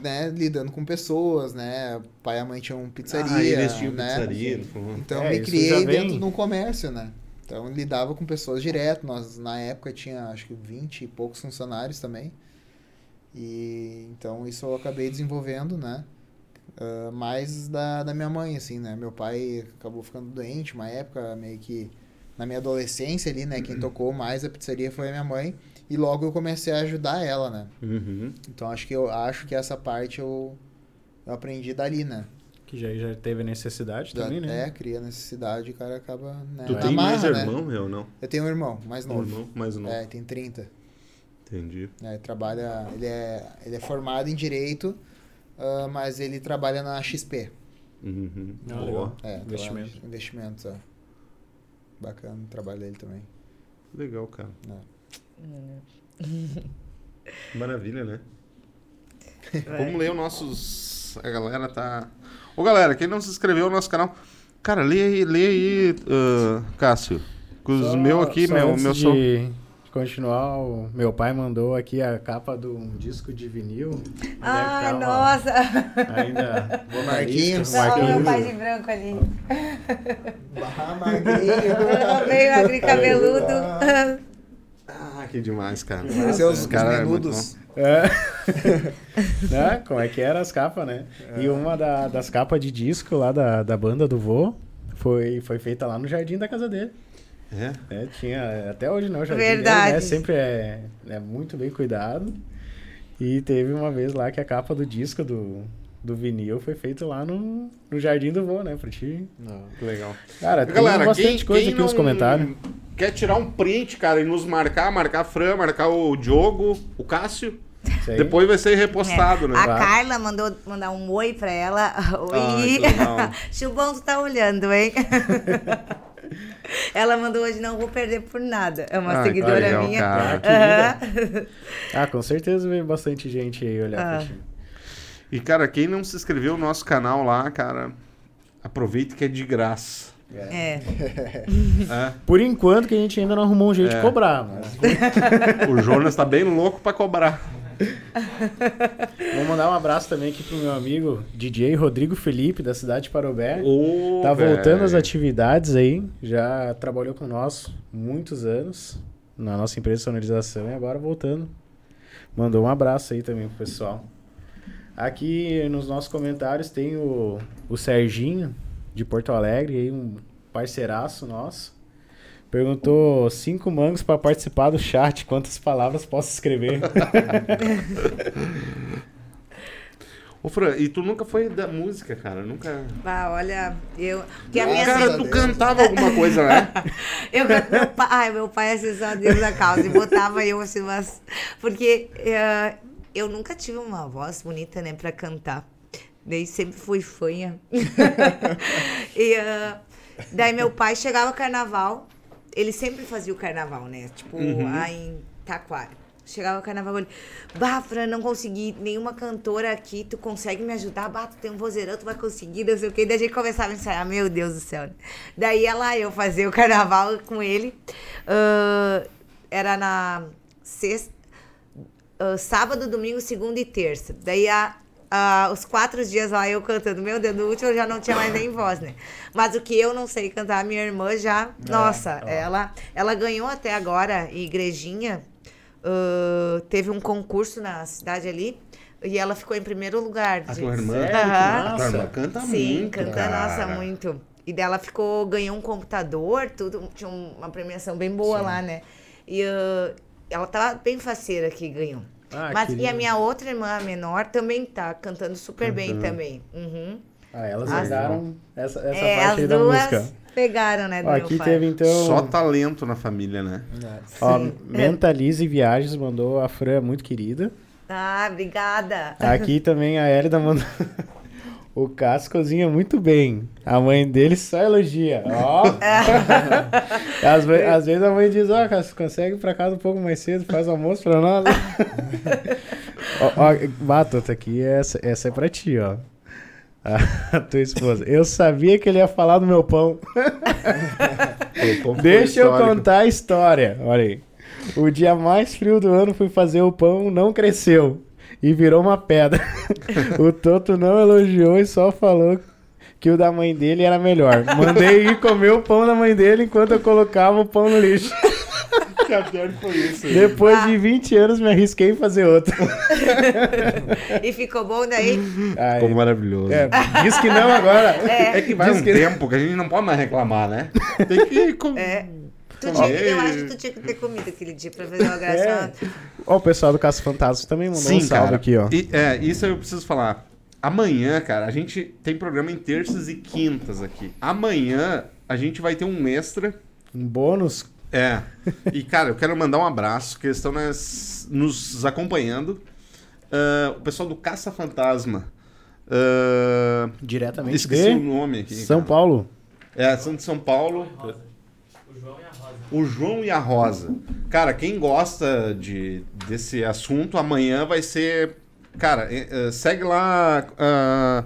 né, lidando com pessoas, né? Pai e a mãe tinham pizzaria, Ah, eles tinham né? pizzaria. falou. Então É, me criei vem- dentro de um comércio, né? Então lidava com pessoas direto. Nós na época tinha acho que 20 e poucos funcionários também. E então isso eu acabei desenvolvendo, né? Ah, mais da, da minha mãe, assim, né? Meu pai acabou ficando doente uma época, meio que na minha adolescência ali, né? Quem tocou mais a pizzaria foi a minha mãe. E logo eu comecei a ajudar ela, né? Uhum. Então acho que eu acho que essa parte eu, eu aprendi dali, né? Que já, já teve necessidade também, Da- né? É, cria necessidade, o cara acaba. Né, Tu tem mais marra, né? irmão, meu, não? Eu tenho um irmão mais Um novo. irmão mais novo. É, tem 30. Entendi. né, trabalha, ele, é, ele é formado em Direito, ah, mas ele trabalha na XP. Uhum. Ah, Boa. É, Investimento. Investimentos, é. Bacana o trabalho dele também. Legal, cara. É. Maravilha, né? vai. Vamos ler os nossos. A galera tá. Ô galera, quem não se inscreveu no nosso canal, cara, lê aí, lê aí, ah, Cássio. Com os Só- meus aqui, só meu, antes meu de som. continuar, o meu pai mandou aqui a capa de um disco de vinil. Ah, tava nossa! Ainda Marquinhos. vocalista, Olha o meu Marquinhos. pai de branco ali. Bah, magrinho. Meio agri cabeludo. Ah, que demais, cara. É os, Esse os cara é menudos. É. né? Como é que eram as capas, né? E uma da- das capas de disco lá da, da banda do vô foi, foi feita lá no jardim da casa dele. É? né? Tinha, até hoje não, o jardim Verdade. dele, né? Sempre é, é muito bem cuidado. E teve uma vez lá que a capa do disco do, do vinil foi feita lá no, no jardim do vô, né? Pra ti. Não. Que legal. Cara, tem Galera, bastante quem, coisa quem aqui nos não comentários. Quer tirar um print, cara, e nos marcar, marcar a Fran, marcar o Diogo, o Cássio, depois vai ser repostado, né? A Claro. Carla mandou mandar um oi pra ela. Oi. que legal. Chubão, tu tá olhando, hein? ela mandou hoje, não vou perder por nada. É uma Ah, seguidora legal, minha. cara. Aham. Ah, com certeza veio bastante gente aí olhar Ah. pra ti. E, cara, quem não se inscreveu no nosso canal lá, cara, aproveita que é de graça. É. É. Por enquanto que a gente ainda não arrumou um jeito É. de cobrar, mas O Jonas tá bem louco pra cobrar. vou mandar um abraço também aqui pro meu amigo DJ Rodrigo Felipe, da cidade de Parobé. Ô, Tá voltando velho. às atividades aí, já trabalhou com nós muitos anos na nossa empresa de sonorização e agora voltando. Mandou um abraço aí também pro pessoal. Aqui nos nossos comentários tem o, o Serginho, de Porto Alegre, aí um parceiraço nosso. Perguntou cinco mangos para participar do chat, quantas palavras posso escrever? Ô, Fran, e tu nunca foi da música, cara? Nunca. Bah, olha, eu. Porque a minha Cara, tu cantava alguma coisa, né? Eu, meu, pai, ai, meu pai é sensacional Deus da causa. E botava eu assim, mas. Porque eh, eu nunca tive uma voz bonita, né, pra cantar. Daí sempre fui fanha. e ah, daí meu pai chegava carnaval, ele sempre fazia o carnaval, né? Tipo, lá em Taquara. Chegava o carnaval, ele, bah, Fran, não consegui nenhuma cantora aqui, tu consegue me ajudar? Bah, tu tem um vozeirão, tu vai conseguir, não sei o quê. Daí a gente começava a ensaiar, meu Deus do céu. Daí ia lá eu fazer o carnaval com ele. Ah, era na sexta, ah, sábado, domingo, segunda e terça. Daí a, a- os quatro dias lá eu cantando. Meu Deus, no último eu já não tinha mais nem voz, né? Mas o que eu não sei cantar, minha irmã já. nossa, ó. ela, ela ganhou até agora em igrejinha. ah, teve um concurso na cidade ali. E ela ficou em primeiro lugar. A de- tua irmã? Sério? Aham. A Nossa. irmã canta Sim, muito, canta, cara. nossa, muito. E dela ficou, ganhou um computador, tudo, tinha uma premiação bem boa lá, né? E ah, ela tava bem faceira que ganhou. Ah, Mas e a minha outra irmã, a menor, também tá cantando super bem também. Uhum. Ah, elas As- pegaram essa, essa é, parte as aí da duas música. pegaram, né, do Ó, meu aqui pai. teve então. Só talento na família, né? Ó, Mentalize Viagens mandou a Fran é muito querida. Ah, obrigada. Aqui também a Hélida mandou. O Cássio cozinha muito bem. A mãe dele só elogia. Ó. às, ve- às vezes a mãe diz, ó, Cássio, consegue ir pra casa um pouco mais cedo, faz o almoço pra nós. ó, ó, Batata, aqui, essa, essa é pra ti, ó. A tua esposa. Eu sabia que ele ia falar do meu pão. Deixa eu contar a história. Olha aí. O dia mais frio do ano fui fazer o pão, não cresceu. E virou uma pedra. o Toto não elogiou e só falou que o da mãe dele era melhor. Mandei ir comer o pão da mãe dele enquanto eu colocava o pão no lixo. Que até foi isso. aí. Depois de 20 anos me arrisquei em fazer outro. E ficou bom daí? Ai, Ficou maravilhoso. é, diz que não agora. É que vai Diz um que- tempo que a gente não pode mais reclamar, né? Tem que... com- É. Tu tinha, eu acho que tu tinha que ter comido aquele dia pra fazer uma graça. Ó, o pessoal do Caça Fantasma também mandou um salve aqui, ó. E, é, isso eu preciso falar. Amanhã, cara, a gente tem programa em terças e quintas aqui. Amanhã a gente vai ter um extra. Um bônus. É. E, cara, eu quero mandar um abraço, que eles estão nas- nos acompanhando. Ah, o pessoal do Caça Fantasma. Ah, Diretamente esqueci o de nome aqui. São cara. Paulo. É, são de São Paulo. O João e a Rosa. O João e a Rosa. Cara, quem gosta de, desse assunto, amanhã vai ser. Cara, eh, eh, segue lá. ah,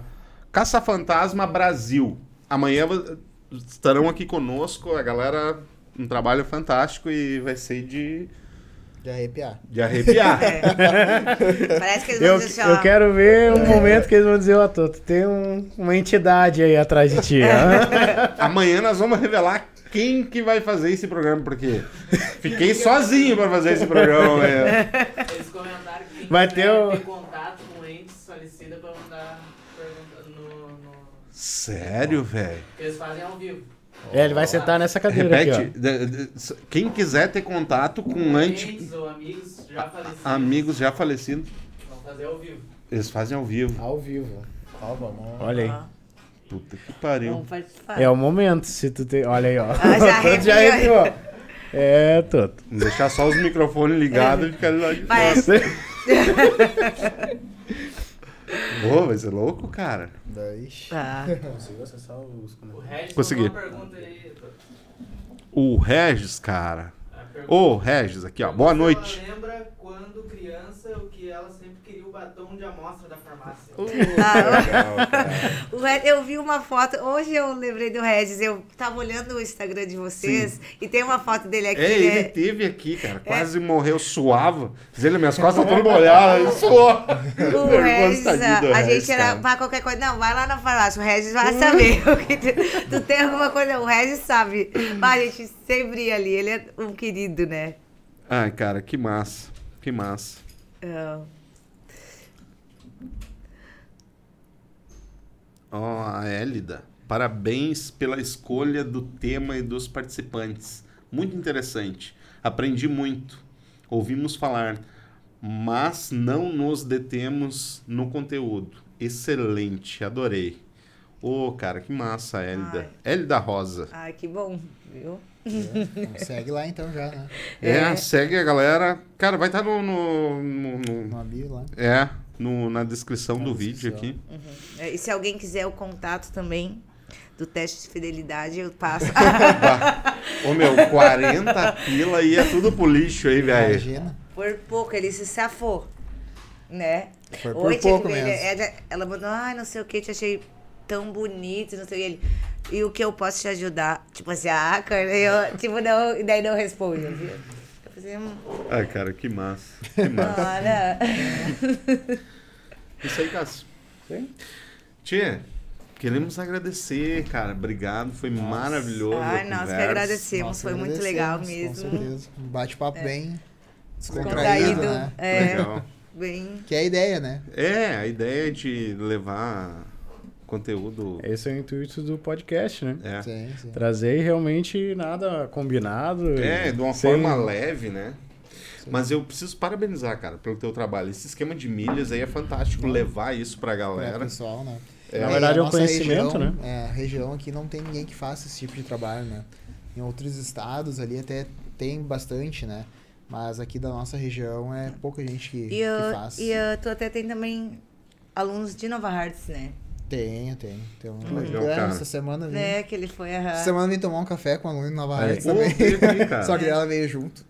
Caça Fantasma Brasil. Amanhã estarão aqui conosco. A galera. Um trabalho fantástico e vai ser de, De arrepiar. de arrepiar. É. Parece que eles vão Eu, dizer assim, eu quero ver um momento que eles vão dizer, ó, Toto, tem um- uma entidade aí atrás de ti. Amanhã nós vamos revelar quem que vai fazer esse programa, porque fiquei sozinho para fazer esse programa. né? Eles comentaram que Vai ter o- ter contato com entes falecidos pra mandar pergunta no, no... Sério, velho? eles fazem ao vivo. É, ele vai sentar nessa cadeira Repete. aqui, de- quem quiser ter contato com ou amigos já falecidos. amigos já falecidos, Vão fazer ao vivo. eles fazem ao vivo. Ao vivo. Ó, vamos. ó. Olha aí. Puta que pariu. É o momento, se tu tem... Olha aí, ó. Ah, já Toto já arrepiou. arrepiou. É, Toto. Deixar só os microfones ligados e ficar lá de Parece, Ô, vai ser louco, cara. Dois. Tá. Conseguiu acessar os O Regis Consegui. aí. O Regis, cara. Ô, Regis, aqui, ó. Boa Ela noite. lembra quando criança o que ela o batom de amostra da farmácia. O Re- Eu vi uma foto, hoje eu lembrei do Regis, eu tava olhando o Instagram de vocês e tem uma foto dele aqui. É, ele né? teve aqui, cara. Quase morreu, suava. Fiz ele, minhas costas todas molhadas. Ele suou. O Regis, tadinho a, do a Regis, gente era cara. pra qualquer coisa. Não, vai lá na farmácia, o Regis vai saber. tu, tu tem alguma coisa, o Regis sabe. Mas a gente sempre ia ali, ele é um querido, né? Ai, cara, que massa. Que massa. Ah, Ó, a Élida. Parabéns pela escolha do tema e dos participantes. Muito interessante. Aprendi muito. Ouvimos falar, mas não nos detemos no conteúdo. Excelente, adorei. Ô, cara, que massa, Élida. Élida Rosa. Ai, que bom, viu? Então, segue lá então já, né? É, segue a galera. Cara, vai estar no, no, no- no- No bio lá. É, no- na descrição Na do vídeo descrição. aqui. É, E se alguém quiser o contato também do teste de fidelidade, eu passo. Ô meu, 40 pila e é tudo pro lixo aí, velho. Imagina. por pouco, ele se safou. Né? Foi por Oi, pouco mesmo. ele- ela- Ela mandou, ai, não sei o que, te achei tão bonito, não sei o que. Ele, e o que eu posso te ajudar? Tipo assim, ah, cara, eu, tipo, não, e daí não responde. Hum, Ai, cara, que massa. Que massa. olha. Isso aí, Cássio. Sim. Tia, queremos agradecer, cara. Obrigado, foi maravilhoso. a Ai, nós que agradecemos, Nós foi muito legal Com mesmo. certeza. Um bate-papo bem Descontraído. né? É, Legal. bem. Que é a ideia, né? É, a ideia é de levar conteúdo. Esse é o intuito do podcast, né? É, Sim, sim. Trazer realmente nada combinado. é de uma sem- forma leve, né? Mas eu preciso parabenizar, cara, pelo teu trabalho. Esse esquema de milhas aí é fantástico levar isso pra Pra galera. pessoal, né? É. Na verdade, a é um conhecimento, região, né? É, a região aqui não tem ninguém que faça esse tipo de trabalho, né? Em outros estados ali até tem bastante, né? Mas aqui da nossa região é pouca gente que, E, que eu, faz. e eu, tu até tem também alunos de Nova Hartz, né? Tem, tem. tem um... Legal, é, cara. essa semana vim. Né, que ele foi a. Essa semana vim tomar um café com um aluno em Nova Pô, também. teve. Só que ela veio junto.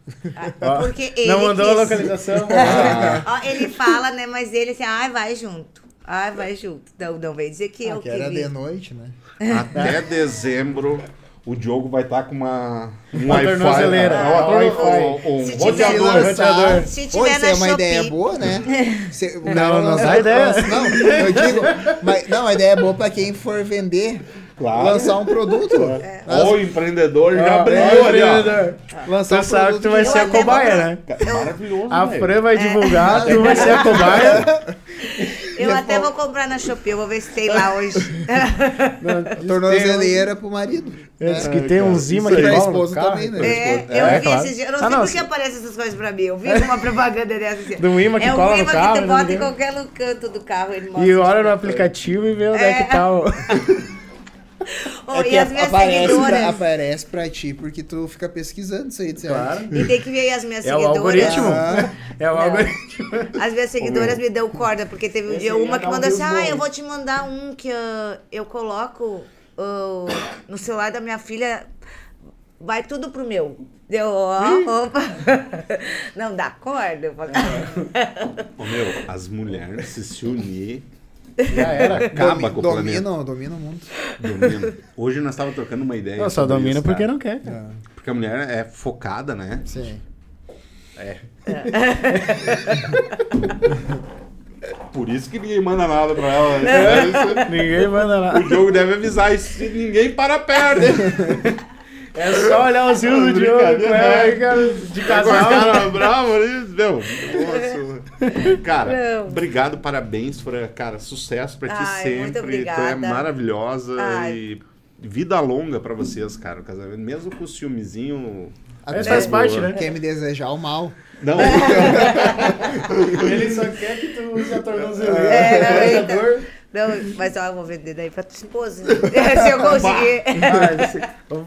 Ó, Porque ele. Não mandou a quis- localização. Ah, Ó, ele fala, né? Mas ele assim, ai, vai junto. Ai, vai junto. Não, não veio dizer que Ah, eu que era de noite, né? até dezembro. O Diogo vai estar com uma um Uma Wi-Fi, tornozeleira. né? Uma Wi-Fi. tor- um Se roteador. tiver- roteador. Se Pô, tiver isso na é uma Shopee. ideia boa, né? Se- Não, não dá ideia. Não, eu digo. Mas, não, a ideia é boa pra quem for vender, Claro. lançar um produto. Mas O empreendedor já Ó, brilhou ó, ali, ó. empreendedor. lançar Tu um sabe produto que tu vai ser a cobaia, né? Maravilhoso, A. Fran vai divulgar, tu vai ser a cobaia. Eu até vou comprar na Shopee, eu vou ver se tem lá hoje. tornozeleira pro marido. É, diz né? que tem um imã aí. que no esposa também, né? É, É, eu vi claro. esses dias. Eu não Ah, sei não, por que aparecem essas coisas pra mim. Eu vi uma propaganda dessa assim. Do imã que é cola um no imã carro, que tu bota em qualquer canto do carro. Ele mostra E olha no tipo, aplicativo e vê onde é, que tá o... oh, É que e as minhas aparece, seguidoras. pra, aparece pra ti porque tu fica pesquisando isso aí? Claro. E tem que ver as minhas É o seguidoras. algoritmo. Ah, É o Não. algoritmo. As minhas seguidoras me deu corda, porque teve um Esse dia uma é que mandou assim: ah, eu hein?" vou te mandar um que ah, eu coloco ah, no celular da minha filha, vai tudo pro meu. Deu, ó, opa. Não dá corda? Eu falei, Ô, meu, as mulheres se se unir, Já era. acaba domi- com o planeta. dominam, dominam o mundo. Domina. Hoje nós estávamos trocando uma ideia. Não, só domina isso, porque cara. não quer, cara. Ah, Porque a mulher é focada, né? sim. Por isso que ninguém manda nada pra ela. né? É isso. Ninguém manda lá. O jogo deve avisar isso se ninguém para perto. É só olhar os rios do Diogo cara, de casal. Cara, bravo ali, meu. Nossa. Cara, Não. obrigado, parabéns, Fran. Cara, sucesso pra ti Ai, sempre. muito Tu é obrigada. maravilhosa Ai. e vida longa pra vocês, cara, o casamento. Mesmo com o ciúmezinho. Mas faz parte, né? Quer me desejar o mal. Não, Ele só quer que tu use a tornozeleira. É, Essa dor. Não, mas ó, eu vou vender daí pra tua esposa. né? Se eu conseguir. Se tu-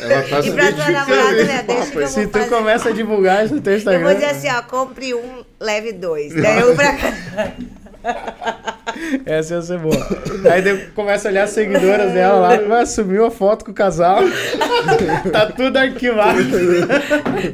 ela tá se E pra tua namorada, né? Deixa que eu Se vou tu fazer. começa a divulgar isso no teu Eu Instagram. vou dizer assim, ó, compre um, leve dois. Daí eu pra cá. Essa ia ser boa. Aí começa a olhar as seguidoras dela lá. Vai sumiu a foto com o casal. tá tudo arquivado.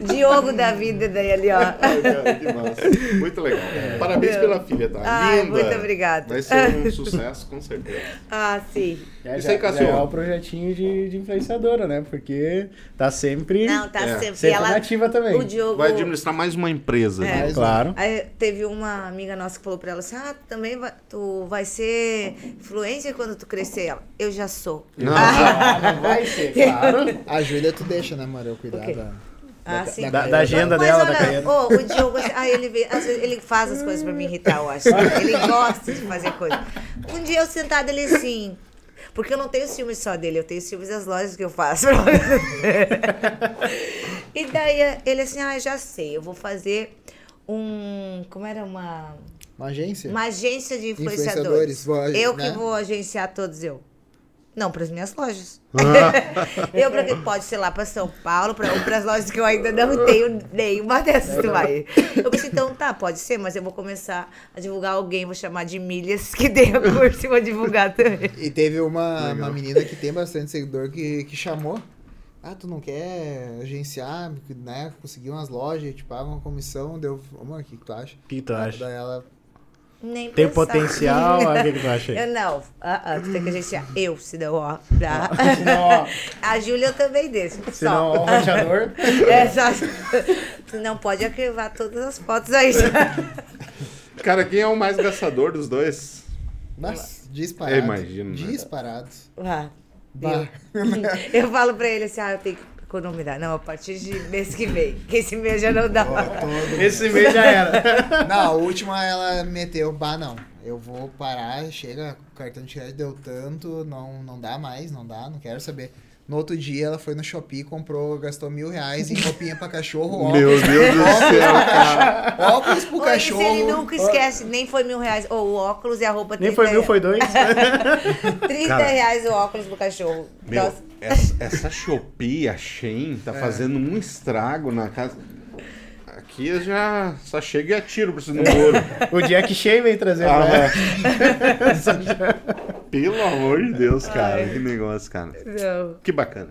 Diogo da vida daí ali, ó. Ai, cara, que massa. Muito legal. Parabéns pela filha, tá? Ai, Linda. muito obrigada. Vai ser um sucesso, com certeza. Ah, sim. É, Isso aí, Cassiano. já é o projetinho de, de influenciadora, né? Porque tá sempre, Não, tá É. sempre. sempre ela, nativa também. o Diogo. Vai administrar mais uma empresa. É. né? Claro. Aí teve uma amiga nossa que falou pra ela assim: Ah, também vai, tu vai ser influencer quando tu crescer. Ela, eu já sou. Não, Ah, não vai ser, claro. A Júlia tu deixa, né, Maria? Eu cuidar O quê? da... Ah, sim. Da- da agenda Mas dela, da olha, carreira. ô, o Diogo, ah, ele, vê- às vezes ele faz as coisas pra me irritar, eu acho. Ele gosta de fazer coisas. Um dia eu sentado ele assim. Porque eu não tenho ciúmes só dele, eu tenho ciúmes das lojas que eu faço. e daí ele assim, ah, já sei, eu vou fazer um. Como era uma. Uma agência? Uma agência de Influenciadores, influenciadores. vou- eu né? que vou agenciar todos eu. Não, para as minhas lojas. eu pra, quê? pode ser lá para São Paulo, ou para as lojas que eu ainda não tenho nenhuma dessas, tu vai. Eu pensei, então tá, pode ser, mas eu vou começar a divulgar alguém, vou chamar de milhas que dê o curso e vou divulgar também. E teve uma, uma menina que tem bastante seguidor que, que chamou. Ah, tu não quer agenciar, né? Conseguir umas lojas, te paga uma comissão, deu. Amor, o que, que tu acha? O que tu acha? Daí ela. Nem Tem pensar. potencial? O que que tu acha? Eu não. Ah, ah, tu tem que agenciar. Eu, se não, ó. Pra... Senão, ó, A Júlia eu também deixo. senão, ó, Só. o roteador. É, só. Tu não pode arquivar todas as fotos aí. Cara, quem é o mais gastador dos dois? Nossa, disparado. Eu imagino, né? Disparado. Ah, Bah. eu, eu falo pra ele assim, ah, eu tenho que economizar. Não, a partir de mês que vem. Que esse mês já não dá. Todo- Esse mês já era. Não, a última ela meteu, bah, não. Eu vou parar, chega, o cartão de crédito deu tanto, não, não dá mais, não dá, não quero saber. No outro dia ela foi no Shopee, comprou, gastou mil reais em roupinha pra cachorro, Meu óculos, Deus do céu, cara. óculos pro cachorro. Ele nunca esquece, nem foi mil reais. Ou o óculos e a roupa Nem 30 foi mil, foi dois. 30 Cara. reais o óculos pro cachorro. Meu, essa, essa Shopee, a Shein, tá fazendo um estrago na casa. Aqui eu já só chego e atiro pra cima do muro. O Jack Shea vem trazer Ah, pra ela. Pelo amor de Deus, cara. Que negócio, cara. Não. Que bacana.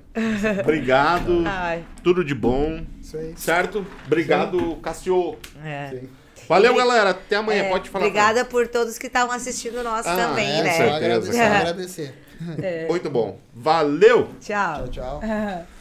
Obrigado. Ai. Tudo de bom. Isso aí. Certo? Obrigado, Cassio. É. Valeu, galera. Até amanhã. É, Pode falar. Obrigada por todos que estavam assistindo nós Ah, também, É, né? só certeza. agradecer, só agradecer. Muito bom. Valeu! Tchau. Tchau, tchau.